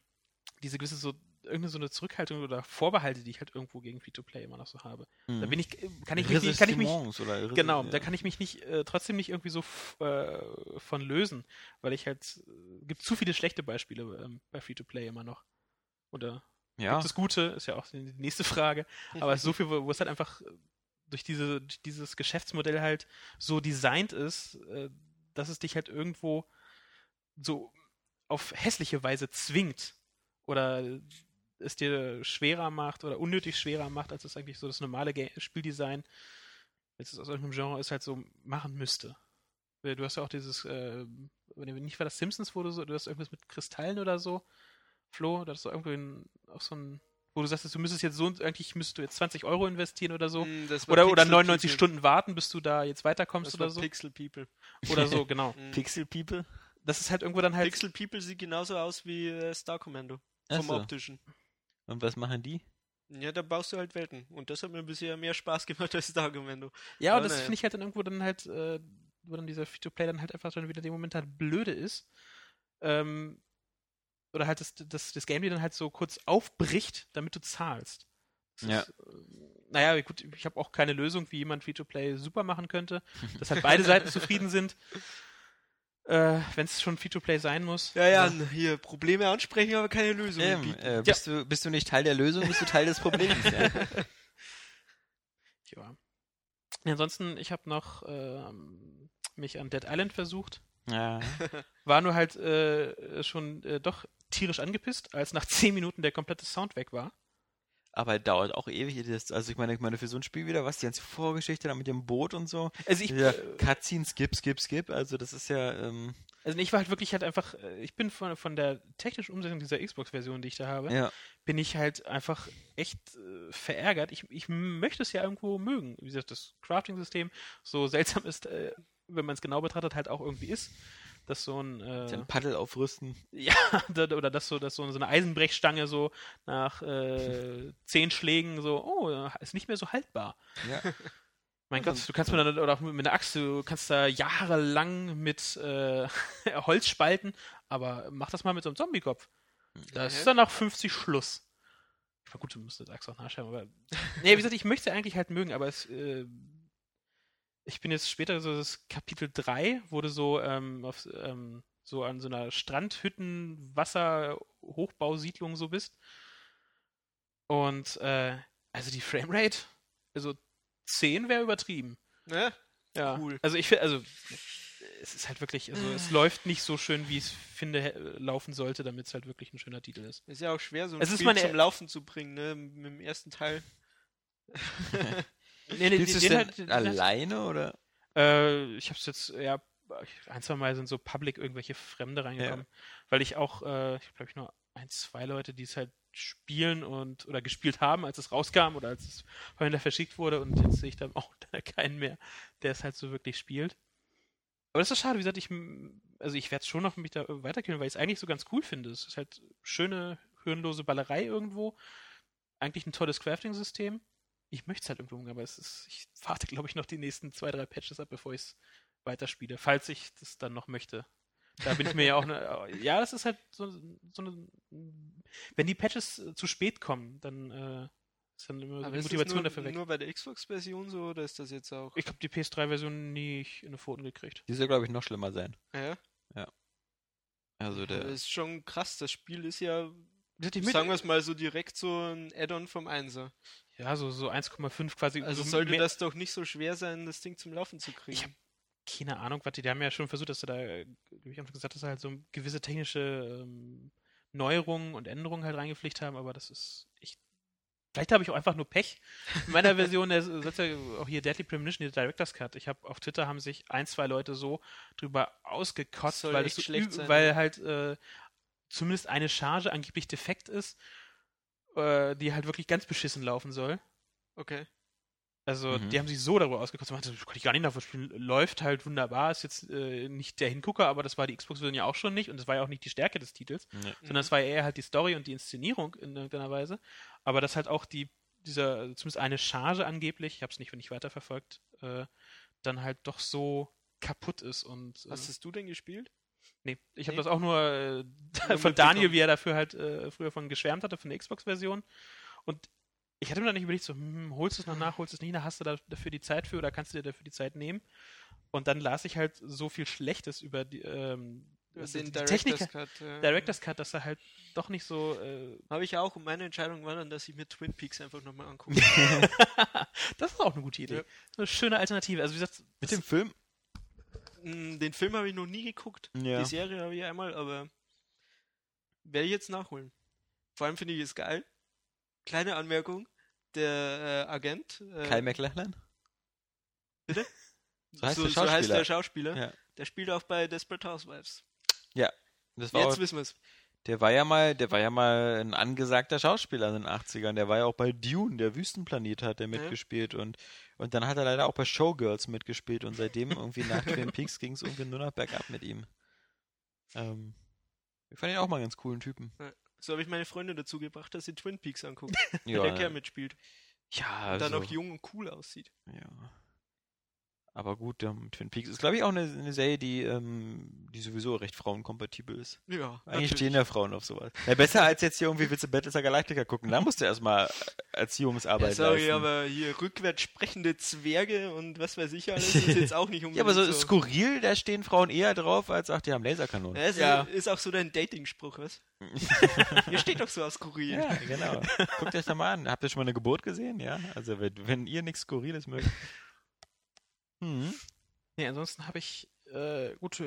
diese gewisse so irgendeine so eine Zurückhaltung oder Vorbehalte, die ich halt irgendwo gegen Free-to-Play immer noch so habe. Da bin ich, kann ich mich, nicht- kann ich mich, genau, ja. da kann ich mich nicht, äh, trotzdem nicht irgendwie so äh, von lösen, weil ich halt, äh, gibt zu viele schlechte Beispiele ähm, bei Free-to-Play immer noch. Oder ja. gibt es gute, ist ja auch die nächste Frage, aber es ist so viel, wo, wo es halt einfach äh, durch, diese, durch dieses Geschäftsmodell halt so designt ist, äh, dass es dich halt irgendwo so auf hässliche Weise zwingt oder es dir schwerer macht oder unnötig schwerer macht, als es eigentlich so das normale Spieldesign, jetzt es aus irgendeinem Genre ist, halt so machen müsste. Du hast ja auch dieses, äh, wenn nicht war das Simpsons, wo du so, du hast irgendwas mit Kristallen oder so, Flo, da hast du irgendwo in, auch so ein, wo du sagst, du müsstest jetzt so, eigentlich müsstest du jetzt 20 Euro investieren oder so. War Oder, oder Pixel 99 People. Stunden warten, bis du da jetzt weiterkommst Das oder war so. Pixel People. Oder so, genau. Mm. Pixel People? Das ist halt irgendwo dann halt. Pixel People sieht genauso aus wie äh, Star Commando. Vom Achso. optischen. Und was machen die? Ja, da baust du halt Welten. Und das hat mir bisher mehr Spaß gemacht als Star Commando. Ja, Aber und das naja. finde ich halt dann irgendwo dann halt, äh, wo dann dieser Free-to-Play dann halt einfach schon wieder in dem Moment halt blöde ist. Ähm, oder halt das, das, das Game dir dann halt so kurz aufbricht, damit du zahlst. Das Ja. Ist, äh, naja, gut, ich habe auch keine Lösung, wie jemand Free-to-Play super machen könnte, dass halt beide Seiten zufrieden sind. Äh, Wenn es schon Free-to-Play sein muss. Ja, ja, hier Probleme ansprechen, aber keine Lösung. Ähm, bieten. äh, bist, du, bist du nicht Teil der Lösung, bist du Teil des Problems. ja. Ja. Ansonsten, ich habe noch ähm, mich an Dead Island versucht. ja. War nur halt äh, schon äh, doch tierisch angepisst, als nach 10 Minuten der komplette Sound weg war. Aber dauert auch ewig. Das, also ich meine, ich meine, für so ein Spiel wieder, was die ganze Vorgeschichte da mit dem Boot und so. Also ich, Ja, äh, Cutscene, skip, skip, skip. Also das ist ja, ähm, also ich war halt wirklich halt einfach, äh, ich bin von, von der technischen Umsetzung dieser Xbox-Version, die ich da habe, ja. bin ich halt einfach echt äh, verärgert. Ich, ich möchte es ja irgendwo mögen. Wie gesagt, das Crafting-System, so seltsam ist, äh, wenn man es genau betrachtet, halt auch irgendwie ist. Dass so ein äh, Den Paddel aufrüsten. Ja, oder dass so, dass so eine Eisenbrechstange so nach äh, zehn Schlägen so, oh, ist nicht mehr so haltbar. Ja. Mein Gott, du kannst mit einer, oder auch mit einer Axt, du kannst da jahrelang mit äh, Holz spalten, aber mach das mal mit so einem Zombie-Kopf. Da ist dann nach 50 Schluss. Ich war gut, du musst das Axt auch nachschreiben, aber. Nee, wie gesagt, ich möchte eigentlich halt mögen, aber es, äh, ich bin jetzt später so das Kapitel 3, wurde so ähm, auf, ähm, so an so einer Strandhütten, Wasser-Hochbausiedlung so bist. Und äh, also die Framerate, also 10 wäre übertrieben. Ne? Ja. Cool. Also ich finde, also es ist halt wirklich, also es läuft nicht so schön, wie ich es finde, laufen sollte, damit es halt wirklich ein schöner Titel ist. Ist ja auch schwer, so ein Es ist Spiel meine- zum Laufen zu bringen, ne? Mit dem ersten Teil. Nee, nee, Spielst den halt- den halt- alleine oder? Äh, ich habe es jetzt, ja, ein, zwei Mal sind so public irgendwelche Fremde reingekommen, weil ich auch, äh, ich glaube ich nur ein, zwei Leute, die es halt spielen und oder gespielt haben, als es rauskam oder als es vorhin verschickt wurde und jetzt sehe ich dann auch keinen mehr, der es halt so wirklich spielt. Aber das ist schade, wie gesagt, ich, also ich werde es schon noch mich da weiterkühlen, weil ich es eigentlich so ganz cool finde. Es ist halt schöne, hirnlose Ballerei irgendwo. Eigentlich ein tolles Crafting-System. Ich möchte es halt irgendwo, aber es ist, ich warte, glaube ich, noch die nächsten zwei, drei Patches ab, bevor ich es weiterspiele, falls ich das dann noch möchte. Da bin ich mir ja auch, ne, ja, das ist halt so, so eine, wenn die Patches äh, zu spät kommen, dann äh, ist dann immer so Aber die ist das Motivation nur, dafür weg. nur bei der Xbox-Version so oder ist das jetzt auch? Ich habe die PS3-Version nicht in den Pfoten gekriegt. Die soll, glaube ich, noch schlimmer sein. Ja, Also der. das ist schon krass. Das Spiel ist ja, sagen wir es mal so direkt so ein Add-on vom Einser. Ja, so, so 1,5 quasi. Also so sollte das doch nicht so schwer sein, das Ding zum Laufen zu kriegen. Ich hab keine Ahnung, was die, die haben ja schon versucht, dass du da, wie ich einfach gesagt, dass halt so gewisse technische ähm, Neuerungen und Änderungen halt reingepflicht haben, aber das ist, ich, vielleicht habe ich auch einfach nur Pech. In meiner Version, der ja auch hier Deadly Premonition, der Director's Cut. Ich habe auf Twitter haben sich ein, zwei Leute so drüber ausgekotzt, weil echt so weil ne? halt äh, zumindest eine Charge angeblich defekt ist, äh, die halt wirklich ganz beschissen laufen soll. Okay. Also, Mhm. die haben sich so darüber ausgekotzt. Man Das konnte ich gar nicht nachvollziehen. Läuft halt wunderbar. Ist jetzt äh, nicht der Hingucker, aber das war die Xbox-Version ja auch schon nicht. Und das war ja auch nicht die Stärke des Titels. Nee. sondern es war eher halt die Story und die Inszenierung in irgendeiner Weise. Aber dass halt auch die, dieser, zumindest eine Charge angeblich, ich habe es nicht, nicht weiterverfolgt, äh, dann halt doch so kaputt ist und äh, Was hast du denn gespielt? Nee, ich habe Nee. das auch nur, äh, von Daniel, wie er dafür halt äh, früher von geschwärmt hatte, von der Xbox-Version und ich hatte mir dann nicht überlegt, so, hm, holst du es noch nach, holst du es nicht nach, hast du da, dafür die Zeit für oder kannst du dir dafür die Zeit nehmen? Und dann las ich halt so viel Schlechtes über die, ähm, also Den Director's Cut. äh, Director's Cut, dass er halt doch nicht so äh, Habe ich auch. Und meine Entscheidung war dann, dass ich mir Twin Peaks einfach nochmal angucke. das ist auch eine gute Idee. Ja. Eine schöne Alternative. Also wie gesagt, Mit dem Film? Mm, Den Film habe ich noch nie geguckt. Ja. Die Serie habe ich einmal, aber werde ich jetzt nachholen. Vor allem finde ich es geil. Kleine Anmerkung. Der äh, Agent. Äh, Kyle MacLachlan? Bitte? So heißt so, der so heißt Schauspieler. der Schauspieler. Ja. Der spielt auch bei Desperate Housewives. Das war Jetzt auch, wissen wir es. Der war ja mal, der war ja mal ein angesagter Schauspieler in den 80ern. Der war ja auch bei Dune, der Wüstenplanet, hat er mitgespielt und, und dann hat er leider auch bei Showgirls mitgespielt und seitdem irgendwie nach Twin Peaks ging es irgendwie nur noch bergab mit ihm. Ähm, ich fand ihn auch mal einen ganz coolen Typen. So habe ich meine Freunde dazu gebracht, dass sie Twin Peaks angucken. Ja, der Kerl mitspielt. ja Und dann also, auch jung und cool aussieht. Ja. Aber gut, ähm, Twin Peaks ist, glaube ich, auch eine, eine Serie, die, ähm, die sowieso recht frauenkompatibel ist. Ja. Eigentlich stehen ja Frauen auf sowas. Ja, besser als jetzt hier irgendwie willst du Battlestar Galactica gucken. Da musst du erstmal Erziehungsarbeit Ja, sorry, leisten. aber hier rückwärts sprechende Zwerge und was weiß ich alles ist jetzt auch nicht unbedingt ja, aber so, so. skurril, da stehen Frauen eher drauf, als ach, die haben Laserkanonen. Ja, ist, Ja. ist auch so dein Dating-Spruch, was? Hier steht doch so aus skurril. Ja, genau. Guckt euch da mal an. Habt ihr schon mal eine Geburt gesehen? Ja. Also wenn, wenn ihr nichts Skurriles mögt. Hm. nee, ansonsten habe ich, äh, gut,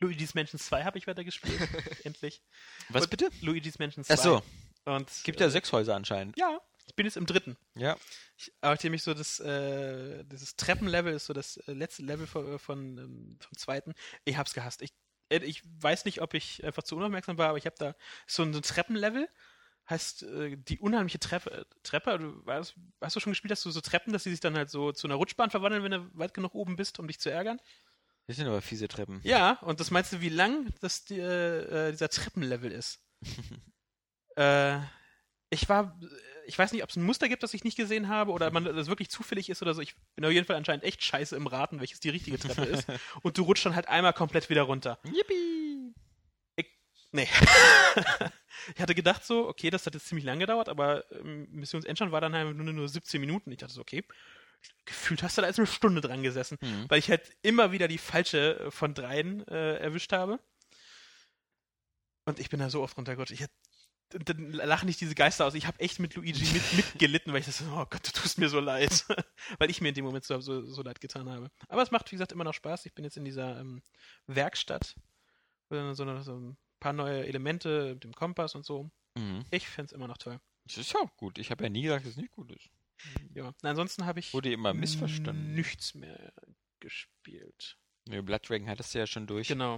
Luigi's Mansion 2 habe ich weitergespielt. Endlich. Was Und bitte? Luigi's Mansion 2. Ach so, Und, gibt ja äh, sechs Häuser anscheinend. Ja, ich bin jetzt im dritten. Ja. Ich, aber nachdem ich so das, äh, dieses Treppenlevel ist so das äh, letzte Level von, von, ähm, vom zweiten. Ich hab's gehasst. Ich, äh, ich weiß nicht, ob ich einfach zu unaufmerksam war, aber ich habe da so ein Treppenlevel. Heißt, äh, die unheimliche Treppe, Treppe, du weißt, hast du schon gespielt, hast du so Treppen, dass die sich dann halt so zu einer Rutschbahn verwandeln, wenn du weit genug oben bist, um dich zu ärgern? Das sind aber fiese Treppen. Ja, und das meinst du, wie lang das die, äh, dieser Treppenlevel ist? äh, ich war, ich weiß nicht, ob es ein Muster gibt, das ich nicht gesehen habe, oder man das wirklich zufällig ist oder so. Ich bin auf jeden Fall anscheinend echt scheiße im Raten, welches die richtige Treppe ist. Und du rutschst dann halt einmal komplett wieder runter. Yippie! Nee. ich hatte gedacht so, okay, das hat jetzt ziemlich lange gedauert, aber ähm, Missionsendstand war dann halt nur, nur 17 Minuten. Ich dachte so, okay, gefühlt hast du da jetzt eine Stunde dran gesessen, Mhm. weil ich halt immer wieder die falsche äh, von dreien äh, erwischt habe. Und ich bin da so oft runtergerutscht. Ich und dann lachen nicht diese Geister aus. Ich habe echt mit Luigi mit, mitgelitten, weil ich so, oh Gott, du tust mir so leid. weil ich mir in dem Moment so, so, so leid getan habe. Aber es macht, wie gesagt, immer noch Spaß. Ich bin jetzt in dieser ähm, Werkstatt, wo dann so, eine, so ein paar neue Elemente mit dem Kompass und so. Mhm. Ich finde es immer noch toll. Das ist ja auch gut. Ich habe ja nie gesagt, dass es nicht gut ist. Ja. Na, ansonsten habe ich Wurde immer missverstanden. nichts mehr gespielt. Nee, Blood Dragon hattest du ja schon durch. Genau.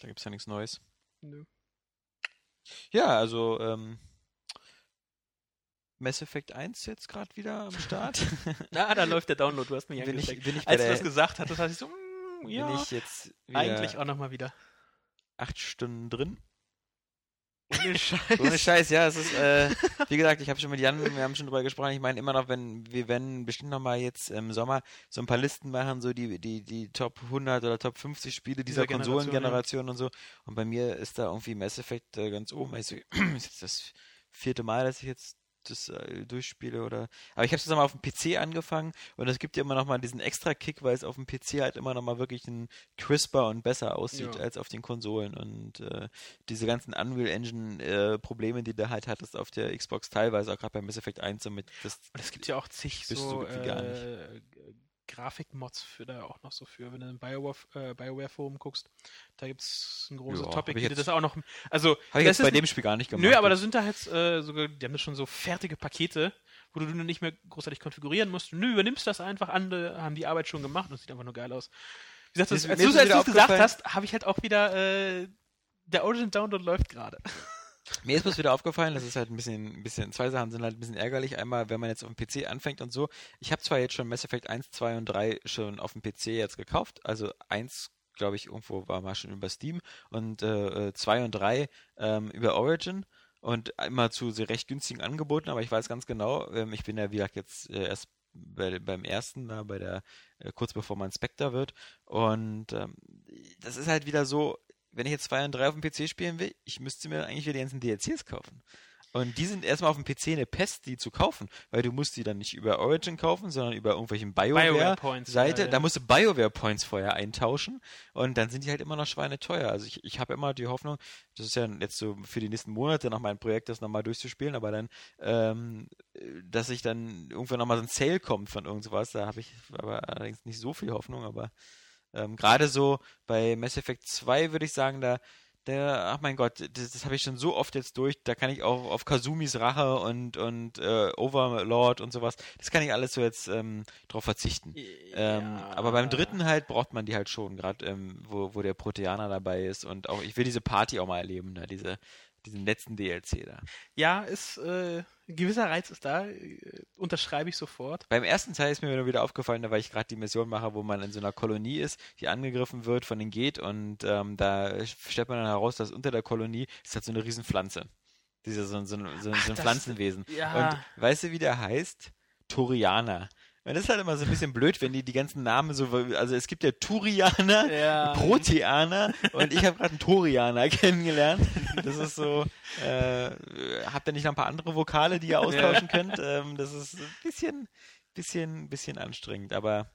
Da gibt's ja nichts Neues. Nö. Ja, also ähm, Mass Effect 1 jetzt gerade wieder am Start. Na, da läuft der Download, du hast mich bin, ich, angesteckt. bin ich Als du das gesagt hattest, dachte ich so, mm, bin ja, ich jetzt eigentlich auch nochmal wieder. Acht Stunden drin. Ohne Scheiß. Ohne Scheiß, ja, es ist, äh, wie gesagt, ich habe schon mit Jan, wir haben schon drüber gesprochen, ich meine immer noch, wenn wir werden bestimmt noch mal jetzt im Sommer so ein paar Listen machen, so die, die, die Top 100 oder Top 50 Spiele dieser, Dieser Generation, Konsolengeneration und so. Und bei mir ist da irgendwie Mass Effect äh, ganz oben. Also, ist jetzt das vierte Mal, dass ich jetzt das äh, durchspiele oder. Aber ich habe es jetzt mal auf dem PC angefangen und es gibt ja immer noch mal diesen extra Kick, weil es auf dem PC halt immer noch mal wirklich ein crisper und besser aussieht Ja. als auf den Konsolen und äh, diese ganzen Unreal Engine äh, Probleme, die du halt hattest auf der Xbox teilweise auch gerade bei Mass Effect 1 so mit das Und es gibt ja auch zig Bist du so nicht. äh, Grafikmods für da auch noch so für, wenn du im BioWare, äh, BioWare Forum guckst, da gibt es ein großes Ja, Topic, die das auch noch, also habe ich jetzt bei dem Spiel gar nicht gemacht. Nö, aber da sind da jetzt äh, sogar, die haben das schon so fertige Pakete, wo du nicht mehr großartig konfigurieren musst. Nö, übernimmst das einfach, andere haben die Arbeit schon gemacht und es sieht einfach nur geil aus. Wie gesagt, das, als du es gesagt hast, habe ich halt auch wieder, äh, der Origin Download läuft gerade. Mir ist bloß wieder aufgefallen, das ist halt ein bisschen, ein bisschen, zwei Sachen sind halt ein bisschen ärgerlich. Einmal, wenn man jetzt auf dem PC anfängt und so. Ich habe zwar jetzt schon Mass Effect 1, 2 und 3 schon auf dem PC jetzt gekauft. Also 1, glaube ich, irgendwo war mal schon über Steam und äh, 2 und 3 ähm, über Origin und immer zu sehr recht günstigen Angeboten, aber ich weiß ganz genau, ähm, ich bin ja wie gesagt jetzt äh, erst bei, beim ersten, da bei der, äh, kurz bevor man Spectre wird. Und ähm, das ist halt wieder so, wenn ich jetzt 2 und 3 auf dem PC spielen will, ich müsste mir eigentlich wieder die ganzen DLCs kaufen. Und die sind erstmal auf dem PC eine Pest, die zu kaufen, weil du musst die dann nicht über Origin kaufen, sondern über irgendwelchen BioWare-Seite. ja, ja. Da musst du BioWare-Points vorher eintauschen und dann sind die halt immer noch schweineteuer. Also ich, ich habe immer die Hoffnung, das ist ja jetzt so für die nächsten Monate noch mein Projekt, das nochmal durchzuspielen, aber dann, ähm, dass ich dann irgendwann nochmal so ein Sale kommt von irgendwas, da habe ich aber allerdings nicht so viel Hoffnung, aber ähm, gerade so bei Mass Effect 2 würde ich sagen, da der, ach mein Gott, das, das habe ich schon so oft jetzt durch, da kann ich auch auf Kazumis Rache und, und äh, Overlord und sowas, das kann ich alles so jetzt ähm, drauf verzichten. Ähm, aber beim dritten halt braucht man die halt schon, gerade ähm, wo, wo der Proteaner dabei ist und auch, ich will diese Party auch mal erleben, da, diese, diesen letzten DLC da. Ja, ist, äh, ein gewisser Reiz ist da, äh, unterschreibe ich sofort. Beim ersten Teil ist mir nur wieder aufgefallen, da weil ich gerade die Mission mache, wo man in so einer Kolonie ist, die angegriffen wird von den Geht und ähm, da stellt man dann heraus, dass unter der Kolonie ist halt so eine Riesenpflanze. Diese, so, so, so, so Ach, ein das- Pflanzenwesen. ja. Und weißt du, wie der heißt? Torianer. Das ist halt immer so ein bisschen blöd, wenn die die ganzen Namen so, also es gibt ja Turianer, Ja. Proteaner und ich habe gerade einen Torianer kennengelernt. Das ist so, äh, habt ihr nicht noch ein paar andere Vokale, die ihr austauschen könnt? Ähm, das ist ein bisschen, bisschen, bisschen anstrengend, aber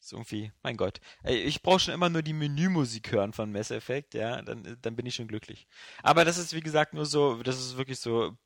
ist irgendwie, mein Gott. Ich brauche schon immer nur die Menümusik hören von Mass Effect, ja, dann, dann bin ich schon glücklich. Aber das ist, wie gesagt, nur so, das ist wirklich so,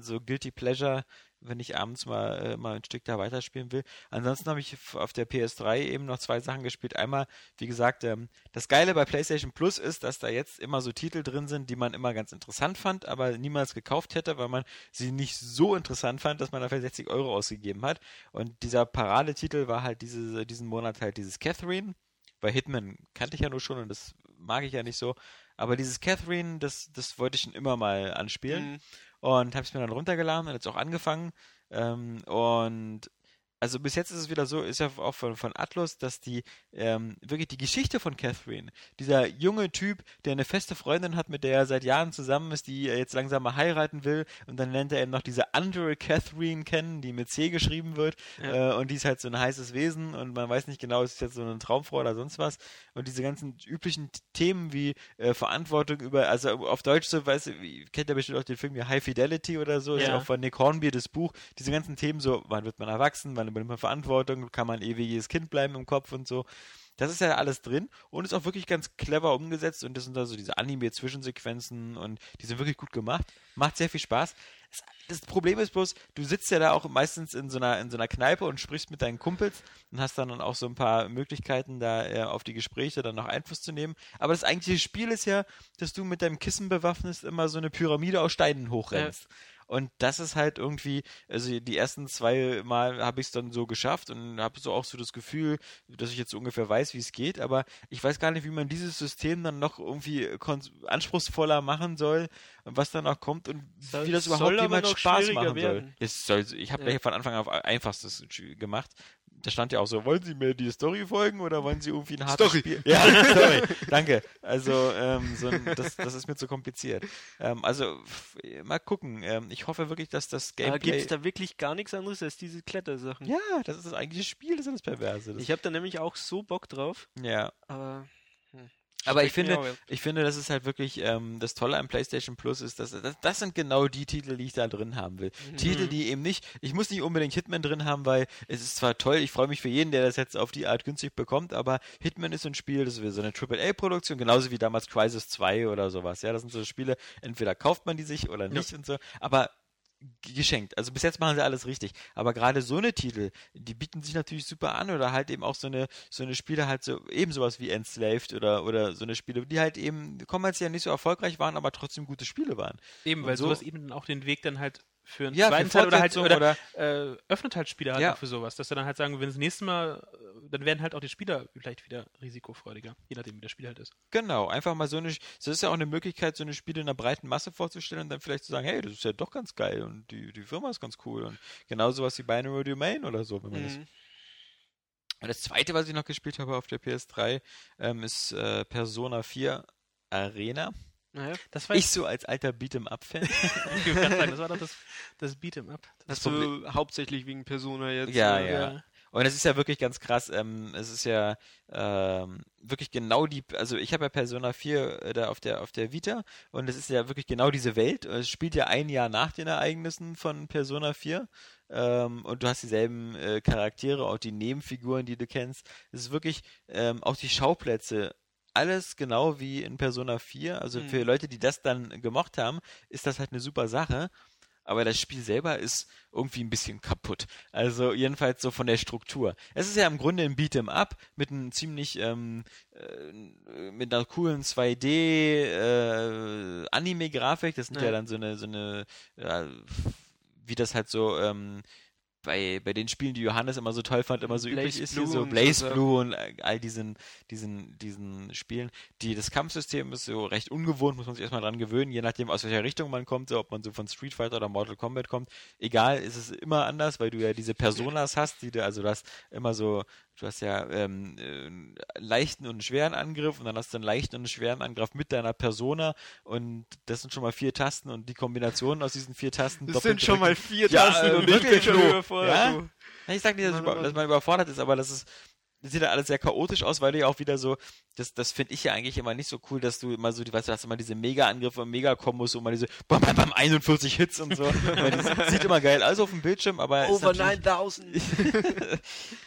so Guilty Pleasure, wenn ich abends mal, äh, mal ein Stück da weiterspielen will. Ansonsten habe ich auf der PS3 eben noch zwei Sachen gespielt. Einmal, wie gesagt, ähm, das Geile bei PlayStation Plus ist, dass da jetzt immer so Titel drin sind, die man immer ganz interessant fand, aber niemals gekauft hätte, weil man sie nicht so interessant fand, dass man dafür 60 Euro ausgegeben hat. Und dieser Paradetitel war halt diese, diesen Monat halt dieses Catherine. Bei Hitman kannte ich ja nur schon und das mag ich ja nicht so. Aber dieses Catherine, das, das wollte ich schon immer mal anspielen Mhm. Und habe es mir dann runtergeladen und jetzt auch angefangen. Ähm, und also bis jetzt ist es wieder so, ist ja auch von, von Atlus, dass die ähm, wirklich die Geschichte von Catherine, dieser junge Typ, der eine feste Freundin hat, mit der er seit Jahren zusammen ist, die er jetzt langsam mal heiraten will, und dann lernt er eben noch diese andere Catherine kennen, die mit C geschrieben wird, Ja. äh, und die ist halt so ein heißes Wesen und man weiß nicht genau, ist es jetzt so eine Traumfrau oder sonst was. Und diese ganzen üblichen Themen wie äh, Verantwortung über, also auf Deutsch so, weißt du, kennt ihr bestimmt auch den Film wie High Fidelity oder so, ist ja Ja. auch von Nick Hornby das Buch, diese ganzen Themen so, wann wird man erwachsen, wann übernimmt man Verantwortung, kann man ewiges Kind bleiben im Kopf und so. Das ist ja alles drin und ist auch wirklich ganz clever umgesetzt und das sind da so diese Anime-Zwischensequenzen und die sind wirklich gut gemacht. Macht sehr viel Spaß. Das, das Problem ist bloß, du sitzt ja da auch meistens in so einer, in so einer Kneipe und sprichst mit deinen Kumpels und hast dann auch so ein paar Möglichkeiten, da äh, auf die Gespräche dann noch Einfluss zu nehmen. Aber das eigentliche Spiel ist ja, dass du mit deinem Kissen bewaffnet immer so eine Pyramide aus Steinen hochrennst. Und das ist halt irgendwie, also die ersten zwei Mal habe ich es dann so geschafft und habe so auch so das Gefühl, dass ich jetzt ungefähr weiß, wie es geht, aber ich weiß gar nicht, wie man dieses System dann noch irgendwie anspruchsvoller machen soll und was dann auch kommt und Soll- wie das überhaupt noch Spaß machen soll. werden. Soll ich habe Ja. gleich von Anfang an auf einfachstes gemacht. Da stand ja auch so, wollen Sie mir die Story folgen oder wollen Sie irgendwie ein hartes Story. Spiel? Ja, Story. Danke. Also ähm, so ein, das, das ist mir zu kompliziert. Ähm, also f- mal gucken. Ähm, ich hoffe wirklich, dass das Aber gibt Gameplay es da wirklich gar nichts anderes als diese Klettersachen? ja, das ist das eigentliche Spiel, das ist das Perverse. Das, Ich habe da nämlich auch so Bock drauf, ja, aber. hm, aber ich finde, ich finde, das ist halt wirklich ähm, das Tolle am PlayStation Plus ist, dass das, das sind genau die Titel, die ich da drin haben will. Mhm. Titel, die eben nicht, ich muss nicht unbedingt Hitman drin haben, weil es ist zwar toll, ich freue mich für jeden, der das jetzt auf die Art günstig bekommt, aber Hitman ist ein Spiel, das ist so eine AAA-Produktion, genauso wie damals Crisis 2 oder sowas. Ja, das sind so Spiele, entweder kauft man die sich oder nicht und so, aber geschenkt. Also bis jetzt machen sie alles richtig. Aber gerade so eine Titel, die bieten sich natürlich super an oder halt eben auch so eine, so eine Spiele halt so, eben sowas wie Enslaved oder, oder so eine Spiele, die halt eben kommerziell nicht so erfolgreich waren, aber trotzdem gute Spiele waren. Eben, Und weil so- sowas eben dann auch den Weg dann halt für einen Ja, zweiten Teil oder halt Fortsetzung oder, äh, öffnet halt Spieler halt Ja. auch für sowas, dass sie dann halt sagen, wenn das nächste Mal, äh, dann werden halt auch die Spieler vielleicht wieder risikofreudiger, je nachdem, wie das Spiel halt ist. Genau, einfach mal so eine, das ist ja auch eine Möglichkeit, so eine Spiele in einer breiten Masse vorzustellen und dann vielleicht zu sagen, hey, das ist ja doch ganz geil und die, die Firma ist ganz cool und genauso was wie Binary Domain oder so, wenn man das Mhm. Und das zweite, was ich noch gespielt habe auf der PS3, ähm, ist äh, Persona 4 Arena. Naja. Das war Ich so als alter Beat'em-up-Fan. ich wollte gerade sagen, das war doch das, das Beat'em Up. Das Hast du hauptsächlich wegen Persona jetzt? Ja, äh, ja. Und es ist ja wirklich ganz krass. Ähm, es ist ja ähm, wirklich genau die, also ich habe ja Persona 4 äh, da auf der auf der Vita und es ist ja wirklich genau diese Welt. Es spielt ja ein Jahr nach den Ereignissen von Persona 4. Ähm, und du hast dieselben äh, Charaktere, auch die Nebenfiguren, die du kennst. Es ist wirklich ähm, auch die Schauplätze. Alles genau wie in Persona 4. Also Mhm. für Leute, die das dann gemocht haben, ist das halt eine super Sache. Aber das Spiel selber ist irgendwie ein bisschen kaputt. Also jedenfalls so von der Struktur. Es ist ja im Grunde ein Beat'em Up mit einem ziemlich ähm, äh, mit einer coolen 2D äh, Anime-Grafik. Das sind ja. Ja. dann so eine so eine ja, wie das halt so ähm, bei, bei den Spielen, die Johannes immer so toll fand, immer so Blaze üblich ist, hier Blue so und Blaze so. Blue und äh, all diesen, diesen, diesen Spielen. Die, das Kampfsystem ist so recht ungewohnt, muss man sich erstmal dran gewöhnen, je nachdem aus welcher Richtung man kommt, so, ob man so von Street Fighter oder Mortal Kombat kommt. Egal, ist es immer anders, weil du ja diese Personas hast, die du, also du hast immer so, du hast ja ähm, äh, einen leichten und einen schweren Angriff und dann hast du einen leichten und einen schweren Angriff mit deiner Persona und das sind schon mal vier Tasten und die Kombinationen aus diesen vier Tasten Das sind schon mal vier Ja, Tasten und ich bin wirklich, schon überfordert. Ja? Ja, Ich sag nicht, dass, Mann, über, dass man überfordert ist, aber das ist, sieht ja alles sehr chaotisch aus, weil du ja auch wieder so, das, das finde ich ja eigentlich immer nicht so cool, dass du immer so, die, weißt du, hast immer diese Mega-Angriffe und Mega-Kombos und mal diese bam, bam, bam, 41 Hits und so. Das sieht immer geil aus auf dem Bildschirm, aber Over natürlich- 9000.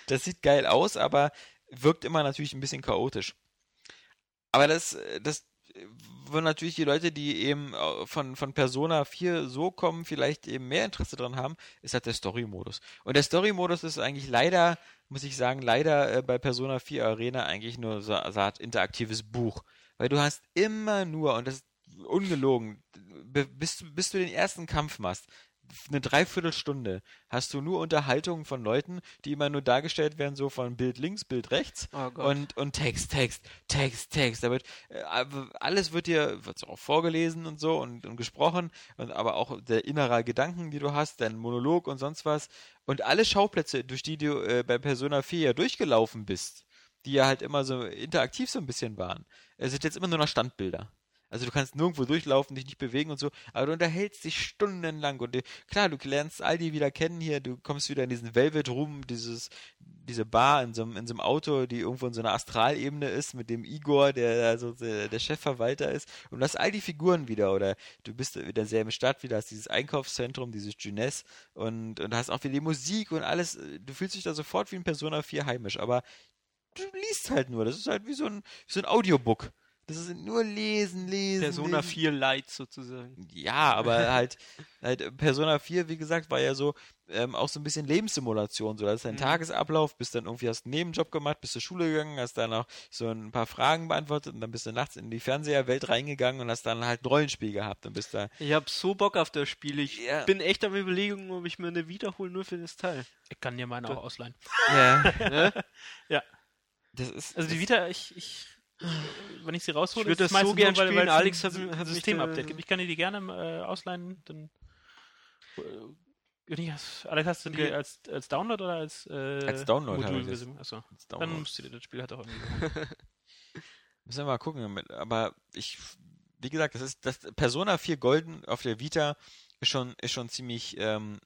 das sieht geil aus, aber wirkt immer natürlich ein bisschen chaotisch. Aber das, das würden natürlich die Leute, die eben äh, von, von Persona 4 so kommen, vielleicht eben mehr Interesse dran haben, ist halt der Story-Modus. Und der Story-Modus ist eigentlich leider, muss ich sagen, leider äh, bei Persona 4 Arena eigentlich nur so eine Art interaktives Buch. Weil du hast immer nur, und das ist ungelogen, bis, du- bis du den ersten Kampf machst, eine Dreiviertelstunde hast du nur Unterhaltungen von Leuten, die immer nur dargestellt werden, so von Bild links, Bild rechts Oh und, und Text, Text, Text, Text. Da wird, äh, alles wird dir wird auch vorgelesen und so und, und gesprochen, und, aber auch der innere Gedanken, die du hast, dein Monolog und sonst was. Und alle Schauplätze, durch die du äh, bei Persona 4 ja durchgelaufen bist, die ja halt immer so interaktiv so ein bisschen waren, äh, sind jetzt immer nur noch Standbilder. Also du kannst nirgendwo durchlaufen, dich nicht bewegen und so, aber du unterhältst dich stundenlang und klar, du lernst all die wieder kennen hier, du kommst wieder in diesen Velvet Room, dieses, diese Bar in so, einem, in so einem Auto, die irgendwo in so einer Astralebene ist, mit dem Igor, der also der, Chefverwalter ist und hast all die Figuren wieder oder du bist in derselben Stadt wieder, hast dieses Einkaufszentrum, dieses Jeunesse und, und hast auch wieder die Musik und alles, du fühlst dich da sofort wie in Persona 4 heimisch, aber du liest halt nur, das ist halt wie so ein, wie so ein Audiobook. Das ist nur lesen, lesen. Persona lesen. 4 Lite sozusagen. Ja, aber halt, halt Persona 4, wie gesagt, war ja so ähm, auch so ein bisschen Lebenssimulation. So, das ist dein Mhm. Tagesablauf, bist dann irgendwie hast einen Nebenjob gemacht, bist zur Schule gegangen, hast dann auch so ein paar Fragen beantwortet und dann bist du nachts in die Fernseherwelt reingegangen und hast dann halt ein Rollenspiel gehabt und bist da. Ich hab so Bock auf das Spiel. Ich Ja. bin echt am überlegen, ob ich mir eine wiederhole nur für das Teil. Ich kann dir meine auch ausleihen. Ja. Ne? Ja. Das ist. Also die Vita, ich, ich wenn ich sie raushole, Ich würd ist es das so meistens gern nur, weil, spielen. weil Alex ein hat- da- System-Update gibt. Ich kann dir die gerne äh, ausleihen, dann äh, Alex, hast du die Okay. als, als Download oder als, äh, Als Download das. Modulversion? Achso, das dann Download. musst du dir das Spiel halt auch irgendwie. Müssen wir mal gucken. Aber ich, wie gesagt, das ist das Persona 4 Golden auf der Vita ist schon, ist schon ziemlich, ähm,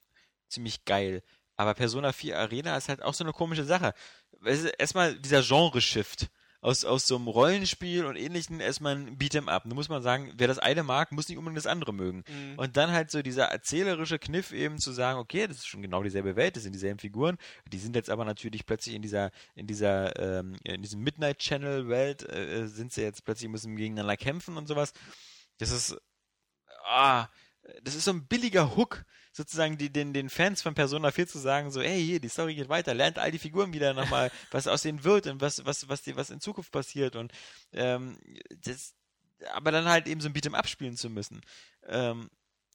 ziemlich geil. Aber Persona 4 Arena ist halt auch so eine komische Sache. Es ist Erstmal dieser Genre-Shift. Aus, aus so einem Rollenspiel und ähnlichen erstmal ein Beat'em Up. Da muss man sagen, wer das eine mag, muss nicht unbedingt das andere mögen. Mhm. Und dann halt so dieser erzählerische Kniff eben zu sagen, okay, das ist schon genau dieselbe Welt, das sind dieselben Figuren, die sind jetzt aber natürlich plötzlich in dieser, in dieser, ähm, in diesem Midnight Channel Welt, äh, sind sie jetzt plötzlich müssen gegeneinander kämpfen und sowas. Das ist, ah, das ist so ein billiger Hook, sozusagen die, den, den Fans von Persona 4 zu sagen, so, hey, hier, die Story geht weiter, lernt all die Figuren wieder nochmal, was aus denen wird und was, was, was, die, was in Zukunft passiert und ähm, das, aber dann halt eben so ein Beat'em Up spielen zu müssen. Ähm,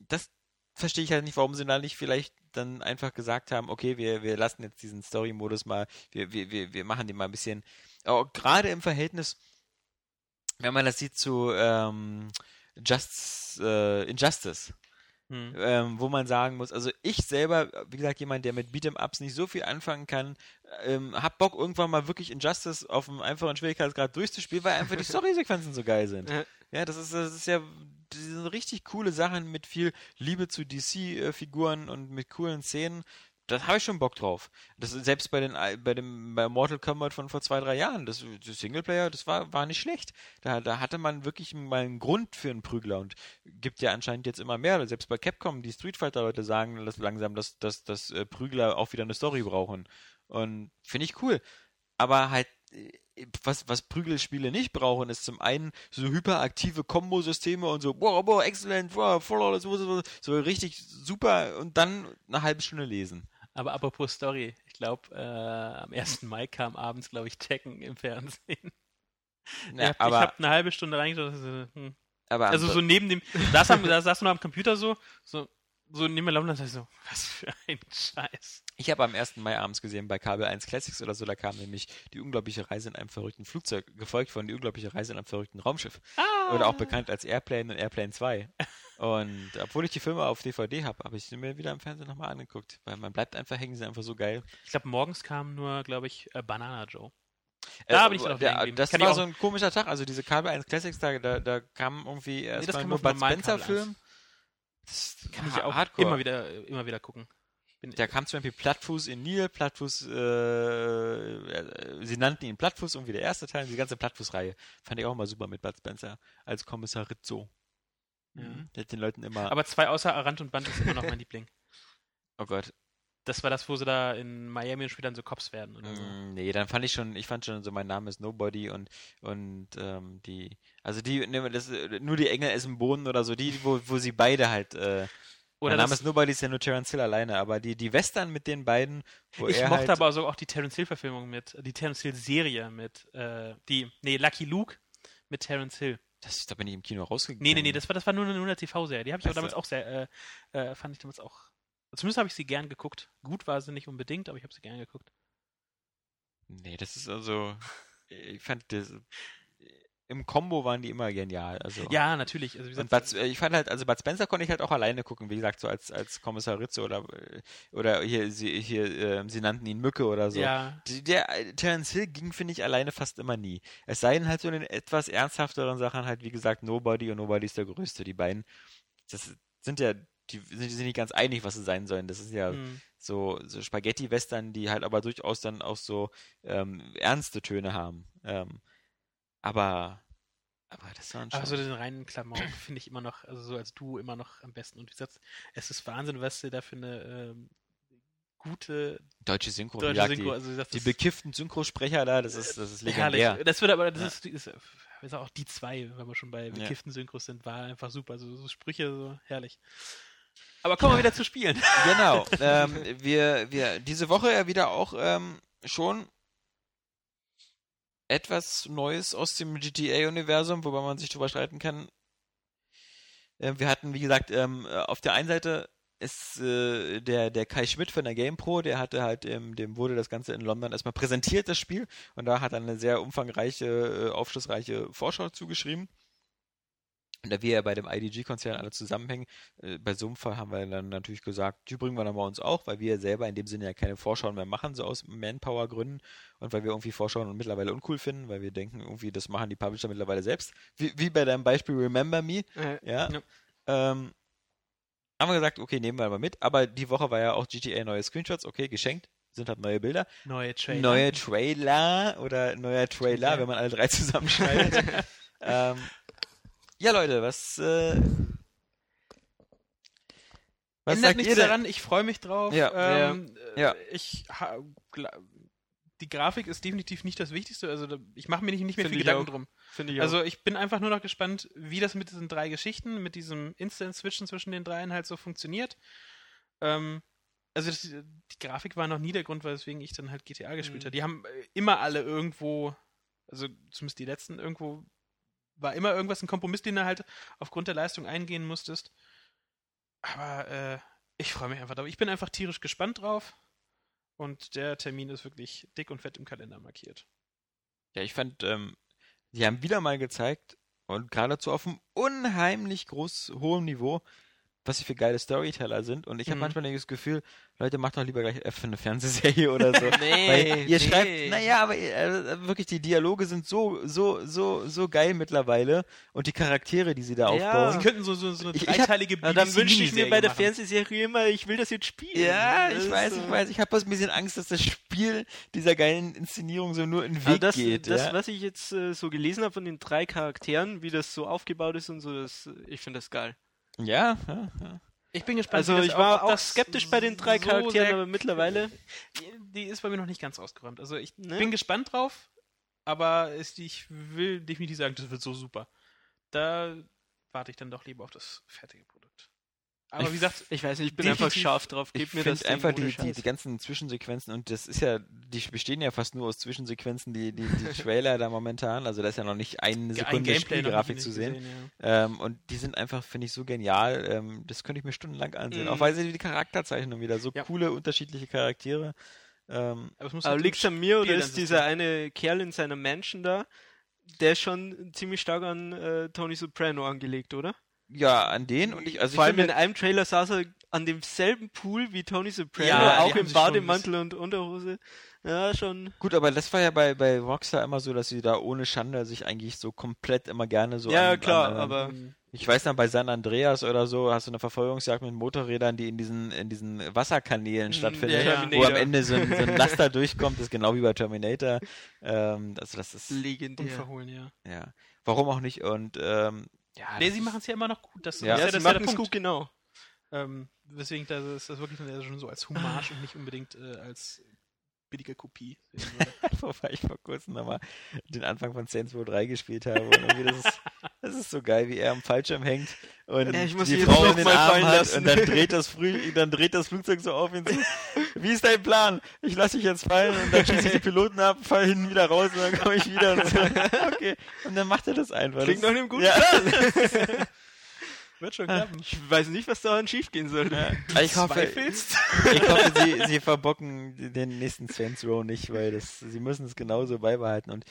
das verstehe ich halt nicht, warum sie da nicht vielleicht dann einfach gesagt haben, okay, wir, wir lassen jetzt diesen Story-Modus mal, wir, wir, wir, wir machen den mal ein bisschen, auch gerade im Verhältnis, wenn man das sieht zu ähm, Just, äh, Injustice, Hm. ähm, wo man sagen muss, also ich selber, wie gesagt, jemand, der mit Beat'em-Ups nicht so viel anfangen kann, ähm, hab Bock irgendwann mal wirklich Injustice auf einem einfachen Schwierigkeitsgrad durchzuspielen, weil einfach die Story-Sequenzen so geil sind. Ja. Ja, das ist, das ist ja das sind richtig coole Sachen mit viel Liebe zu DC-Figuren und mit coolen Szenen. Das habe ich schon Bock drauf. Das selbst bei den bei dem bei Mortal Kombat von vor zwei, drei Jahren, das, das Singleplayer, das war, war nicht schlecht. Da, da hatte man wirklich mal einen Grund für einen Prügler und gibt ja anscheinend jetzt immer mehr. Selbst bei Capcom, die Street Fighter-Leute sagen dass langsam, dass, dass, dass äh, Prügler auch wieder eine Story brauchen. Und finde ich cool. Aber halt, äh, was, was Prügelspiele nicht brauchen, ist zum einen so hyperaktive Kombosysteme und so, boah, boah, excellent, boah, voll, so, so richtig super und dann eine halbe Stunde lesen. Aber apropos Story, ich glaube, äh, am 1. Mai kam abends, glaube ich, Tekken im Fernsehen. Ja, ich habe hab eine halbe Stunde reingeschaut. Also, hm. aber also so neben dem, da saß, da saß nur am Computer so, so, so neben mir laufen, dachte ich so, was für ein Scheiß. Ich habe am 1. Mai abends gesehen bei Kabel 1 Classics oder so, da kam nämlich die unglaubliche Reise in einem verrückten Flugzeug, gefolgt von die unglaubliche Reise in einem verrückten Raumschiff. Ah. Oder auch bekannt als Airplane und Airplane 2. Und obwohl ich die Filme auf DVD habe, habe ich sie mir wieder im Fernsehen nochmal angeguckt, weil man bleibt einfach hängen, sie sind einfach so geil. Ich glaube, morgens kam nur, glaube ich, äh, Banana Joe. Äh, Da bin ich dann auch der. Das Kann war so ein komischer Tag, also diese Kabel 1 Classics, da, da, da kam irgendwie das erstmal kam nur Bud Spencer-Film. Das Kann ich auch Hardcore. immer wieder, immer wieder gucken. Bin, Da kam zum Beispiel Plattfuß in Nil, Plattfuß, äh, äh, sie nannten ihn Plattfuß, irgendwie der erste Teil, die ganze Plattfuß-Reihe. Fand ich auch immer super mit Bud Spencer als Kommissar Rizzo. Ja. Der hat den Leuten immer, Aber zwei außer Arant und Band ist immer noch mein Liebling. oh Gott, Das war das, wo sie da in Miami und später so Cops werden oder so. Mm, Nee, dann fand ich schon, ich fand schon so, mein Name ist Nobody und und ähm, die, also die, ne, das, nur die Engel essen Bohnen oder so, die, wo, wo sie beide halt, äh, Oder mein Name ist Nobody ist ja nur Terence Hill alleine, aber die, die Western mit den beiden, wo ich mochte halt, aber so auch die Terence Hill-Verfilmung mit, die Terence Hill-Serie mit, äh, die, nee, Lucky Luke mit Terence Hill. das, da bin ich im Kino rausgegangen. Nee, nee, nee, das war, das war nur eine, nur eine TV-Serie. Die habe ich aber Ach so. damals auch sehr, äh, äh, fand ich damals auch, zumindest habe ich sie gern geguckt. Gut war sie nicht unbedingt, aber ich habe sie gern geguckt. Nee, das ist also, ich fand das, im Combo waren die immer genial, also. Ja, natürlich. Also, gesagt, Bud, ich fand halt, also Bud Spencer konnte ich halt auch alleine gucken, wie gesagt, so als, als Kommissar Ritze oder, äh, oder hier, sie, hier, äh, sie nannten ihn Mücke oder so. ja, Der äh, Terence Hill ging, finde ich, alleine fast immer nie. Es sei denn halt so in den etwas ernsthafteren Sachen halt, wie gesagt, Nobody und Nobody ist der Größte. Die beiden, das sind ja, die sind, die sind nicht ganz einig, was sie sein sollen. Das ist ja hm. so, so Spaghetti-Western, die halt aber durchaus dann auch so ähm, ernste Töne haben. Ähm, aber, aber das waren schon... Aber so den reinen Klamauk finde ich immer noch, also so als du immer noch am besten. Und wie gesagt, es ist Wahnsinn, was du da für eine ähm, gute deutsche Synchro, deutsche Synchro, die, also gesagt, die bekifften Synchrosprecher da, das ist, das ist herrlich. legendär. Das wird aber, das Ja. ist, ist, ist auch die zwei, wenn wir schon bei Ja. bekifften Synchros sind, war einfach super. Also so Sprüche, so herrlich. Aber kommen wir wieder zu spielen. Genau. ähm, wir, wir diese Woche ja wieder auch ähm, schon etwas Neues aus dem GTA-Universum, wobei man sich drüber streiten kann. Äh, wir hatten, wie gesagt, ähm, äh, auf der einen Seite ist äh, der, der Kai Schmidt von der GamePro, der hatte halt, ähm, dem wurde das Ganze in London erstmal präsentiert, das Spiel, und da hat er eine sehr umfangreiche, äh, aufschlussreiche Vorschau zugeschrieben. Und da wir ja bei dem IDG-Konzern alle zusammenhängen, äh, bei so einem Fall haben wir dann natürlich gesagt, die bringen wir dann bei uns auch, weil wir selber in dem Sinne ja keine Vorschauen mehr machen, so aus Manpower-Gründen und weil wir irgendwie Vorschauen mittlerweile uncool finden, weil wir denken, irgendwie, das machen die Publisher mittlerweile selbst. Wie, wie bei deinem Beispiel Remember Me, Äh, ja. Ja. Ähm, haben wir gesagt, okay, nehmen wir mal mit, aber die Woche war ja auch GTA neue Screenshots, okay, geschenkt, sind halt neue Bilder. Neue Trailer. Neue Trailer oder neuer Trailer, wenn man alle drei zusammenschneidet. ähm, ja, Leute, was, äh, was Ändert sagt nichts daran, ich freue mich drauf. Ja, ähm, äh, ja. Ich ha, die Grafik ist definitiv nicht das Wichtigste. Also da, ich mache mir nicht, nicht mehr Finde viel ich Gedanken auch. drum. Finde ich Also ich bin einfach nur noch gespannt, wie das mit diesen drei Geschichten, mit diesem Instant-Switchen zwischen den dreien halt so funktioniert. Ähm, also das, die Grafik war noch nie der Grund, weswegen ich dann halt GTA gespielt Mhm. habe. Die haben äh, immer alle irgendwo, also zumindest die letzten, irgendwo war immer irgendwas ein Kompromiss, den du halt aufgrund der Leistung eingehen musstest. Aber äh, ich freue mich einfach drauf. Ich bin einfach tierisch gespannt drauf. Und der Termin ist wirklich dick und fett im Kalender markiert. Ja, ich fand, ähm, die haben wieder mal gezeigt und geradezu auf einem unheimlich groß hohem Niveau, was sie für geile Storyteller sind. Und ich habe Mhm. manchmal das Gefühl, Leute, macht doch lieber gleich äh, für eine Fernsehserie oder so. Nee, Weil ihr nee. schreibt, naja, aber äh, wirklich, die Dialoge sind so, so, so, so geil mittlerweile und die Charaktere, die sie da Ja. aufbauen. Sie könnten so, so, so eine Ich- ich hab- dreiteilige Ja, dann wünsche ich mir bei der machen. Fernsehserie immer, ich will das jetzt spielen. Ja, Das ich weiß, so- ich weiß. Ich habe bloß ein bisschen Angst, dass das Spiel dieser geilen Inszenierung so nur in den Weg Also das, geht. das ja? was ich jetzt äh, so gelesen habe von den drei Charakteren, wie das so aufgebaut ist und so, das, ich finde das geil. Ja, ja, ja. Ich bin gespannt. Also ich war auch skeptisch bei den drei so Charakteren, aber mittlerweile. Die ist bei mir noch nicht ganz ausgeräumt. Also ich Ne? bin gespannt drauf, aber ist, ich will definitiv sagen, das wird so super. Da warte ich dann doch lieber auf das fertige Produkt. Aber Ich wie gesagt, Ich weiß nicht, ich bin einfach scharf drauf. Gib mir das Ding einfach die, die, die ganzen Zwischensequenzen und das ist ja, die bestehen ja fast nur aus Zwischensequenzen, die, die, die Trailer da momentan, also da ist ja noch nicht eine ein Sekunde noch Spielgrafik zu sehen. gesehen, ja. Ähm, und die sind einfach, finde ich, so genial. Ähm, das könnte ich mir stundenlang ansehen. Mhm. Auch weil sie die Charakterzeichnung wieder so Ja. coole, unterschiedliche Charaktere. Ähm, Aber, es Aber halt liegt's im an mir oder ist dann dieser eine Kerl in seiner Mansion da, der ist schon ziemlich stark an äh, Tony Soprano angelegt, oder? Ja, an den und ich, also Vor ich allem in einem Trailer saß er an demselben Pool wie Tony Soprano, Ja, auch im Bademantel und Unterhose. Ja, schon. gut, aber das war ja bei, bei Rockstar immer so, dass sie da ohne Schande sich eigentlich so komplett immer gerne so ja, an, klar, an, äh, aber. Ich weiß noch, bei San Andreas oder so hast du eine Verfolgungsjagd mit Motorrädern, die in diesen, in diesen Wasserkanälen Mhm, stattfindet, ja, wo am. Ende so ein, so ein Laster durchkommt, das ist genau wie bei Terminator. Ähm, also das ist, legendär. Unverhohlen, ja. ja. Warum auch nicht? Und, ähm, ja. Nee, das sie ist- machen es ja immer noch gut. Das, Ja. das Ja, ist sie das ja der machen es Punkt. gut, genau. Ähm, deswegen das ist das wirklich schon so als Hommage und nicht unbedingt äh, als billige Kopie. Wobei ich vor kurzem nochmal den Anfang von Saints Row 3 gespielt habe. Und irgendwie das, ist, das ist so geil, wie er am Fallschirm hängt und Ja, ich muss die Frau in den Arm fallen hat lassen. und dann dreht, das Früh, dann dreht das Flugzeug so auf ihn zu. Wie ist dein Plan? Ich lasse dich jetzt fallen und dann schieße ich die Piloten ab, fall hinten wieder raus und dann komme ich wieder. Und so. Okay. Und dann macht er das einfach. Klingt das, nach einem guten ja. Plan. Wird schon klappen. Ich weiß nicht, was daran schiefgehen soll. Ja. Ich hoffe, Zweifelst? ich hoffe sie, sie verbocken den nächsten Saints Row nicht, weil das, sie müssen es genauso beibehalten. Und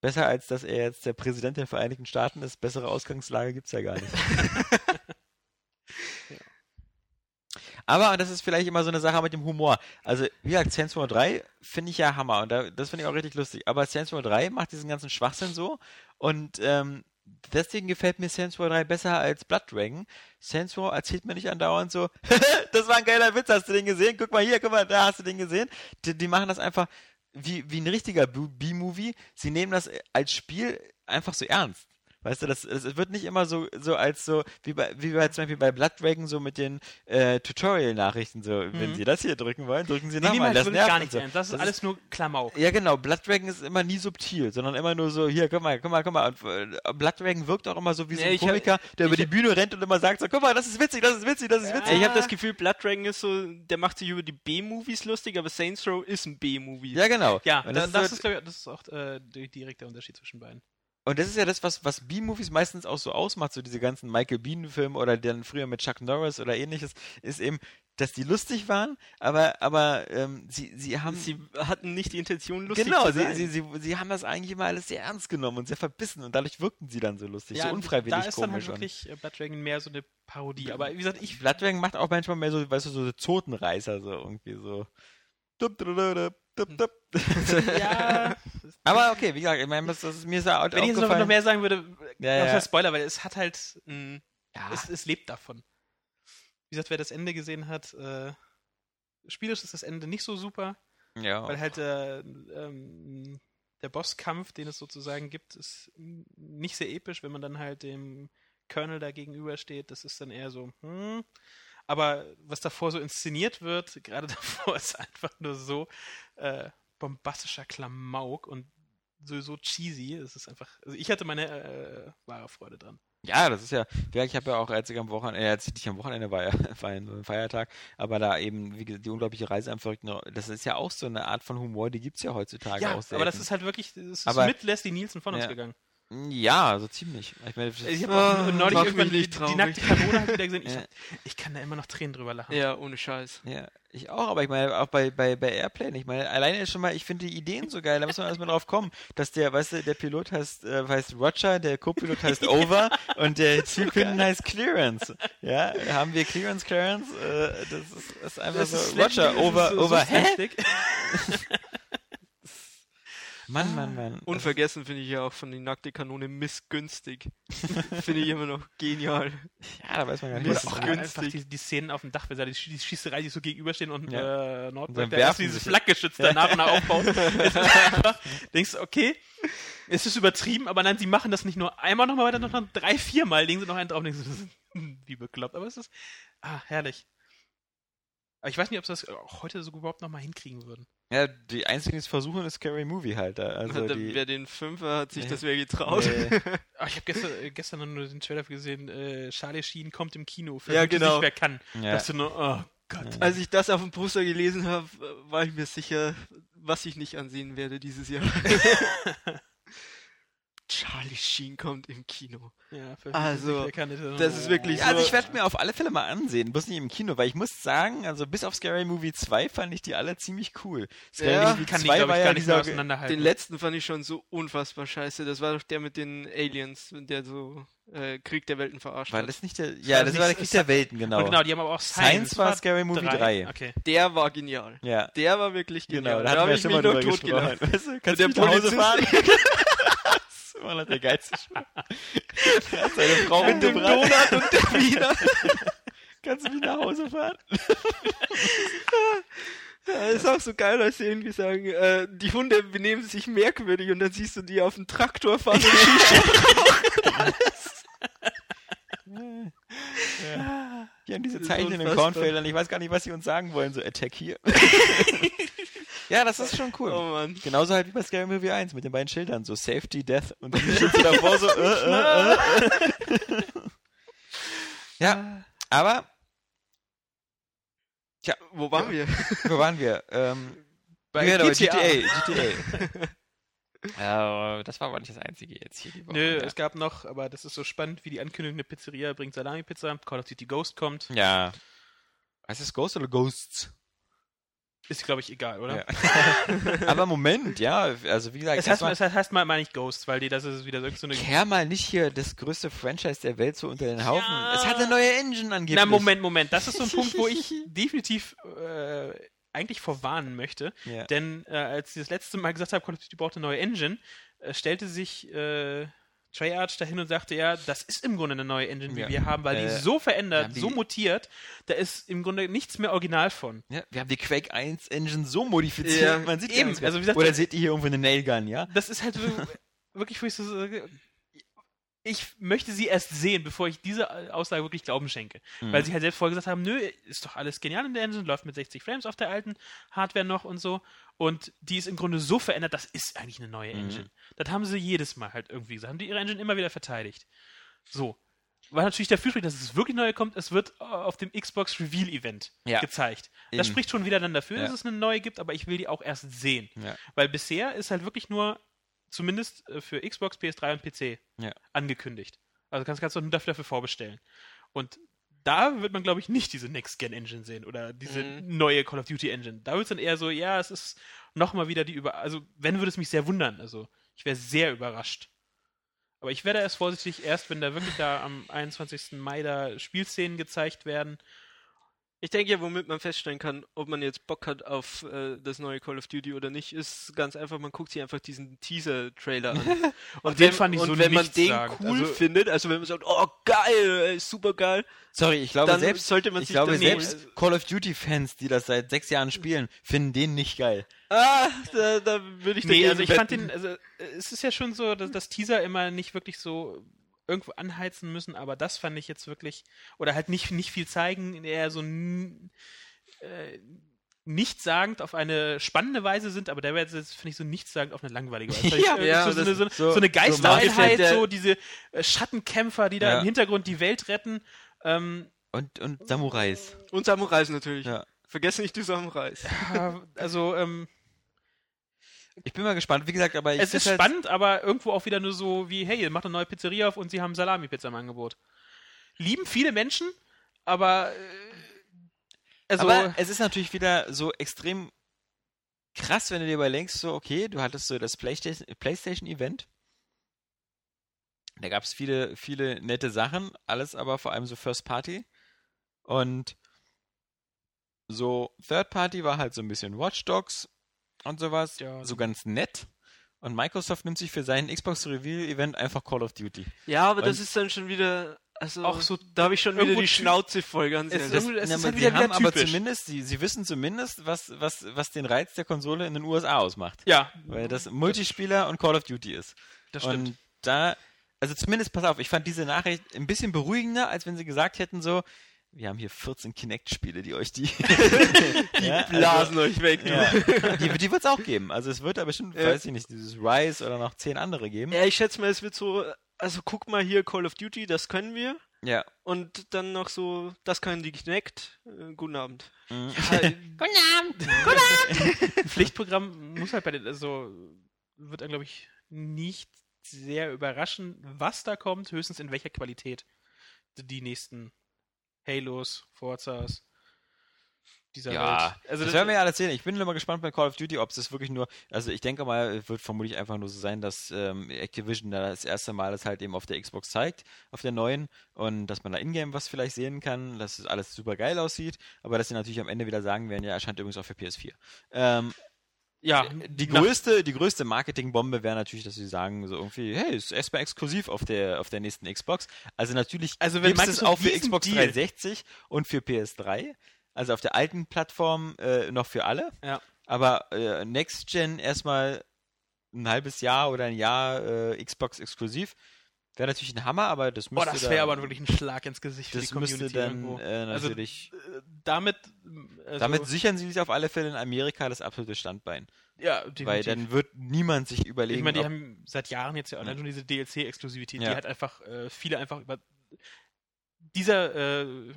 besser als dass er jetzt der Präsident der Vereinigten Staaten ist, bessere Ausgangslage gibt es ja gar nicht. Aber, und das ist vielleicht immer so eine Sache mit dem Humor. Also, wie gesagt, Saints Row 3 finde ich ja Hammer und da, das finde ich auch richtig lustig. Aber Saints Row 3 macht diesen ganzen Schwachsinn so und ähm, deswegen gefällt mir Saints Row 3 besser als Blood Dragon. Saints Row erzählt mir nicht andauernd so, das war ein geiler Witz, hast du den gesehen? Guck mal hier, guck mal, da hast du den gesehen. Die, die machen das einfach wie, wie ein richtiger B-Movie. Sie nehmen das als Spiel einfach so ernst. Weißt du, das, es wird nicht immer so, so als so, wie bei, wie bei zum Beispiel bei Blood Dragon so mit den äh, Tutorial-Nachrichten, so, wenn Mhm. Sie das hier drücken wollen, drücken Sie nochmal. Das nervt gar und nichts so. ernst. Das ist Das alles nur Klamauk. ja, genau. Blood Dragon ist immer nie subtil, sondern immer nur so, hier, guck mal, guck mal, guck mal. Und äh, Blood Dragon wirkt auch immer so wie so ein hab- Komiker, der über die Bühne rennt und immer sagt so, guck mal, das ist witzig, das ist witzig, das ist Ja. witzig. Ich habe das Gefühl, Blood Dragon ist so, der macht sich über die B-Movies lustig, aber Saints Row ist ein B-Movie. Ja, genau. Ja, und das, das, das, ist ist, so, glaub ich, das ist auch äh, der direkte Unterschied zwischen beiden. Und das ist ja das, was, was B-Movies meistens auch so ausmacht, so diese ganzen Michael Bean-Filme oder dann früher mit Chuck Norris oder ähnliches, ist eben, dass die lustig waren, aber, aber ähm, sie, sie haben. Sie hatten nicht die Intention, lustig Genau, zu sie, sein. sie, sie, sie haben das eigentlich immer alles sehr ernst genommen und sehr verbissen und dadurch wirkten sie dann so lustig, so unfreiwillig Da ist dann halt komisch. wirklich äh, Blood Dragon mehr so eine Parodie. Aber wie gesagt, ich Blood Dragon macht auch manchmal mehr so, weißt du, so Zotenreißer, so irgendwie so. Dup, dup, dup, dup, dup. ja, Aber okay, wie gesagt, ich meine, das, das ist mir ist ja auch wenn ich jetzt noch, mehr sagen würde, Ja, noch ja. der Spoiler, weil es hat halt, Mhm. Ja, es, es lebt davon. Wie gesagt, wer das Ende gesehen hat, äh, spielerisch ist das Ende nicht so super, ja. weil halt äh, ähm, der Bosskampf, den es sozusagen gibt, ist nicht sehr episch, wenn man dann halt dem Colonel da gegenübersteht. Das ist dann eher so, hm. Aber was davor so inszeniert wird, gerade davor ist einfach nur so äh, bombastischer Klamauk und so, so cheesy. Es ist einfach, also ich hatte meine äh, wahre Freude dran. ja, das ist ja, ich habe ja auch, als ich am Wochenende, äh, als ich nicht am Wochenende war, ja, war ein Feiertag, aber da eben, wie gesagt, die unglaubliche Reise am verrückten, das ist ja auch so eine Art von Humor, die gibt's ja heutzutage Ja, auch aber das selten. Ist halt wirklich, es ist Aber- mit Leslie Nielsen von uns Ja. gegangen. Ja, so ziemlich. Ich meine, das- Ich habe auch neulich mach irgendwann die, die nackte Kanone wieder gesehen. Ich, Ja. ich kann da immer noch Tränen drüber lachen. Ja, ohne Scheiß. Ja, ich auch, aber ich meine, auch bei, bei, bei Airplane, ich meine, alleine ist schon mal, ich finde die Ideen so geil, da muss man erstmal drauf kommen, dass der, weißt du, der Pilot heißt, äh, heißt Roger, der Co-Pilot heißt Over und der Typ hinten heißt Clearance. Ja, haben wir Clearance, Clearance, äh, das ist, ist einfach Das ist so, Roger, slapstick, Over, das ist so- Over, so hä? Mann, Mann, Mann. Unvergessen finde ich ja auch von die nackte Kanone missgünstig. finde ich immer noch genial. Ja, da weiß man gar nicht, Mir was ist das auch ist. günstig. Einfach die, die Szenen auf dem Dach, wenn sie die, Sch- die Schießerei, die so gegenüberstehen und Ja. äh, Nordberg, der dieses sich- Flakgeschütz da nach und nach aufbaut. Es ist einfach, denkst du, okay, es ist übertrieben, aber nein, sie machen das nicht nur einmal nochmal weiter, noch drei, viermal legen sie noch einen drauf und denkst du, das ist wie bekloppt. Aber es ist, ah, herrlich. Aber ich weiß nicht, ob sie das auch heute so überhaupt nochmal hinkriegen würden. Ja, die einzigen, die es versuchen, ist Scary Movie halt. da. Also Da- die, wer den Fünfer hat sich Nee. das wer getraut. Nee. Ah, ich habe gestern, äh, gestern nur den Trailer gesehen, äh, Charlie Sheen kommt im Kino, für Ja, genau. nicht wer kann. ja. Dass du nur, oh Gott. Als ich das auf dem Poster gelesen habe, war ich mir sicher, was ich nicht ansehen werde dieses Jahr. Charlie Sheen kommt im Kino. Ja, für Also, das ist wirklich Ja, also so- ich werde mir auf alle Fälle mal ansehen, bloß nicht im Kino, weil ich muss sagen, also bis auf Scary Movie 2 fand ich die alle ziemlich cool. Scary Ja, Movie kann die, 2 glaube war ich, ja gar nicht mehr dieser, auseinanderhalten. Den letzten fand ich schon so unfassbar scheiße. Das war doch der mit den Aliens, der so äh, Krieg der Welten verarscht war hat. das nicht der, ja, das nicht war der Krieg der Welten, genau. Und genau, die haben aber auch Science Science. war Scary Movie 3. Okay. Der war genial. Ja, Der war wirklich genau, genial. da hatten wir hab ja ich mich mal noch drüber totgelacht. gesprochen. Weißt du, kannst du nach Hause fahren? Das ist immer noch der geilste. Er hat seine Frau mit dem. Donut und der Wiener. Kannst du mich nach Hause fahren? Ja, ist auch so geil, als sie irgendwie sagen, äh, die Hunde benehmen sich merkwürdig und dann siehst du die auf dem Traktor fahren und Shisha Die haben diese Zeichen in den. Kornfeldern. Ich weiß gar nicht, was sie uns sagen wollen. So Attack hier. ja, das ist schon cool. Oh Mann. Genauso halt wie bei Scary Movie 1 mit den beiden Schildern. So Safety, Death. Und dann steht sie davor so. Äh, äh, äh. ja, aber. Tja, Wo waren wir? wo waren wir? Ähm, Bei ja, GTA. GTA. GTA. Ja, das war aber nicht das einzige jetzt hier die Woche. Nö, ja. es gab noch, aber das ist so spannend, wie die Ankündigung, eine Pizzeria bringt Salami-Pizza, Call of Duty Ghost kommt. ja. Heißt es Ghost oder Ghosts? Ist, glaube ich, egal, oder? Ja. aber Moment, ja. Also wie gesagt, Es heißt, erstmal- es heißt mal, meine ich Ghost, weil die, das ist wieder so so eine... Kehr mal nicht hier das größte Franchise der Welt so unter den Haufen. Ja. Es hat eine neue Engine angeblich. Na, Moment, Moment. Das ist so ein Punkt, wo ich definitiv äh, eigentlich vorwarnen möchte. Ja. Denn äh, als ich das letzte Mal gesagt habe, Call of Duty braucht eine neue Engine, äh, stellte sich äh, Treyarch dahin und sagte, ja, das ist im Grunde eine neue Engine, wie Ja. wir haben, weil Äh, die so wir verändert, die- so mutiert, da ist im Grunde nichts mehr original von. Ja, wir haben die Quake 1 Engine so modifiziert, man sieht eben. Also wie gesagt, Oder seht ihr hier irgendwo eine Nailgun, ja? Das ist halt so, wirklich, wo ich so ich möchte sie erst sehen, bevor ich diese Aussage wirklich Glauben schenke. Mhm. Weil sie halt selbst vorher gesagt haben, nö, ist doch alles genial in der Engine, läuft mit 60 Frames auf der alten Hardware noch und so. Und die ist im Grunde so verändert, das ist eigentlich eine neue Mhm. Engine. Das haben sie jedes Mal halt irgendwie gesagt, haben die ihre Engine immer wieder verteidigt. So. Weil natürlich dafür spricht, dass es wirklich neu kommt, es wird äh, auf dem Xbox Reveal Event Ja. gezeigt. Eben. Das spricht schon wieder dann dafür, Ja. dass es eine neue gibt, aber ich will die auch erst sehen. Ja. Weil bisher ist halt wirklich nur, zumindest äh, für Xbox, PS3 und PC Ja. angekündigt. Also kannst, kannst du nur dafür, dafür vorbestellen. Und da wird man, glaube ich, nicht diese Next-Gen-Engine sehen oder diese Mhm. neue Call of Duty-Engine. Da wird es dann eher so, ja, es ist nochmal wieder die über... Also, wenn, würde es mich sehr wundern. Also, ich wäre sehr überrascht. Aber ich werde erst vorsichtig, erst wenn da wirklich da am 21. Mai da Spielszenen gezeigt werden. Ich denke ja, womit man feststellen kann, ob man jetzt Bock hat auf äh, das neue Call of Duty oder nicht, ist ganz einfach, man guckt sich einfach diesen Teaser-Trailer an. Und den wenn, fand ich und so wenn man den nichtssagend. cool Also- findet, also wenn man sagt, oh geil, super geil, Sorry, ich glaube dann selbst, sollte man ich sich glaube selbst Call of Duty Fans, die das seit sechs Jahren spielen, finden den nicht geil. Ah, da, da würde ich Nee, also ich fand den, also es ist ja schon so, dass das Teaser immer nicht wirklich so irgendwo anheizen müssen, aber das fand ich jetzt wirklich, oder halt nicht, nicht viel zeigen, eher so n- äh, nichtssagend auf eine spannende Weise sind, aber der wäre jetzt, finde ich, so nichtssagend auf eine langweilige Weise. Ja, ja, so, so, eine, so, so- eine Geisteinheit, Marvel- so diese äh, Schattenkämpfer, die da Ja. im Hintergrund die Welt retten. Ähm, Und, und Samurais. Und Samurais natürlich. Ja. Vergessen nicht die Samurais. ja, also, ähm, Ich bin mal gespannt. Wie gesagt, aber ich es ist halt, spannend, aber irgendwo auch wieder nur so wie, hey, ihr macht eine neue Pizzeria auf und sie haben Salami-Pizza im Angebot. Lieben viele Menschen, aber äh, also aber es ist natürlich wieder so extrem krass, wenn du dir überlegst, so, okay, du hattest so das PlayStation- PlayStation-Event. da gab es viele, viele nette Sachen, alles aber vor allem so First Party. Und so Third Party war halt so ein bisschen Watch Dogs und sowas. Ja. So ganz nett. Und Microsoft nimmt sich für sein Xbox Reveal Event einfach Call of Duty. Ja, aber das Und- ist dann schon wieder, also Auch so da habe ich schon wieder die Schnauze voll, ganz Es ehrlich. irgendwie- es Ja, ist aber halt sie wieder, haben wieder aber zumindest, sie, sie wissen zumindest, was, was, was den Reiz der Konsole in den USA ausmacht. Ja, Weil das Multispieler und Call of Duty ist. das stimmt. Und da, also zumindest, pass auf, ich fand diese Nachricht ein bisschen beruhigender, als wenn sie gesagt hätten so, wir haben hier 14 Kinect-Spiele, die euch die, die Ja, also- blasen euch weg. ja, die, die wird es auch geben. Also es wird da bestimmt, Ja. weiß ich nicht, dieses Rise oder noch 10 andere geben. Ja, ich schätze mal, es wird so, also guck mal hier Call of Duty, das können wir. Ja. Und dann noch so, das können die Kinect. Äh, guten Abend. Mhm. Ein Pflichtprogramm muss halt bei den, also wird dann, glaube ich, nicht sehr überraschen, was da kommt, höchstens in welcher Qualität die nächsten Halos, Forzas dieser Ja, Welt. Also das werden wir ja alles sehen. Ich bin mal gespannt bei Call of Duty, ob es das wirklich nur, also ich denke mal, es wird vermutlich einfach nur so sein, dass ähm, Activision da das erste Mal das halt eben auf der Xbox zeigt, auf der neuen, und dass man da Ingame was vielleicht sehen kann, dass es alles super geil aussieht, aber dass sie natürlich am Ende wieder sagen werden, ja, erscheint übrigens auch für PS4. Ähm, ja, die nach- größte, die größte Marketingbombe wäre natürlich, dass sie sagen so irgendwie, hey, es ist erstmal exklusiv auf der auf der nächsten Xbox. Also natürlich Also wenn gibt's es auch für Xbox Deal- 360 und für PS3. Also auf der alten Plattform äh, noch für alle. Ja. Aber äh, Next Gen erstmal ein halbes Jahr oder ein Jahr äh, Xbox exklusiv. Wäre natürlich ein Hammer, aber das müsste Boah, das da- wäre aber wirklich ein Schlag ins Gesicht für das die Community müsste dann irgendwo. äh, Also, natürlich. Äh, damit, also, damit sichern sie sich auf alle Fälle in Amerika das absolute Standbein. ja, Weil definitiv. dann wird niemand sich überlegen. Ich meine, die haben seit Jahren jetzt ja allein schon diese DLC-Exklusivität, Ja. die hat einfach äh, viele einfach über dieser äh,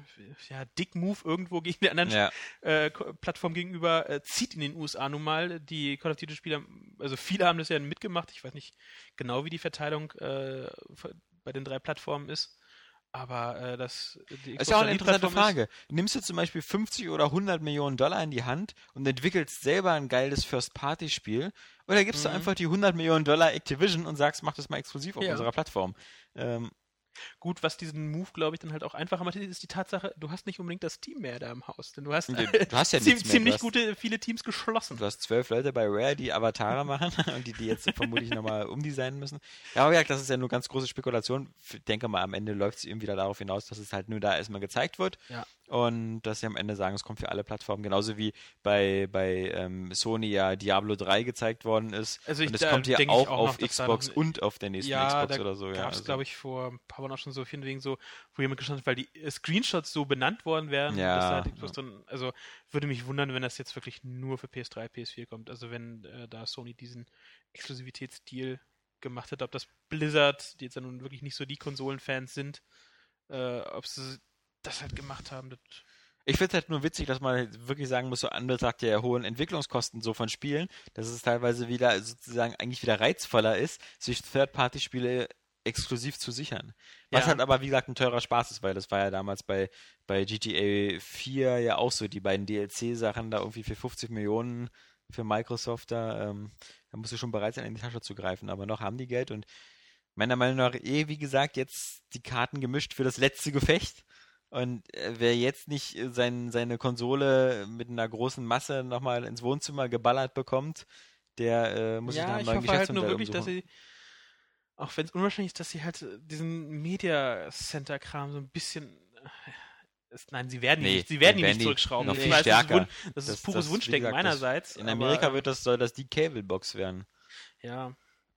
ja, Dick-Move irgendwo gegen die anderen ja. äh, Plattformen gegenüber äh, zieht in den USA nun mal. Die Call of Duty-Spieler, also viele haben das ja mitgemacht. Ich weiß nicht genau, wie die Verteilung äh, bei den drei Plattformen ist. Aber äh, das ist ja auch eine interessante Frage. Nimmst du zum Beispiel 50 oder 100 Millionen Dollar in die Hand und entwickelst selber ein geiles First-Party-Spiel oder gibst du Mhm. einfach die 100 Millionen Dollar Activision und sagst, mach das mal exklusiv auf Ja. unserer Plattform? Ähm, Gut, was diesen Move, glaube ich, dann halt auch einfacher macht, ist die Tatsache, du hast nicht unbedingt das Team mehr da im Haus. Denn du hast, Du- du hast ja ziemlich hast- gute, viele Teams geschlossen. du hast zwölf Leute bei Rare, die Avatare machen und die die jetzt vermutlich nochmal umdesignen müssen. Ja, aber ja, das ist ja nur ganz große Spekulation. Ich denke mal, am Ende läuft es eben wieder darauf hinaus, dass es halt nur da erstmal gezeigt wird. Ja. Und dass sie am Ende sagen, es kommt für alle Plattformen. Genauso wie bei, bei ähm, Sony ja Diablo 3 gezeigt worden ist. Also ich- und es kommt ja auch, auch auf noch, Xbox noch- und auf der nächsten ja, Xbox oder so. Ja, gab es, also- glaube ich, vor ein paar Wochen auch schon so viele wegen so, wo jemand gestanden hat, weil die äh, Screenshots so benannt worden wären, Ja, halt ja. drin, also würde mich wundern, wenn das jetzt wirklich nur für PS3, PS4 kommt. Also wenn äh, da Sony diesen Exklusivitätsdeal gemacht hätte, ob das Blizzard, die jetzt ja nun wirklich nicht so die Konsolenfans sind, äh, ob sie das halt gemacht haben, das Ich finde es halt nur witzig, dass man halt wirklich sagen muss, so Anbetracht der hohen Entwicklungskosten so von Spielen, dass es teilweise wieder sozusagen eigentlich wieder reizvoller ist, sich Third-Party-Spiele exklusiv zu sichern. Was Ja. halt aber, wie gesagt, ein teurer Spaß ist, weil das war ja damals bei, bei GTA 4 ja auch so, die beiden DLC-Sachen da irgendwie für 50 Millionen für Microsoft da, ähm, da musst du schon bereit sein, in die Tasche zu greifen, aber noch haben die Geld und meiner Meinung nach eh, wie gesagt, jetzt die Karten gemischt für das letzte Gefecht. Und äh, wer jetzt nicht äh, sein, seine Konsole mit einer großen Masse nochmal ins Wohnzimmer geballert bekommt, der äh, muss sich ja, dann ich mal hoffe halt nur wirklich, dass sie, auch wenn es unwahrscheinlich ist, dass sie halt äh, diesen Media Center Kram so ein bisschen äh, ist, nein, sie werden Nee, nicht, sie werden die ihn nicht zurückschrauben. noch Ich viel weiß, das ist stärker. Wun- Das ist Das- pures das, Wunschdenken gesagt, das- meinerseits. In aber, Amerika ähm, wird das, soll das die Cable-Box werden. ja,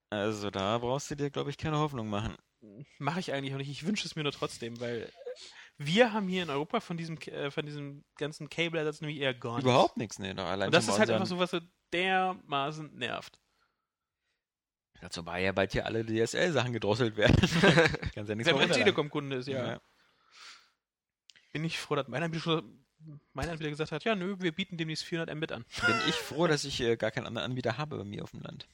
Also da brauchst du dir, glaube ich, keine Hoffnung machen. mache ich eigentlich auch nicht. Ich wünsche es mir nur trotzdem, weil wir haben hier in Europa von diesem äh, von diesem ganzen Cable-Ersatz nämlich eher gar nichts. Überhaupt nichts, ne? Doch allein Und das ist halt einfach so, was so dermaßen nervt. Dazu war ja bald hier alle DSL-Sachen gedrosselt werden. Kannst ja nichts Wenn man. Telekom-Kunde ist, ja. Ja. Bin ich froh, dass meiner Bildschirm mein Anbieter gesagt hat, ja, nö, wir bieten demnächst 400 Mbit an. Bin ich froh, dass ich äh, gar keinen anderen Anbieter habe bei mir auf dem Land.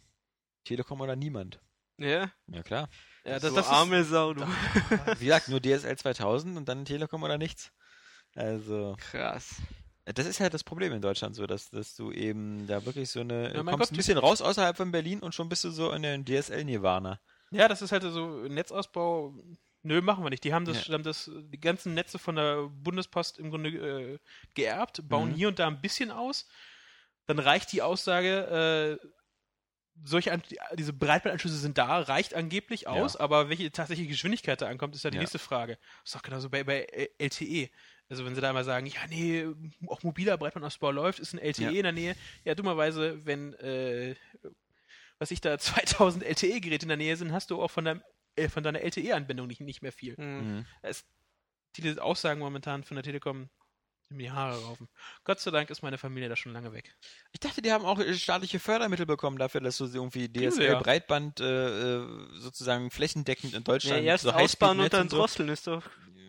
Telekom oder niemand. Ja, Ja klar. Ja, so arme Sau, du. Wie gesagt, nur DSL 2000 und dann Telekom oder nichts. Also, Krass. das ist halt das Problem in Deutschland so, dass, dass du eben da wirklich so eine, Ja, kommst Gott, ein bisschen raus außerhalb von Berlin und schon bist du so in den DSL-Nirvana. Ja, das ist halt so Netzausbau. Nö, machen wir nicht. Die haben das, Ja. haben das, die ganzen Netze von der Bundespost im Grunde äh, geerbt, bauen Mhm. hier und da ein bisschen aus. Dann reicht die Aussage, äh, solche An diese Breitbandanschlüsse sind da, reicht angeblich aus, aber welche tatsächliche Geschwindigkeit da ankommt, ist ja die Ja. nächste Frage. Das ist doch genauso bei, bei LTE. Also wenn sie da mal sagen, ja nee, auch mobiler Breitbandausbau läuft, ist ein LTE Ja. in der Nähe. Ja, dummerweise, wenn äh, was ich da 2000 LTE-Geräte in der Nähe sind, hast du auch von, deinem, äh, von deiner LTE-Anbindung nicht, nicht mehr viel. Hm. Mhm. Es, diese Aussagen momentan von der Telekom mir die Haare raufen. Gott sei Dank ist meine Familie da schon lange weg. Ich dachte, die haben auch äh, staatliche Fördermittel bekommen dafür, dass du sie irgendwie Kriegen sie DSL ja. Breitband äh, äh, sozusagen flächendeckend in Ja, Deutschland erst so ausbauen und dann so. drosseln ist doch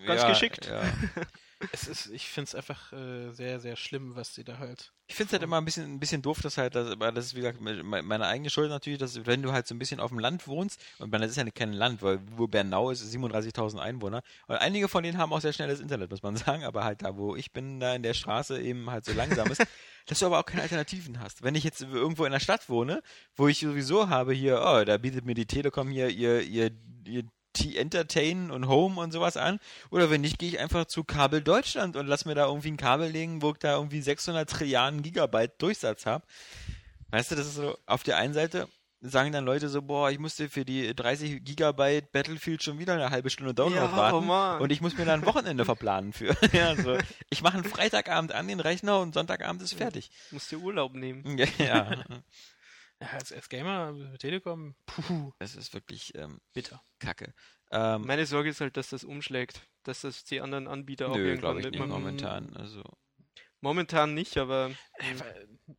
ganz Ja, geschickt. Ja. Es ist, ich finde es einfach äh, sehr, sehr schlimm, was sie da halt. Ich finde es halt immer ein bisschen, ein bisschen doof, dass halt, das, aber das ist wie gesagt me- meine eigene Schuld natürlich, dass wenn du halt so ein bisschen auf dem Land wohnst, und man, das ist ja kein Land, weil wo Bernau ist, ist 37.000 Einwohner, und einige von denen haben auch sehr schnelles Internet, muss man sagen, aber halt da, wo ich bin, da in der Straße eben halt so langsam ist, dass du aber auch keine Alternativen hast. Wenn ich jetzt irgendwo in der Stadt wohne, wo ich sowieso habe hier, oh, da bietet mir die Telekom hier ihr, ihr, ihr T-Entertain und Home und sowas an. Oder wenn nicht, gehe ich einfach zu Kabel Deutschland und lass mir da irgendwie ein Kabel legen, wo ich da irgendwie 600 Trilliarden Gigabyte Durchsatz habe. Weißt du, das ist so, auf der einen Seite sagen dann Leute so, boah, ich musste für die 30 Gigabyte Battlefield schon wieder eine halbe Stunde Download Ja, warten. oh und ich muss mir da ein Wochenende verplanen für. ja, so. Ich mache einen Freitagabend an den Rechner und Sonntagabend ist fertig. Musst dir Urlaub nehmen. Ja, ja. Als, als Gamer mit Telekom, puh, es ist wirklich ähm, bitter. kacke. Ähm, Meine Sorge ist halt, dass das umschlägt. Dass das die anderen Anbieter auch nö, irgendwann glaube ich nicht mitmachen. momentan. Also, Momentan nicht, aber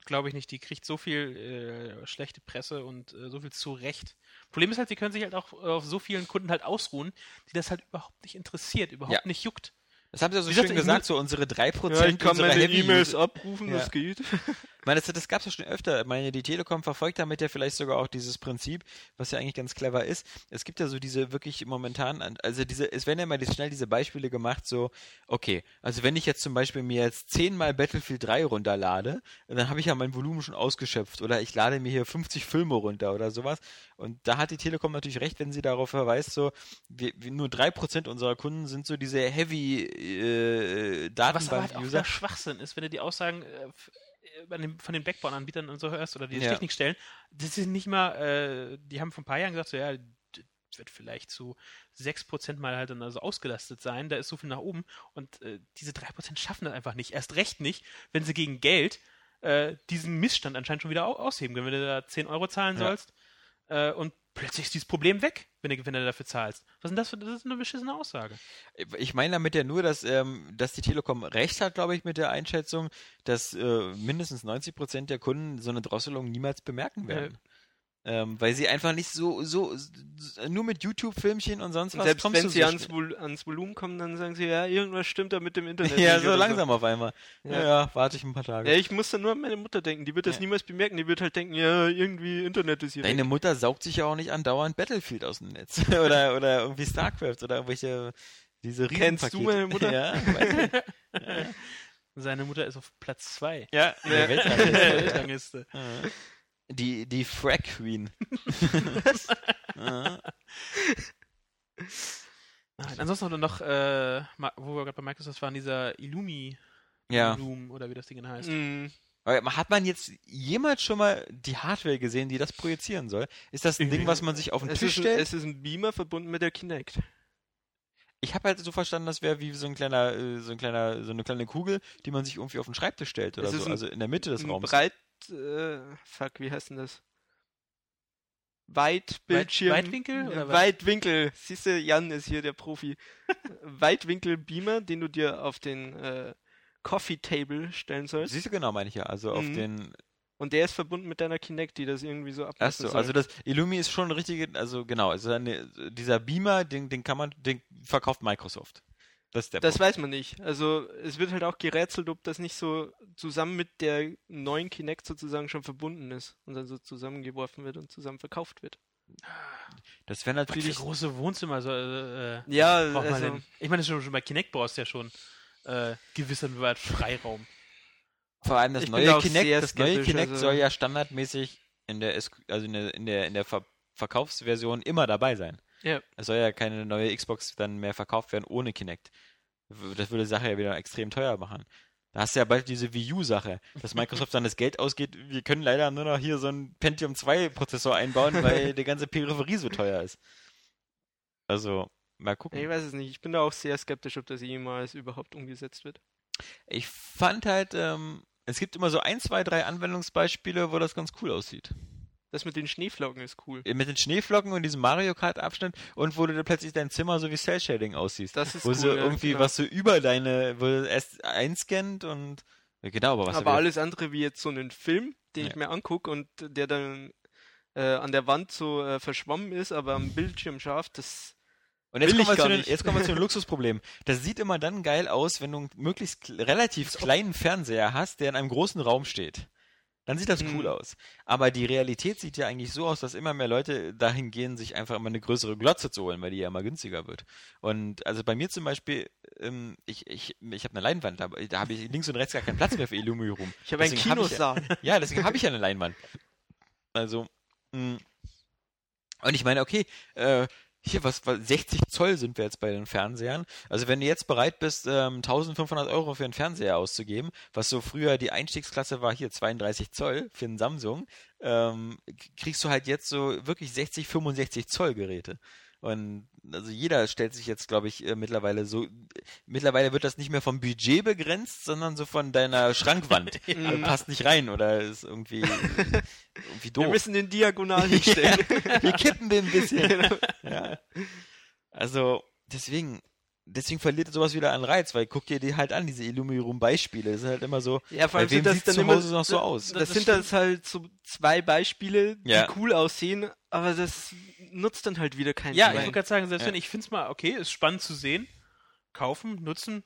Glaube ich nicht. Die kriegt so viel äh, schlechte Presse und äh, so viel zurecht. Problem ist halt, sie können sich halt auch auf so vielen Kunden halt ausruhen, die das halt überhaupt nicht interessiert, überhaupt Ja. nicht juckt. das haben sie ja so Wie schön gesagt, so unsere 3% ja, ich kann unserer meine Heavy E-Mails abrufen, Ja. das geht. Ich meine, das, das gab es ja schon öfter. Ich meine, die Telekom verfolgt damit ja vielleicht sogar auch dieses Prinzip, was ja eigentlich ganz clever ist. Es gibt ja so diese wirklich momentan, also diese, es werden ja mal schnell diese Beispiele gemacht, so, okay, also wenn ich jetzt zum Beispiel mir jetzt zehnmal Battlefield 3 runterlade, dann habe ich ja mein Volumen schon ausgeschöpft oder ich lade mir hier 50 Filme runter oder sowas. Und da hat die Telekom natürlich recht, wenn sie darauf verweist, so, wir, wir, nur 3% unserer Kunden sind so diese heavy äh, Was aber halt auch Datenbank-User. Schwachsinn ist, wenn du die Aussagen äh, den, von den Backbone-Anbietern und so hörst oder die Ja. Technikstellen, das sind nicht mal, äh, die haben vor ein paar Jahren gesagt, so, ja, d- wird vielleicht zu 6% mal halt dann also ausgelastet sein, da ist so viel nach oben und äh, diese 3% schaffen das einfach nicht. Erst recht nicht, wenn sie gegen Geld äh, diesen Missstand anscheinend schon wieder au ausheben können, wenn du da 10 Euro zahlen Ja. sollst äh, und plötzlich ist dieses Problem weg, wenn du, wenn du dafür zahlst. Was ist denn das für das ist eine beschissene Aussage? Ich meine damit ja nur, dass, ähm, dass die Telekom recht hat, glaube ich, mit der Einschätzung, dass äh, mindestens 90 Prozent der Kunden so eine Drosselung niemals bemerken werden. Ähm, weil sie einfach nicht so, so, nur mit YouTube-Filmchen und sonst was Selbst kommst wenn du sie so ans, Vol ans Volumen kommen, dann sagen sie, ja, irgendwas stimmt da mit dem Internet. Ja, so langsam auf einmal. Ja, Ja. ja, warte ich ein paar Tage. Ja, ich muss dann nur an meine Mutter denken. Die wird das Ja. niemals bemerken. Die wird halt denken, ja, irgendwie Internet ist hier. Deine weg. Mutter saugt sich ja auch nicht andauernd Battlefield aus dem Netz. oder, oder irgendwie StarCraft oder irgendwelche, diese Kennst du Riesenpakete. meine Mutter? Ja, weiß ich. Seine Mutter ist auf Platz 2. ja, in der Ja. Weltrangliste. Die, die Frack Queen. Nein, ansonsten noch, noch äh, wo wir gerade bei Microsoft waren, dieser Illumi ja. Loom oder wie das Ding heißt. Aber Hat man jetzt jemals schon mal die Hardware gesehen, die das projizieren soll? Ist das ein Ding, was man sich auf den Es, Tisch ist ein, stellt? es ist ein Beamer verbunden mit der Kinect. Ich habe halt so verstanden, das wäre wie so ein kleiner, äh, so ein kleiner, so eine kleine Kugel, die man sich irgendwie auf den Schreibtisch stellt oder Es ist so, ein- also in der Mitte des Ein Raums. Breit, äh, fuck, wie heißt denn das? Weitbildschirm. Weitwinkel oder was? Weitwinkel. Siehst du, Jan ist hier der Profi. Weitwinkel-Beamer, den du dir auf den äh, Coffee Table stellen sollst. Siehst du genau, meine ich ja. Also auf Mhm. den. Und der ist verbunden mit deiner Kinect, die das irgendwie so ablassen Achso, also das Illumi ist schon ein richtige, also genau, also eine, dieser Beamer, den, den kann man, den verkauft Microsoft. Das ist der Das weiß man nicht. Also es wird halt auch gerätselt, ob das nicht so zusammen mit der neuen Kinect sozusagen schon verbunden ist und dann so zusammengeworfen wird und zusammen verkauft wird. Das wäre natürlich. große Wohnzimmer so, äh, Ja, also? Ich meine, schon, schon bei Kinect brauchst du ja schon äh, gewissen Wert Freiraum. Vor allem das Ich neue Kinect, das neue Kinect also- soll ja standardmäßig in der, also in der, in der, in der Ver Verkaufsversion immer dabei sein. Ja. Es soll ja keine neue Xbox dann mehr verkauft werden ohne Kinect. Das würde die Sache ja wieder extrem teuer machen. Da hast du ja bald diese Wii U-Sache, dass Microsoft dann das Geld ausgeht, wir können leider nur noch hier so einen Pentium 2 Prozessor einbauen, weil die ganze Peripherie so teuer ist. Also, mal gucken. ich weiß es nicht. Ich bin da auch sehr skeptisch, ob das jemals überhaupt umgesetzt wird. Ich fand halt, ähm, es gibt immer so ein, zwei, drei Anwendungsbeispiele, wo das ganz cool aussieht. Das mit den Schneeflocken ist cool. Mit den Schneeflocken und diesem Mario Kart Abschnitt und wo du da plötzlich dein Zimmer so wie Cell Shading aussiehst. Das ist wo cool. so ja, irgendwie genau. was so über deine, wo du erst einscannt und genau, aber was Aber alles andere wie jetzt so einen Film, den ich Ja. mir angucke und der dann äh, an der Wand so äh, verschwommen ist, aber am Bildschirm scharf, das und jetzt kommen, ich wir zu gar den, jetzt kommen wir zu dem Luxusproblem. Das sieht immer dann geil aus, wenn du einen möglichst relativ kleinen Fernseher hast, der in einem großen Raum steht. Dann sieht das cool Hm. aus. Aber die Realität sieht ja eigentlich so aus, dass immer mehr Leute dahin gehen, sich einfach immer eine größere Glotze zu holen, weil die ja immer günstiger wird. Und also bei mir zum Beispiel, ähm, ich, ich, ich habe eine Leinwand, aber da habe ich links und rechts gar keinen Platz mehr für Illumi rum. ich habe einen Deswegen hab Kinosaal. Ja, deswegen habe ich ja eine Leinwand. Also, mh. und ich meine, okay, äh, hier, was, was, 60 Zoll sind wir jetzt bei den Fernsehern. Also wenn du jetzt bereit bist, ähm, 1500 Euro für einen Fernseher auszugeben, was so früher die Einstiegsklasse war, hier 32 Zoll für einen Samsung, ähm, kriegst du halt jetzt so wirklich 60, 65 Zoll Geräte. Und also jeder stellt sich jetzt, glaube ich, äh, mittlerweile so, mittlerweile wird das nicht mehr vom Budget begrenzt, sondern so von deiner Schrankwand. Mhm. Passt nicht rein oder ist irgendwie, irgendwie Wir doof. müssen den diagonal hinstellen. Wir kippen den ein bisschen. Genau. Ja. Also, deswegen, deswegen verliert sowas wieder an Reiz, weil guck dir die halt an, diese Illumirum-Beispiele. Das ist halt immer so, Ja, vor bei allem wem sind das sieht dann zu immer, Hause noch so aus? Das, Das sind das halt so zwei Beispiele, die Ja. cool aussehen, aber das nutzt dann halt wieder keinen Ja, ich Schwein. wollte gerade sagen, selbst Ja. wenn ich finde es mal okay, ist spannend zu sehen. Kaufen, nutzen,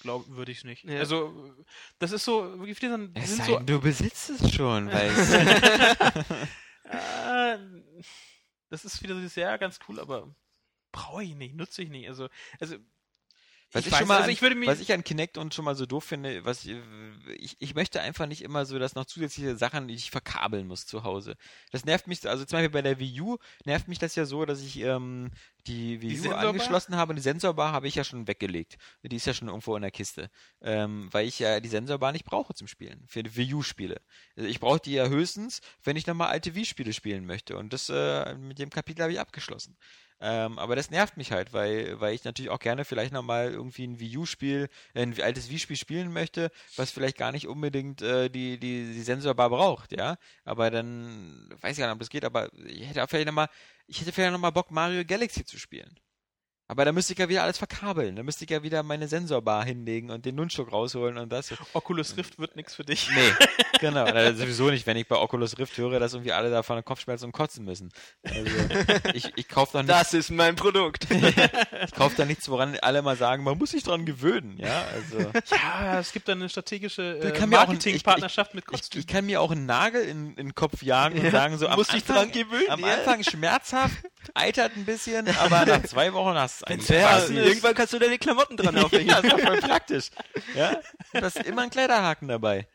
glaube würde ich es nicht. Ja. Also, das ist so, wie viele sind, Es sind sei so, denn, du besitzt es schon, weil äh, das ist wieder dieses, ja, ganz cool, aber brauche ich nicht, nutze ich nicht. Also, also Was ich ich, schon mal also an, ich mir, was ich an Kinect und schon mal so doof finde, was ich, ich, ich möchte einfach nicht immer so, dass noch zusätzliche Sachen, die ich verkabeln muss zu Hause. Das nervt mich, also zum Beispiel bei der Wii U nervt mich das ja so, dass ich ähm, die Wii U Sensorbar? angeschlossen habe und die Sensorbar habe ich ja schon weggelegt. Die ist ja schon irgendwo in der Kiste. Ähm, weil ich ja die Sensorbar nicht brauche zum Spielen, für die Wii U-Spiele. Also ich brauche die ja höchstens, wenn ich nochmal alte Wii-Spiele spielen möchte. Und das äh, mit dem Kapitel habe ich abgeschlossen. Ähm, aber das nervt mich halt, weil, weil ich natürlich auch gerne vielleicht nochmal irgendwie ein Wii U-Spiel, ein altes Wii-Spiel spielen möchte, was vielleicht gar nicht unbedingt äh, die, die, die Sensorbar braucht, ja. Aber dann weiß ich gar nicht, ob das geht, aber ich hätte auch vielleicht nochmal, ich hätte vielleicht nochmal Bock, Mario Galaxy zu spielen. Aber da müsste ich ja wieder alles verkabeln. Da müsste ich ja wieder meine Sensorbar hinlegen und den Nunchuk rausholen und das. Oculus Rift wird nichts für dich. Nee, genau. Na, sowieso nicht, wenn ich bei Oculus Rift höre, dass irgendwie alle davon Kopfschmerzen und kotzen müssen. Also, ich, ich kaufe doch nicht das ist mein Produkt. ich kaufe da nichts, woran alle mal sagen, man muss sich dran gewöhnen, ja, also Ja, es gibt dann eine strategische Da äh, Marketingpartnerschaft mit ich, Kostüm. ich kann mir auch einen Nagel in, in den Kopf jagen und sagen so, am Musst dich Anfang, dran gewöhnen, am ja. Anfang schmerzhaft, eitert ein bisschen, aber nach zwei Wochen hast es eigentlich Ja, irgendwann kannst du deine Klamotten dran aufhängen. ja, das ist doch voll praktisch, ja, du hast immer einen Kleiderhaken dabei,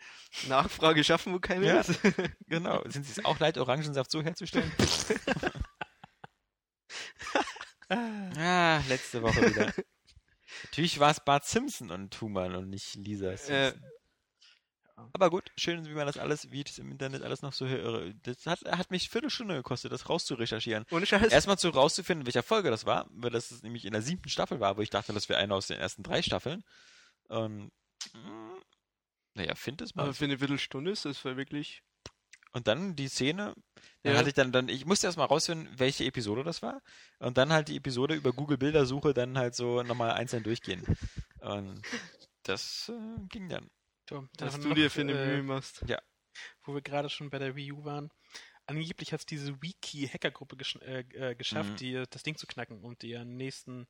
Nachfrage schaffen, wo keine Ja. ist. genau, sind sie es auch leid, Orangensaft so herzustellen? ah, letzte Woche wieder. Natürlich war es Bart Simpson und Human und nicht Lisa Äh, Simpson. Aber gut, schön, wie man das alles, wie das im Internet alles noch so höre. Das hat, hat mich Viertelstunde gekostet, das rauszurecherchieren. ohne Scheiß. Erstmal zu rauszufinden, welcher Folge das war, weil das nämlich in der siebten Staffel war, wo ich dachte, das wäre eine aus den ersten drei Staffeln. Und, mm, naja, find es mal. aber für eine Viertelstunde ist das wirklich. Und dann die Szene, da Ja. hatte ich dann, dann, ich musste erstmal rausfinden, welche Episode das war. Und dann halt die Episode über Google Bildersuche dann halt so nochmal einzeln durchgehen. Und das äh, ging dann. So, haben du dir für eine äh, Mühe machst. wo wir gerade schon bei der Wii U waren. angeblich hat es diese Wiki-Hackergruppe gesch äh, äh, geschafft, Mhm. die, das Ding zu knacken und die nächsten,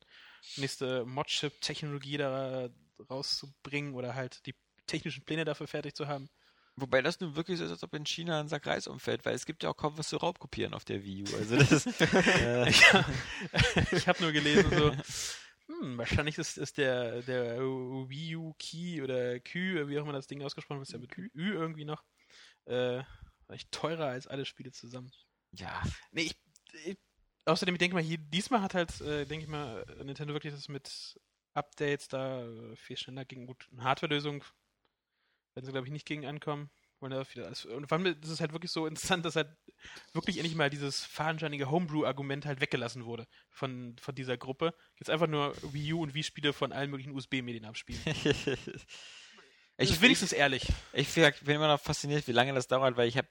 nächste Mod-Chip-Technologie da rauszubringen oder halt die technischen Pläne dafür fertig zu haben. Wobei das nun wirklich so ist, als ob in China ein Sack Reis umfällt, weil es gibt ja auch kaum was zu Raubkopieren auf der Wii U. Also das äh, Ja, ich habe nur gelesen, so, hm, wahrscheinlich ist, ist der, der Wii U Key oder Q, wie auch immer das Ding ausgesprochen wird, ist ja mit Ü irgendwie noch, äh, vielleicht teurer als alle Spiele zusammen. ja, Nee, ich, ich, außerdem, ich denke mal, hier, diesmal hat halt, äh, denke ich mal, Nintendo wirklich das mit Updates da äh, viel schneller gegen gut eine Hardware-Lösung, werden sie, glaube ich, nicht gegen ankommen. Wollen da wieder alles, und vor allem, das ist halt wirklich so interessant, dass halt wirklich endlich mal dieses fadenscheinige Homebrew-Argument halt weggelassen wurde von, von dieser Gruppe. Jetzt einfach nur Wii U und Wii-Spiele von allen möglichen USB-Medien abspielen. ich, ist wenigstens ehrlich. Ich bin immer noch fasziniert, wie lange das dauert, weil ich habe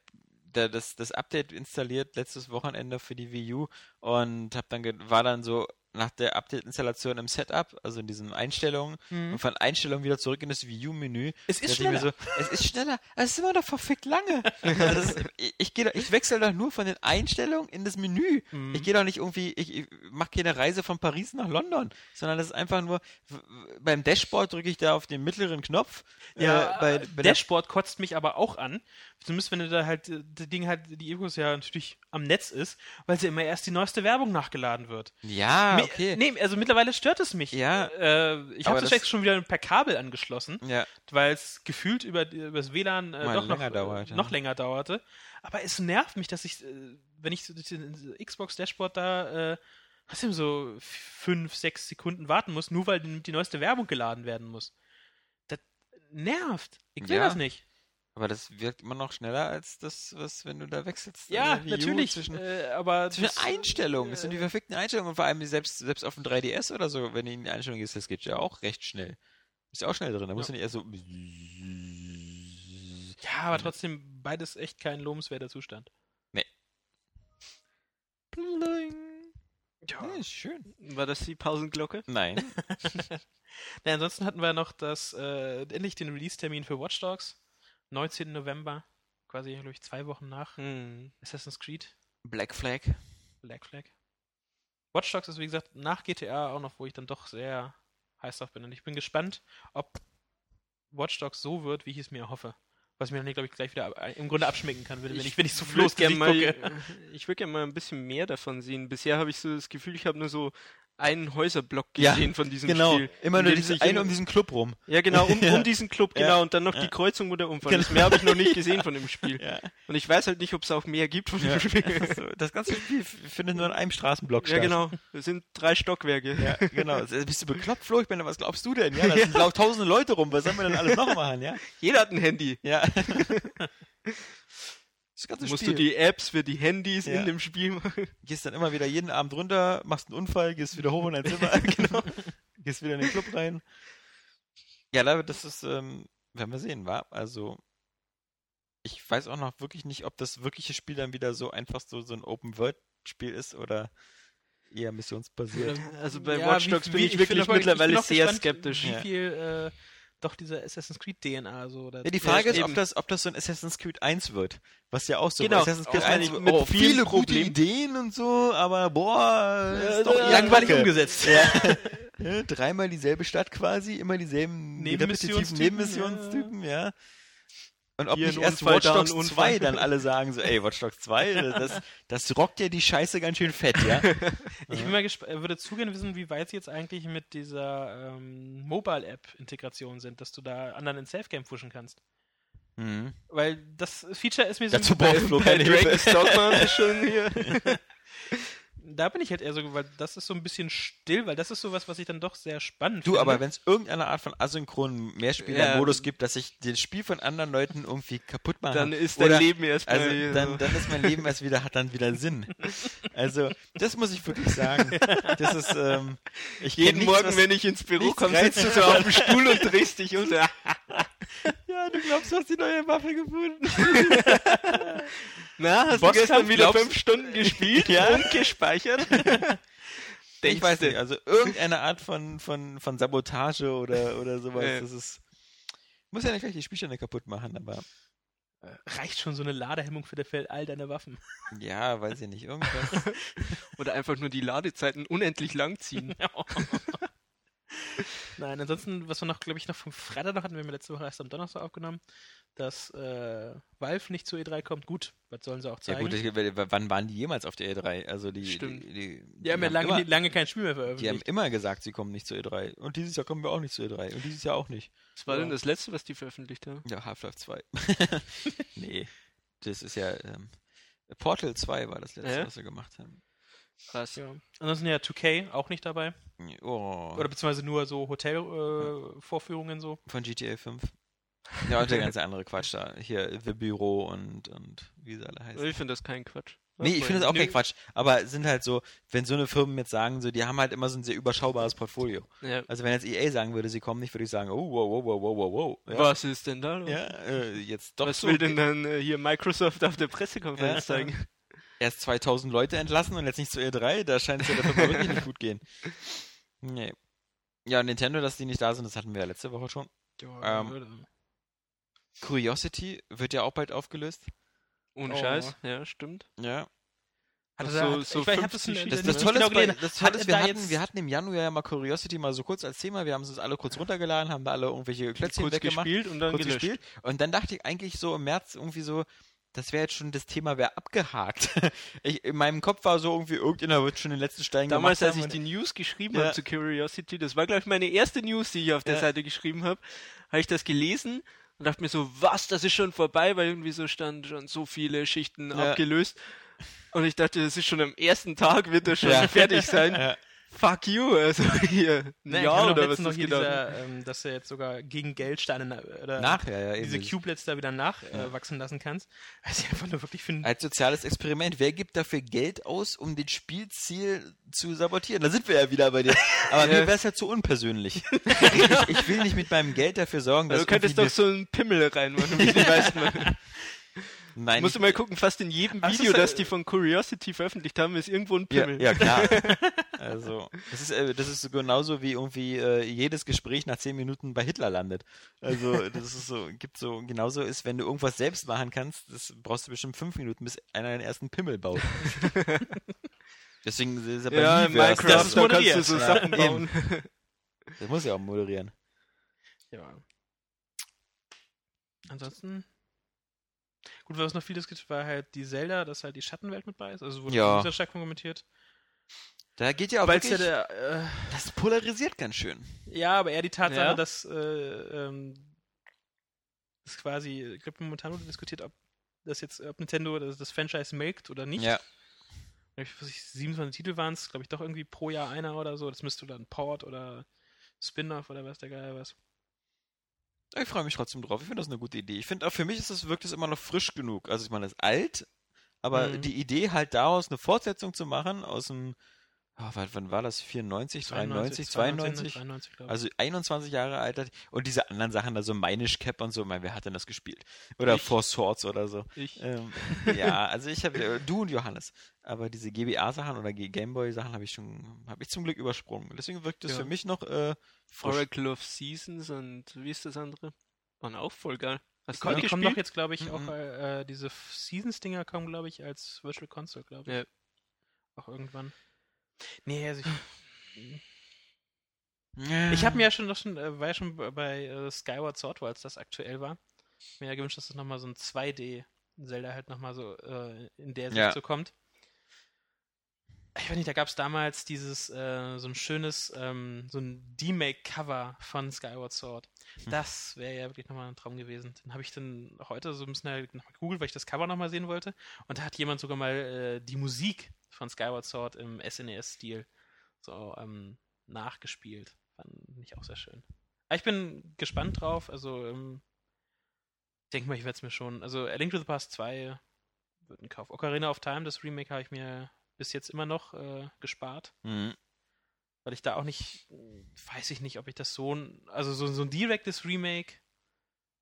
da das, das Update installiert letztes Wochenende für die Wii U und hab dann war dann so nach der Update-Installation im Setup, also in diesen Einstellungen und von Einstellungen wieder zurück in das Wii U-Menü. Es ist schneller. So, es ist schneller, es ist immer noch verfickt lange. Also ist, ich, ich, geh ich wechsle doch nur von den Einstellungen in das Menü. Mhm. Ich gehe doch nicht irgendwie, ich, ich mache keine Reise von Paris nach London, sondern das ist einfach nur, beim Dashboard drücke ich da auf den mittleren Knopf. Ja, äh, bei, bei der Dashboard kotzt mich aber auch an. Zumindest wenn du da halt, äh, das Ding halt, die Ecos ja natürlich am Netz ist, weil sie immer erst die neueste Werbung nachgeladen wird. Ja, okay. Nee, also mittlerweile stört es mich. Ja, Äh, ich habe das jetzt schon wieder per Kabel angeschlossen, Ja, weil es gefühlt über, über das WLAN äh, doch noch, länger dauert, äh, ja. noch länger dauerte. Aber es nervt mich, dass ich, äh, wenn ich den Xbox-Dashboard da, äh, was eben so fünf, sechs Sekunden warten muss, nur weil die, die neueste Werbung geladen werden muss. Das nervt. Ich will Ja. das nicht. Aber das wirkt immer noch schneller als das, was, wenn du da wechselst. Ja, U natürlich. Zwischen, äh, aber zwischen das- Einstellungen. Das sind die äh, verfickten Einstellungen. Und vor allem selbst, selbst auf dem 3DS oder so, wenn du in die Einstellung gehst, das geht ja auch recht schnell. Ist ja auch schnell drin. Da musst du nicht erst so. Ja, aber trotzdem beides echt kein lobenswerter Zustand. Bling. Ja. Ja, ist schön. War das die Pausenglocke? Nein. Na, ansonsten hatten wir noch das, äh, endlich den Release-Termin für Watch Dogs. 19. November. Quasi, glaube ich, zwei Wochen nach Hm. Assassin's Creed. Black Flag. Black Flag. Watch Dogs ist, wie gesagt, nach GTA auch noch, wo ich dann doch sehr heiß drauf bin. Und ich bin gespannt, ob Watch Dogs so wird, wie ich es mir hoffe. Was ich mir dann, glaube ich, gleich wieder ab- im Grunde abschmecken kann, wenn ich, wenn ich so floß gern Gesicht mal, gucke. Ich würde gerne mal ein bisschen mehr davon sehen. Bisher habe ich so das Gefühl, ich habe nur so einen Häuserblock Ja, gesehen von diesem Genau. Spiel. Immer nur diese eine um diesen Club rum. Ja, genau, um, Ja. um diesen Club, Ja. genau. Und dann noch Ja. die Kreuzung, wo der Unfall ist. Genau. Mehr habe ich noch nicht gesehen von dem Spiel. Ja. Und ich weiß halt nicht, ob es auch mehr gibt von dem Ja. Spiel. So, das ganze Spiel findet nur in einem Straßenblock Ja, statt. genau. Das sind drei Stockwerke. Ja, genau. Also, Bist du bekloppt, Flo? Ich meine, was glaubst du denn? Ja, da sind tausende Leute rum. Was sollen wir denn alles noch machen, ja? Jeder hat ein Handy. Ja. Das ganze Musst Spiel. du die Apps für die Handys Ja. in dem Spiel machen. gehst dann immer wieder jeden Abend runter, machst einen Unfall, gehst wieder hoch in dein Zimmer, genau. Gehst wieder in den Club rein. Ja, da- das ist, ähm, werden wir sehen, war. Also, ich weiß auch noch wirklich nicht, ob das wirkliche Spiel dann wieder so einfach so, so ein Open-World-Spiel ist oder eher missionsbasiert. Also bei Ja, Watch wie- Dogs bin wie- ich bin wirklich auch- ich bin mittlerweile auch sehr gespannt, skeptisch. Wie Ja. viel äh, doch diese Assassin's Creed DNA so. Ja, die Frage ist, ob eben. das, ob das so ein Assassin's Creed 1 wird. Was ja auch so Genau, Assassin's Creed auch 1 mit- vielen viele gute. Ideen und so, aber boah, Ja, ist doch ja, langweilig Kacke. umgesetzt. Ja. Dreimal dieselbe Stadt quasi, immer dieselben repetitiven Nebenmissionstypen, ja. Und ob nicht erst Unfall, Watch Dogs Unfall. 2 dann alle sagen so, ey, Watch Dogs 2, das, das rockt ja die Scheiße ganz schön fett, ja. Ich bin mal gespannt, würde zu gerne wissen, wie weit sie jetzt eigentlich mit dieser ähm, Mobile-App-Integration sind, dass du da anderen in Safe-Game pushen kannst. Mhm. Weil das Feature ist mir so. Dazu braucht Flo keine Hilfe. Schon hier. da bin ich halt eher so, weil das ist so ein bisschen still, weil das ist sowas, was ich dann doch sehr spannend Du, finde. aber wenn es irgendeine Art von asynchronen Mehrspieler-Modus gibt, dass ich das Spiel von anderen Leuten irgendwie kaputt mache. Dann ist dein oder- Leben erstmal Also dann, so. dann ist mein Leben erst wieder, hat dann wieder Sinn. Also, das muss ich wirklich sagen. Das ist, ähm, ich Jeden nichts, Morgen, was- wenn ich ins Büro komme, sitzt du so auf dem Stuhl und drehst dich um. Ja, du glaubst, du hast die neue Waffe gefunden. Na, hast Bosskampf, du gestern wieder glaubst- fünf Stunden gespielt Ja. und gespeichert? Ich weiß nicht, also irgendeine Art von, von, von Sabotage oder, oder sowas, Ja. das ist, muss ja nicht gleich die Spielstände kaputt machen, aber Äh, reicht schon so eine Ladehemmung für, der- für all deine Waffen. Ja, weiß ich nicht, irgendwas. Oder einfach nur die Ladezeiten unendlich lang ziehen. Nein, ansonsten, was wir noch, glaube ich, noch vom Freitag noch hatten, wir haben ja letzte Woche erst am Donnerstag aufgenommen, dass äh, Valve nicht zur E3 kommt. Gut, was sollen sie auch ja zeigen? gut, ich, w- wann waren die jemals auf der E3? Also die, Stimmt. die, die, die haben ja lange, immer, lange kein Spiel mehr die haben veröffentlicht. immer gesagt, sie kommen nicht zur E3. Und dieses Jahr kommen wir auch nicht zur E3. Und dieses Jahr auch nicht. Was war Ja. denn das letzte, was die veröffentlicht haben? Ja, Half-Life 2. nee, das ist ja ähm, Portal 2 war das letzte, Ja? was wir gemacht haben. Krass. Ja. Ansonsten ja 2K auch nicht dabei. Oh, Oder beziehungsweise nur so Hotel-Vorführungen äh, so. von GTA 5. Ja, und der ganze andere Quatsch da. Hier, The Büro und, und wie sie alle heißen. Ich finde das kein Quatsch. Nee, ich finde das auch Nö. kein Quatsch. Aber es sind halt so, wenn so eine Firmen jetzt sagen, so, die haben halt immer so ein sehr überschaubares Portfolio. Ja. Also wenn jetzt EA sagen würde, sie kommen nicht, würde ich sagen, oh, wow, wow, wow, wow, wow, wow. Ja, Was ist denn da los? Ja, äh, jetzt doch Was so. will denn dann äh, hier Microsoft auf der Pressekonferenz Ja. zeigen? Erst 2000 Leute entlassen und jetzt nicht zur E3, da scheint es ja der Firma wirklich nicht gut gehen. Nee. Ja, Nintendo, dass die nicht da sind, das hatten wir ja letzte Woche schon. Ähm, Curiosity wird ja auch bald aufgelöst. Ohne Oh. Scheiß, ja, stimmt. Ja. Hatte so- da, so ich, weiß, ich hab das 50 in- Das, Tolle genau ist, bei, gelesen. das Hat Tolle ist es wir, hatten, jetzt- wir hatten im Januar ja mal Curiosity mal so kurz als Thema. Wir haben es uns alle kurz runtergeladen, haben da alle irgendwelche Klötzchen Kurz weggemacht, gespielt und dann kurz gelöscht. gespielt. Und dann dachte ich eigentlich so im März irgendwie so, das wäre jetzt schon das Thema, wäre abgehakt. Ich, in meinem Kopf war so irgendwie, irgendjemand wird schon den letzten Stein Damals, gemacht als ich die News geschrieben Ja. habe zu Curiosity, das war, glaube ich, meine erste News, die ich auf der Ja. Seite geschrieben habe, habe ich das gelesen und dachte mir so, was, das ist schon vorbei, weil irgendwie so stand schon so viele Schichten Ja. abgelöst. Und ich dachte, das ist schon am ersten Tag, wird das schon fertig sein. Ja. Fuck you, also hier, habe noch oder was noch hier gedauert. dieser, ähm, dass du jetzt sogar gegen Geldsteine oder Nachher, ja, eben. diese Cubelets da wieder nachwachsen Ja. äh, lassen kannst. Was ich einfach nur wirklich finde. Als soziales Experiment. Wer gibt dafür Geld aus, um den Spielziel zu sabotieren? Da sind wir ja wieder bei dir. Aber mir wäre es ja zu unpersönlich. ich, ich will nicht mit meinem Geld dafür sorgen, dass Also, du könntest doch so einen Pimmel reinmachen, wie die meisten machen. Nein, Musst du mal gucken, fast in jedem Ach, Video, äh, das die von Curiosity veröffentlicht haben, ist irgendwo ein Ja, Pimmel. ja klar. Also, das ist, äh, das ist so genauso wie irgendwie äh, jedes Gespräch nach zehn Minuten bei Hitler landet. Also, das ist so, gibt so, genauso ist, wenn du irgendwas selbst machen kannst, das brauchst du bestimmt fünf Minuten, bis einer den ersten Pimmel baut. Deswegen ist er bei Ja, in Minecraft, das, ist da kannst du moderiert. so Ja, Sachen eben. bauen. Das muss ja auch moderieren. Ja. Ansonsten. Gut, was noch vieles gibt, war halt die Zelda, dass halt die Schattenwelt mit bei ist. Also wurde Ja. sehr stark kommentiert. Da geht ja auch Weil es ja wirklich, der. Äh, das polarisiert ganz schön. ja, aber eher die Tatsache, Ja. dass. Äh, ähm, das quasi. Ich glaube, momentan wurde diskutiert, ob das jetzt, ob Nintendo das, das Franchise melkt oder nicht. Ja. Ich weiß nicht, 27 Titel waren es, glaube ich, doch irgendwie pro Jahr einer oder so. Das müsste dann Port oder Spin-off oder was der Geil was. Ich freue mich trotzdem drauf. Ich finde das eine gute Idee. Ich finde auch für mich ist das, wirkt es immer noch frisch genug. Also ich meine, das ist alt, aber Mhm. die Idee halt daraus eine Fortsetzung zu machen aus dem, ah, wann, war das? 94, 93, 92? 92, glaube ich. Also 21 Jahre alt. Und diese anderen Sachen, also Minish Cap und so, ich meine, wer hat denn das gespielt? Oder Ich. Four Swords oder so. Ich. Ähm, ja, also ich habe, du und Johannes. Aber diese GBA-Sachen oder Gameboy-Sachen habe ich schon, habe ich zum Glück übersprungen. Deswegen wirkt es Ja. für mich noch äh, frisch. Oracle of Seasons und wie ist das andere? Waren auch voll geil. Hast auch die kommen doch jetzt, glaube ich, auch, Mhm. äh, diese Seasons-Dinger kommen, glaube ich, als Virtual Console, glaube ich. Ja. Auch irgendwann. Nee, also ich, ich habe mir ja schon, noch schon äh, war ja schon bei äh, Skyward Sword, als das aktuell war, mir ja gewünscht, dass das nochmal so ein 2D-Zelda halt nochmal so äh, in der Sicht Ja. so kommt. Ich weiß nicht, da gab es damals dieses, äh, so ein schönes, ähm, so ein D-Make-Cover von Skyward Sword. Hm. Das wäre ja wirklich nochmal ein Traum gewesen. Den habe ich dann heute so ein bisschen halt nochmal gegoogelt, weil ich das Cover nochmal sehen wollte. Und da hat jemand sogar mal äh, die Musik von Skyward Sword im SNES-Stil so ähm, nachgespielt. Fand ich auch sehr schön. Aber ich bin gespannt drauf. Also, ähm, ich denke mal, ich werde es mir schon. Also, A Link to the Past 2 wird ein Kauf. Ocarina of Time, das Remake, habe ich mir bis jetzt immer noch äh, gespart. Mhm. Weil ich da auch nicht, weiß ich nicht, ob ich das so ein, also so, so ein direktes Remake,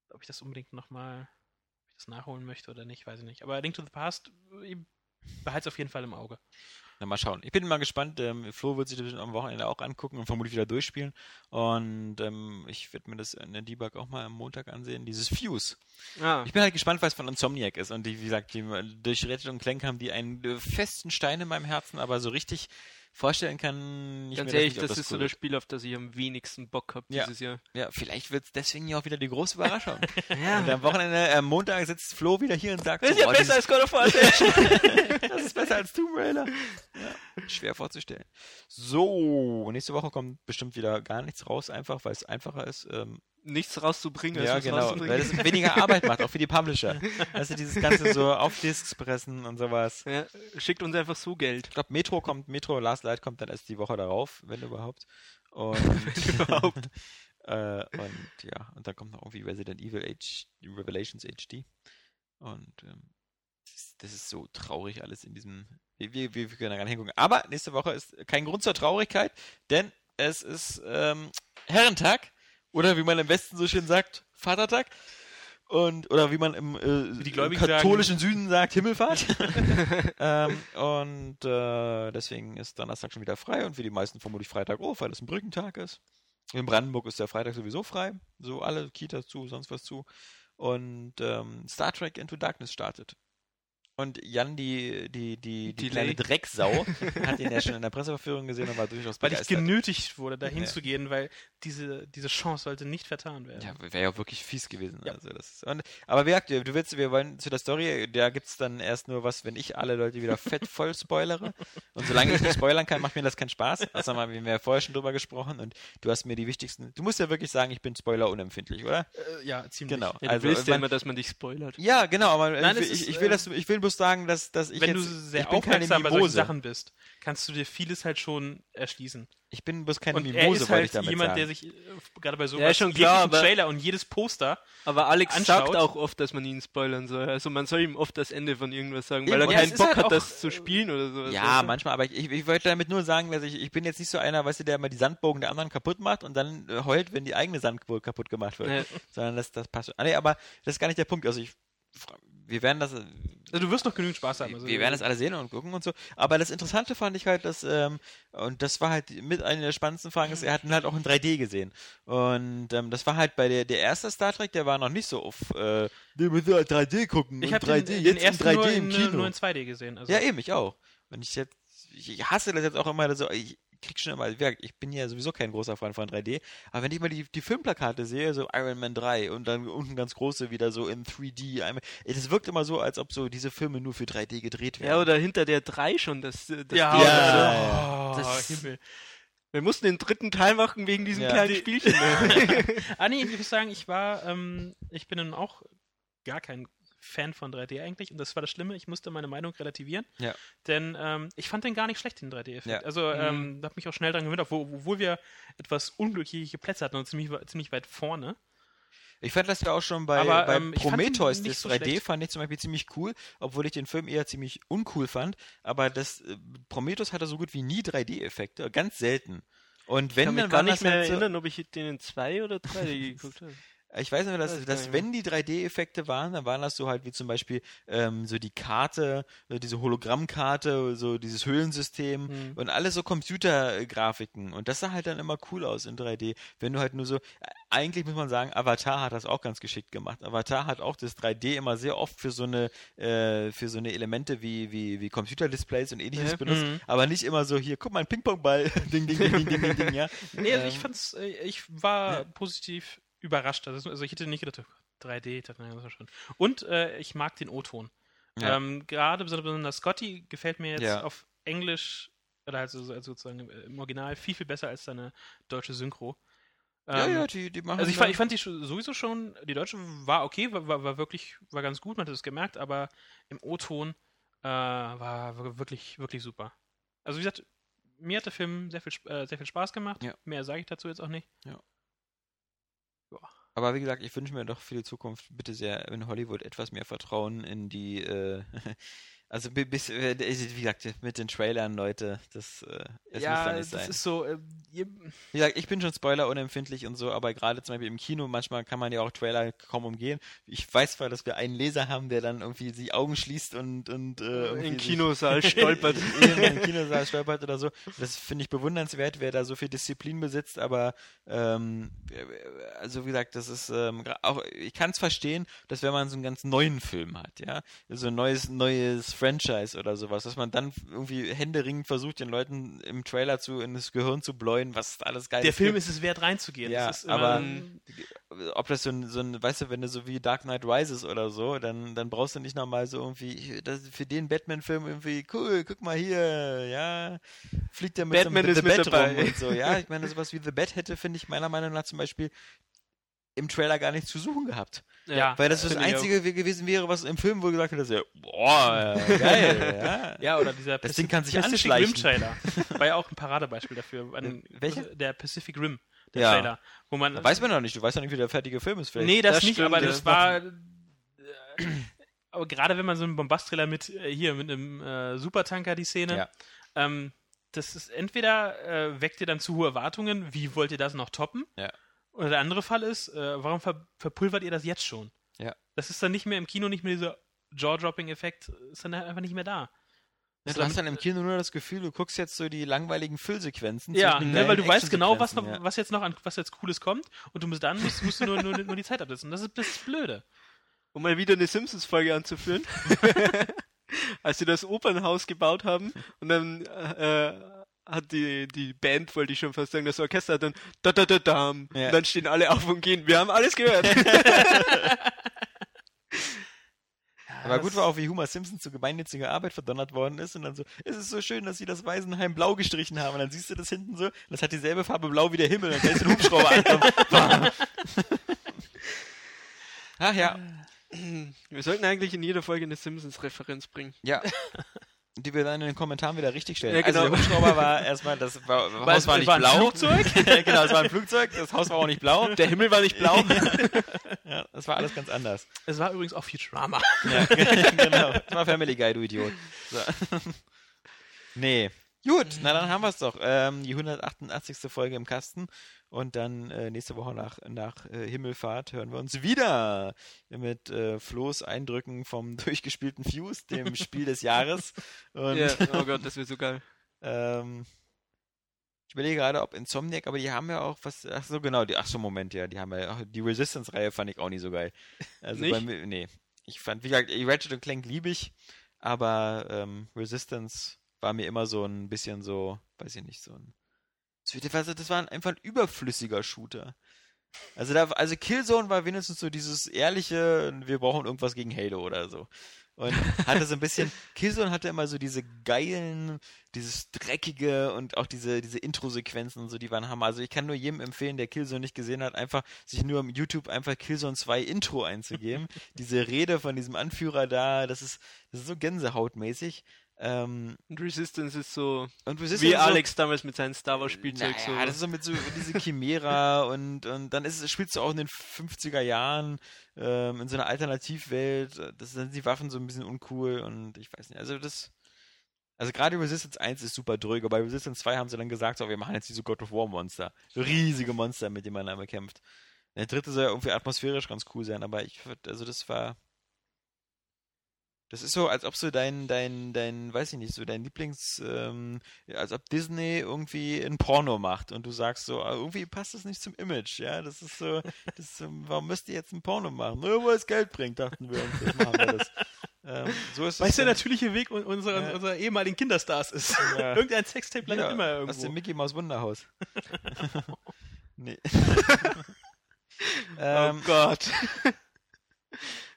ob ich das unbedingt nochmal, ob ich das nachholen möchte oder nicht, weiß ich nicht. Aber Link to the Past, ich behalte es auf jeden Fall im Auge. Na, mal schauen. Ich bin mal gespannt. Ähm, Flo wird sich das am Wochenende auch angucken und vermutlich wieder durchspielen. Und ähm, ich werde mir das in der Debug auch mal am Montag ansehen. Dieses Fuse. Ah, Ich bin halt gespannt, was von Insomniac ist. Und die, wie gesagt, die, durch Ratchet und Clank haben die einen äh, festen Stein in meinem Herzen, aber so richtig vorstellen kann ich ganz mir ehrlich, das, das, ist so das. Spiel, auf das ich am wenigsten Bock habe Ja. dieses Jahr. Ja, vielleicht wird es deswegen ja auch wieder die große Überraschung. Ja. Und am Wochenende, äh, am Montag sitzt Flo wieder hier und sagt, Das ist ja oh, besser als God of War. das ist besser als Tomb Raider. Ja, schwer vorzustellen. So, nächste Woche kommt bestimmt wieder gar nichts raus, einfach weil es einfacher ist. Ähm, Nichts rauszubringen, ja, genau, weil es weniger Arbeit macht, auch für die Publisher. Also dieses Ganze so auf Discs pressen und sowas. Ja, schickt uns einfach so Geld. Ich glaube, Metro kommt, Metro Last Light kommt dann erst die Woche darauf, wenn überhaupt. Und, überhaupt. äh, und ja, und dann kommt noch irgendwie Resident Evil H Revelations HD. Und ähm, das, ist, das ist so traurig alles in diesem. Wir, wir, wir können da gar nicht hingucken. Aber nächste Woche ist kein Grund zur Traurigkeit, denn es ist ähm, Herrentag. Oder wie man im Westen so schön sagt, Vatertag. Und, oder wie man im äh, Gläubigen katholischen Süden sagt, Himmelfahrt. ähm, und äh, deswegen ist Donnerstag schon wieder frei und für die meisten vermutlich Freitag auch, weil es ein Brückentag ist. In Brandenburg ist der Freitag sowieso frei. So alle Kitas zu, sonst was zu. Und ähm, Star Trek Into Darkness startet. Und Jan, die, die, die, die kleine Drecksau, hat ihn ja schon in der Presseverführung gesehen und war durchaus Weil ich begeistert. genötigt wurde, da Ja. hinzugehen, weil diese, diese Chance sollte nicht vertan werden. Ja, wäre ja wirklich fies gewesen. Ja. Also das ist, und, aber wie gesagt, du willst, wir wollen zu der Story, da gibt's dann erst nur was, wenn ich alle Leute wieder fett voll spoilere. Und solange ich nicht spoilern kann, macht mir das keinen Spaß. Also mal, wir haben ja vorher schon drüber gesprochen und du hast mir die wichtigsten. Du musst ja wirklich sagen, ich bin Spoiler unempfindlich, oder? Äh, ja ziemlich. Genau. Ja, du also, willst ja immer, dass man dich spoilert. ja, genau, aber Nein, ich, es ich, ist, ich will äh, das, ich will bloß sagen, dass, dass ich Wenn jetzt, du sehr aufmerksam bei solchen. Sachen bist, kannst du dir vieles halt schon erschließen. Ich bin bloß keine Und er Mimose, ist wollte ich halt damit jemand, sagen. der sich äh, gerade bei sowas Ja, schon klar, jeglichen aber- Trailer und jedes Poster Aber Alex anschaut. sagt auch oft, dass man ihn spoilern soll. Also man soll ihm oft das Ende von irgendwas sagen, Eben, weil er und keinen Bock halt hat, auch, das zu äh, spielen oder sowas. Ja, du? manchmal, aber ich, ich, ich wollte damit nur sagen, dass ich, ich bin jetzt nicht so einer, weißt du, der immer die Sandbogen der anderen kaputt macht und dann äh, heult, wenn die eigene Sandburg kaputt gemacht wird. Ja. Sondern das, das passt schon. Ah, nee, aber das ist gar nicht der Punkt. Also ich, wir werden das, Also du wirst noch genügend Spaß haben. Also, wir werden das alle sehen und gucken und so. Aber das Interessante fand ich halt, dass, ähm, und das war halt mit einer der spannendsten Fragen, ist, er hat ihn halt auch in 3D gesehen. Und ähm, das war halt bei der, der erste Star Trek, der war noch nicht so auf, äh, wir müssen halt 3D gucken. Ich und habe 3D, den, den jetzt in ersten 3D nur im in, Kino. nur in 2D gesehen. Also, Ja, eben, ich auch. Und ich jetzt, ich hasse das jetzt auch immer so, ich krieg schon immer, wie gesagt, ich bin ja sowieso kein großer Freund von 3D, aber wenn ich mal die, die Filmplakate sehe, so Iron Man 3 und dann unten ganz große wieder so in 3D, einmal- ey, das wirkt immer so, als ob so diese Filme nur für 3D gedreht werden. Ja, oder hinter der 3 schon. Das, das ja, Ding. Ja, oh, Das- Himmel. Wir mussten den dritten Teil machen wegen diesem Ja. kleinen Die- Spielchen. ne? Ah nee, ich muss sagen, ich war, ähm, ich bin dann auch gar kein Fan von 3D eigentlich und das war das Schlimme, ich musste meine Meinung relativieren, Ja. denn ähm, ich fand den gar nicht schlecht, den 3D-Effekt. Ja. Also ähm, da habe mich auch schnell dran gewöhnt, obwohl, obwohl wir etwas unglückliche Plätze hatten und ziemlich, ziemlich weit vorne. Ich fand das ja auch schon bei, Aber, bei ähm, ich Prometheus, nicht das so 3D schlecht. fand ich zum Beispiel ziemlich cool, obwohl ich den Film eher ziemlich uncool fand. Aber das äh, Prometheus hatte so gut wie nie 3D-Effekte, ganz selten. Und Ich wenn kann mich dann gar nicht das mehr halt so, erinnern, ob ich den in 2 oder 3D geguckt habe. Ich weiß nur, dass, gar dass wenn die 3D-Effekte waren, dann waren das so halt wie zum Beispiel ähm, so die Karte, diese Hologrammkarte, so dieses Höhlensystem Hm. und alles so Computergrafiken. Und das sah halt dann immer cool aus in 3D. Wenn du halt nur so, eigentlich muss man sagen, Avatar hat das auch ganz geschickt gemacht. Avatar hat auch das 3D immer sehr oft für so eine, äh, für so eine Elemente wie, wie, wie Computerdisplays und ähnliches Ja. benutzt, Mhm. aber nicht immer so, hier, guck mal, ein Ping-Pong-Ball, ding, ding, ding, ding, ding, ding, ding, ja. Nee, also Ähm, ich fand's, äh, ich war positiv überrascht. Also, also ich hätte nicht gedacht, oh Gott, 3D, ich dachte, naja, das war schon. Und äh, ich mag den O-Ton. Ja. Ähm, Gerade besonders Scotty gefällt mir jetzt Ja. auf Englisch, oder also, also sozusagen im- im Original, viel, viel besser als seine deutsche Synchro. ja, Ähm, ja, die, die machen Also ich, fand- ich fand die sowieso schon, die deutsche war okay, war, war, war wirklich, war ganz gut, man hat es gemerkt, aber im O-Ton äh, war wir- wirklich, wirklich super. Also wie gesagt, mir hat der Film sehr viel, äh, sehr viel Spaß gemacht. Ja. Mehr sage ich dazu jetzt auch nicht. Aber wie gesagt, ich wünsche mir doch für die Zukunft bitte sehr in Hollywood etwas mehr Vertrauen in die, äh, Also bi- bis, äh, wie gesagt, mit den Trailern, Leute, das, äh, es muss ja, doch nicht das sein. ist so. Äh, Wie gesagt, ich bin schon Spoiler unempfindlich und so, aber gerade zum Beispiel im Kino, manchmal kann man ja auch Trailer kaum umgehen. Ich weiß zwar, dass wir einen Leser haben, der dann irgendwie die Augen schließt und, und äh, sich- Kinosaal stolpert. eben im Kinosaal stolpert oder so. Das finde ich bewundernswert, wer da so viel Disziplin besitzt, aber ähm, also wie gesagt, das ist ähm, auch, ich kann es verstehen, dass wenn man so einen ganz neuen Film hat, ja, so ein neues, neues Franchise oder sowas, dass man dann irgendwie händeringend versucht, den Leuten im Trailer zu in das Gehirn zu bläuen, was alles geil der Film ist es wert, reinzugehen. Ja, ist aber- ob das so ein, so ein, weißt du, wenn du so wie Dark Knight Rises oder so, dann, dann brauchst du nicht nochmal so irgendwie, das, für den Batman-Film irgendwie, cool, guck mal hier, ja, fliegt der mit Batman so einem ist The Bat dabei. rum und so, ja, ich meine, sowas wie The Bat hätte, finde ich, meiner Meinung nach zum Beispiel im Trailer gar nichts zu suchen gehabt. Ja, Weil das das Einzige we- gewesen wäre, was im Film wohl gesagt hat, dass er, boah, geil, ja. ja, oder dieser Das Ding kann sich Pacific. Rim Trailer. War ja auch ein Paradebeispiel dafür. Ein, Welcher? Der Pacific Rim, der Ja. Trailer. Wo man, Da weiß man noch nicht, du weißt ja nicht, wie der fertige Film ist. Vielleicht. Nee, das, Das nicht, stimmt, aber ja. das war. Äh, aber gerade wenn man so einen Bombast-Trailer mit äh, hier mit einem äh, Supertanker die Szene, Ja. ähm, das ist entweder äh, weckt ihr dann zu hohe Erwartungen, wie wollt ihr das noch toppen? Ja. Oder der andere Fall ist, äh, warum ver verpulvert ihr das jetzt schon? Ja. Das ist dann nicht mehr im Kino, nicht mehr dieser Jaw-Dropping-Effekt, ist dann einfach nicht mehr da. Ja, du hast dann im Kino nur das Gefühl, du guckst jetzt so die langweiligen Füllsequenzen. Ja, ne, weil du weißt genau, was, noch, Actionsequenzen, was jetzt noch an was jetzt Cooles kommt und du musst dann musst, musst du nur, nur, nur die Zeit absetzen. Das ist das ist blöde. Um mal wieder eine Simpsons-Folge anzuführen. Als sie das Opernhaus gebaut haben und dann äh, hat die, die Band, wollte ich schon fast sagen, das Orchester hat dann da da da dam. Ja. Und dann stehen alle auf und gehen. Wir haben alles gehört. Aber gut war auch, wie Homer Simpson zu gemeinnütziger Arbeit verdonnert worden ist und dann so, es ist so schön, dass sie das Waisenheim blau gestrichen haben. Und dann siehst du das hinten so, das hat dieselbe Farbe blau wie der Himmel. Und dann du den Hubschrauber. Ach ja, Wir sollten eigentlich in jeder Folge eine Simpsons-Referenz bringen. ja. Die wir dann in den Kommentaren wieder richtig stellen. Ja, genau. Also der Hubschrauber war erstmal, das war, Weil Haus es war nicht war ein blau. Flugzeug. genau, es war ein Flugzeug, das Haus war auch nicht blau. Der Himmel war nicht blau. Ja, das war alles ganz anders. Es war übrigens auch Futurama. Ja, genau. Das war Family Guy, du Idiot. So. nee. Gut, na dann haben wir es doch. Ähm, die 188. Folge im Kasten. Und dann äh, nächste Woche nach, nach äh, Himmelfahrt hören wir uns wieder mit äh, Flo's Eindrücken vom durchgespielten Fuse, dem Spiel des Jahres. Und ja, oh Gott, das wird so geil. ähm, ich überlege gerade, ob Insomniac, aber die haben ja auch was. Ach so, genau, die, ach so, Moment, ja, die haben ja auch, die Resistance-Reihe fand ich auch nicht so geil. Also Nicht? bei mir, nee. Ich fand, wie gesagt, Ratchet und Clank liebe ich, aber ähm, Resistance war mir immer so ein bisschen so, weiß ich nicht, so ein. Das war, das war einfach ein überflüssiger Shooter. Also da, also Killzone war wenigstens so dieses ehrliche, wir brauchen irgendwas gegen Halo oder so. Und hatte so ein bisschen, Killzone hatte immer so diese geilen, dieses dreckige und auch diese, diese Intro-Sequenzen und so, die waren Hammer. Also ich kann nur jedem empfehlen, der Killzone nicht gesehen hat, einfach sich nur im YouTube einfach Killzone 2 Intro einzugeben. diese Rede von diesem Anführer da, das ist, das ist so gänsehautmäßig. Ähm, Und Resistance ist so, und Resistance wie ist so, Alex damals mit seinem Star Wars Spielzeug. naja, so. das ist so mit so diese Chimera und, und dann ist spielst du auch in den 50er Jahren ähm, in so einer Alternativwelt. Das sind die Waffen so ein bisschen uncool und ich weiß nicht. Also das. Also gerade Resistance 1 ist super dröge. Bei Resistance 2 haben sie dann gesagt, so, wir machen jetzt diese God of War Monster. So riesige Monster, mit denen man einmal kämpft. Der dritte soll ja irgendwie atmosphärisch ganz cool sein, aber ich würd, also das war. Das ist so, als ob so dein, dein, dein, weiß ich nicht, so dein Lieblings, ähm, als ob Disney irgendwie ein Porno macht und du sagst so, ah, irgendwie passt das nicht zum Image, ja, das ist so, das ist, so, warum müsst ihr jetzt ein Porno machen? Nur weil es Geld bringt, dachten wir uns, jetzt machen wir das. Ähm, so ist Weißt es du, der natürliche Weg un- unserer, Ja. unserer ehemaligen Kinderstars ist. Ja. Irgendein Sextape landet Ja, immer Aus irgendwo. dem Mickey Maus Wunderhaus. nee. oh ähm, Gott.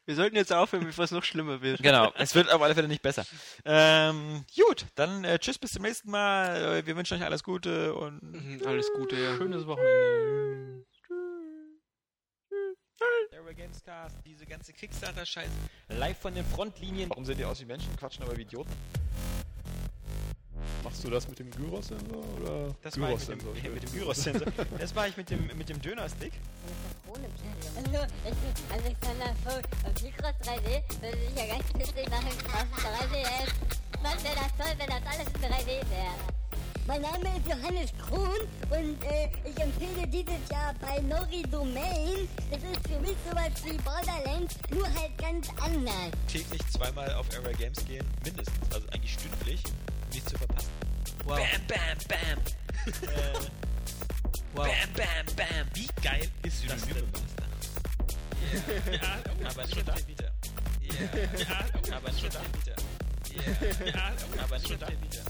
Wir sollten jetzt aufhören, bevor es noch schlimmer wird. Genau, es wird auf alle Fälle nicht besser. Ähm, gut, dann äh, tschüss, bis zum nächsten Mal. Äh, Wir wünschen euch alles Gute und Mhm, Alles Gute, ja. Schönes Wochenende. Terror Gamescast, diese ganze Kickstarter-Scheiß live von den Frontlinien. Warum sehen die aus wie Menschen, quatschen aber wie Idioten? Machst du das mit dem Gyros-Sensor oder? Das war ich mit dem, mit dem Gyros-Sensor. Das war ich mit dem, mit dem Döner-Stick. Hallo, ich bin Alexander Vogt auf Mikros 3D würde sich ja ganz witzig machen, aus 3DS. Was wäre das toll, wenn das alles in 3D wäre? Mein Name ist Johannes Krohn und äh, ich empfehle dieses Jahr bei Nori Domain. Das ist für mich sowas wie Borderlands, nur halt ganz anders. Täglich zweimal auf Area Games gehen, mindestens, also eigentlich stündlich, nichts zu verpassen. Wow. Bam, bam, bam. äh, wow. Bam, bam, bam. Wie geil ist das denn? Ja, aber nicht auf der Vita. Ja, aber nicht auf der Vita. Ja, aber nicht auf der Vita.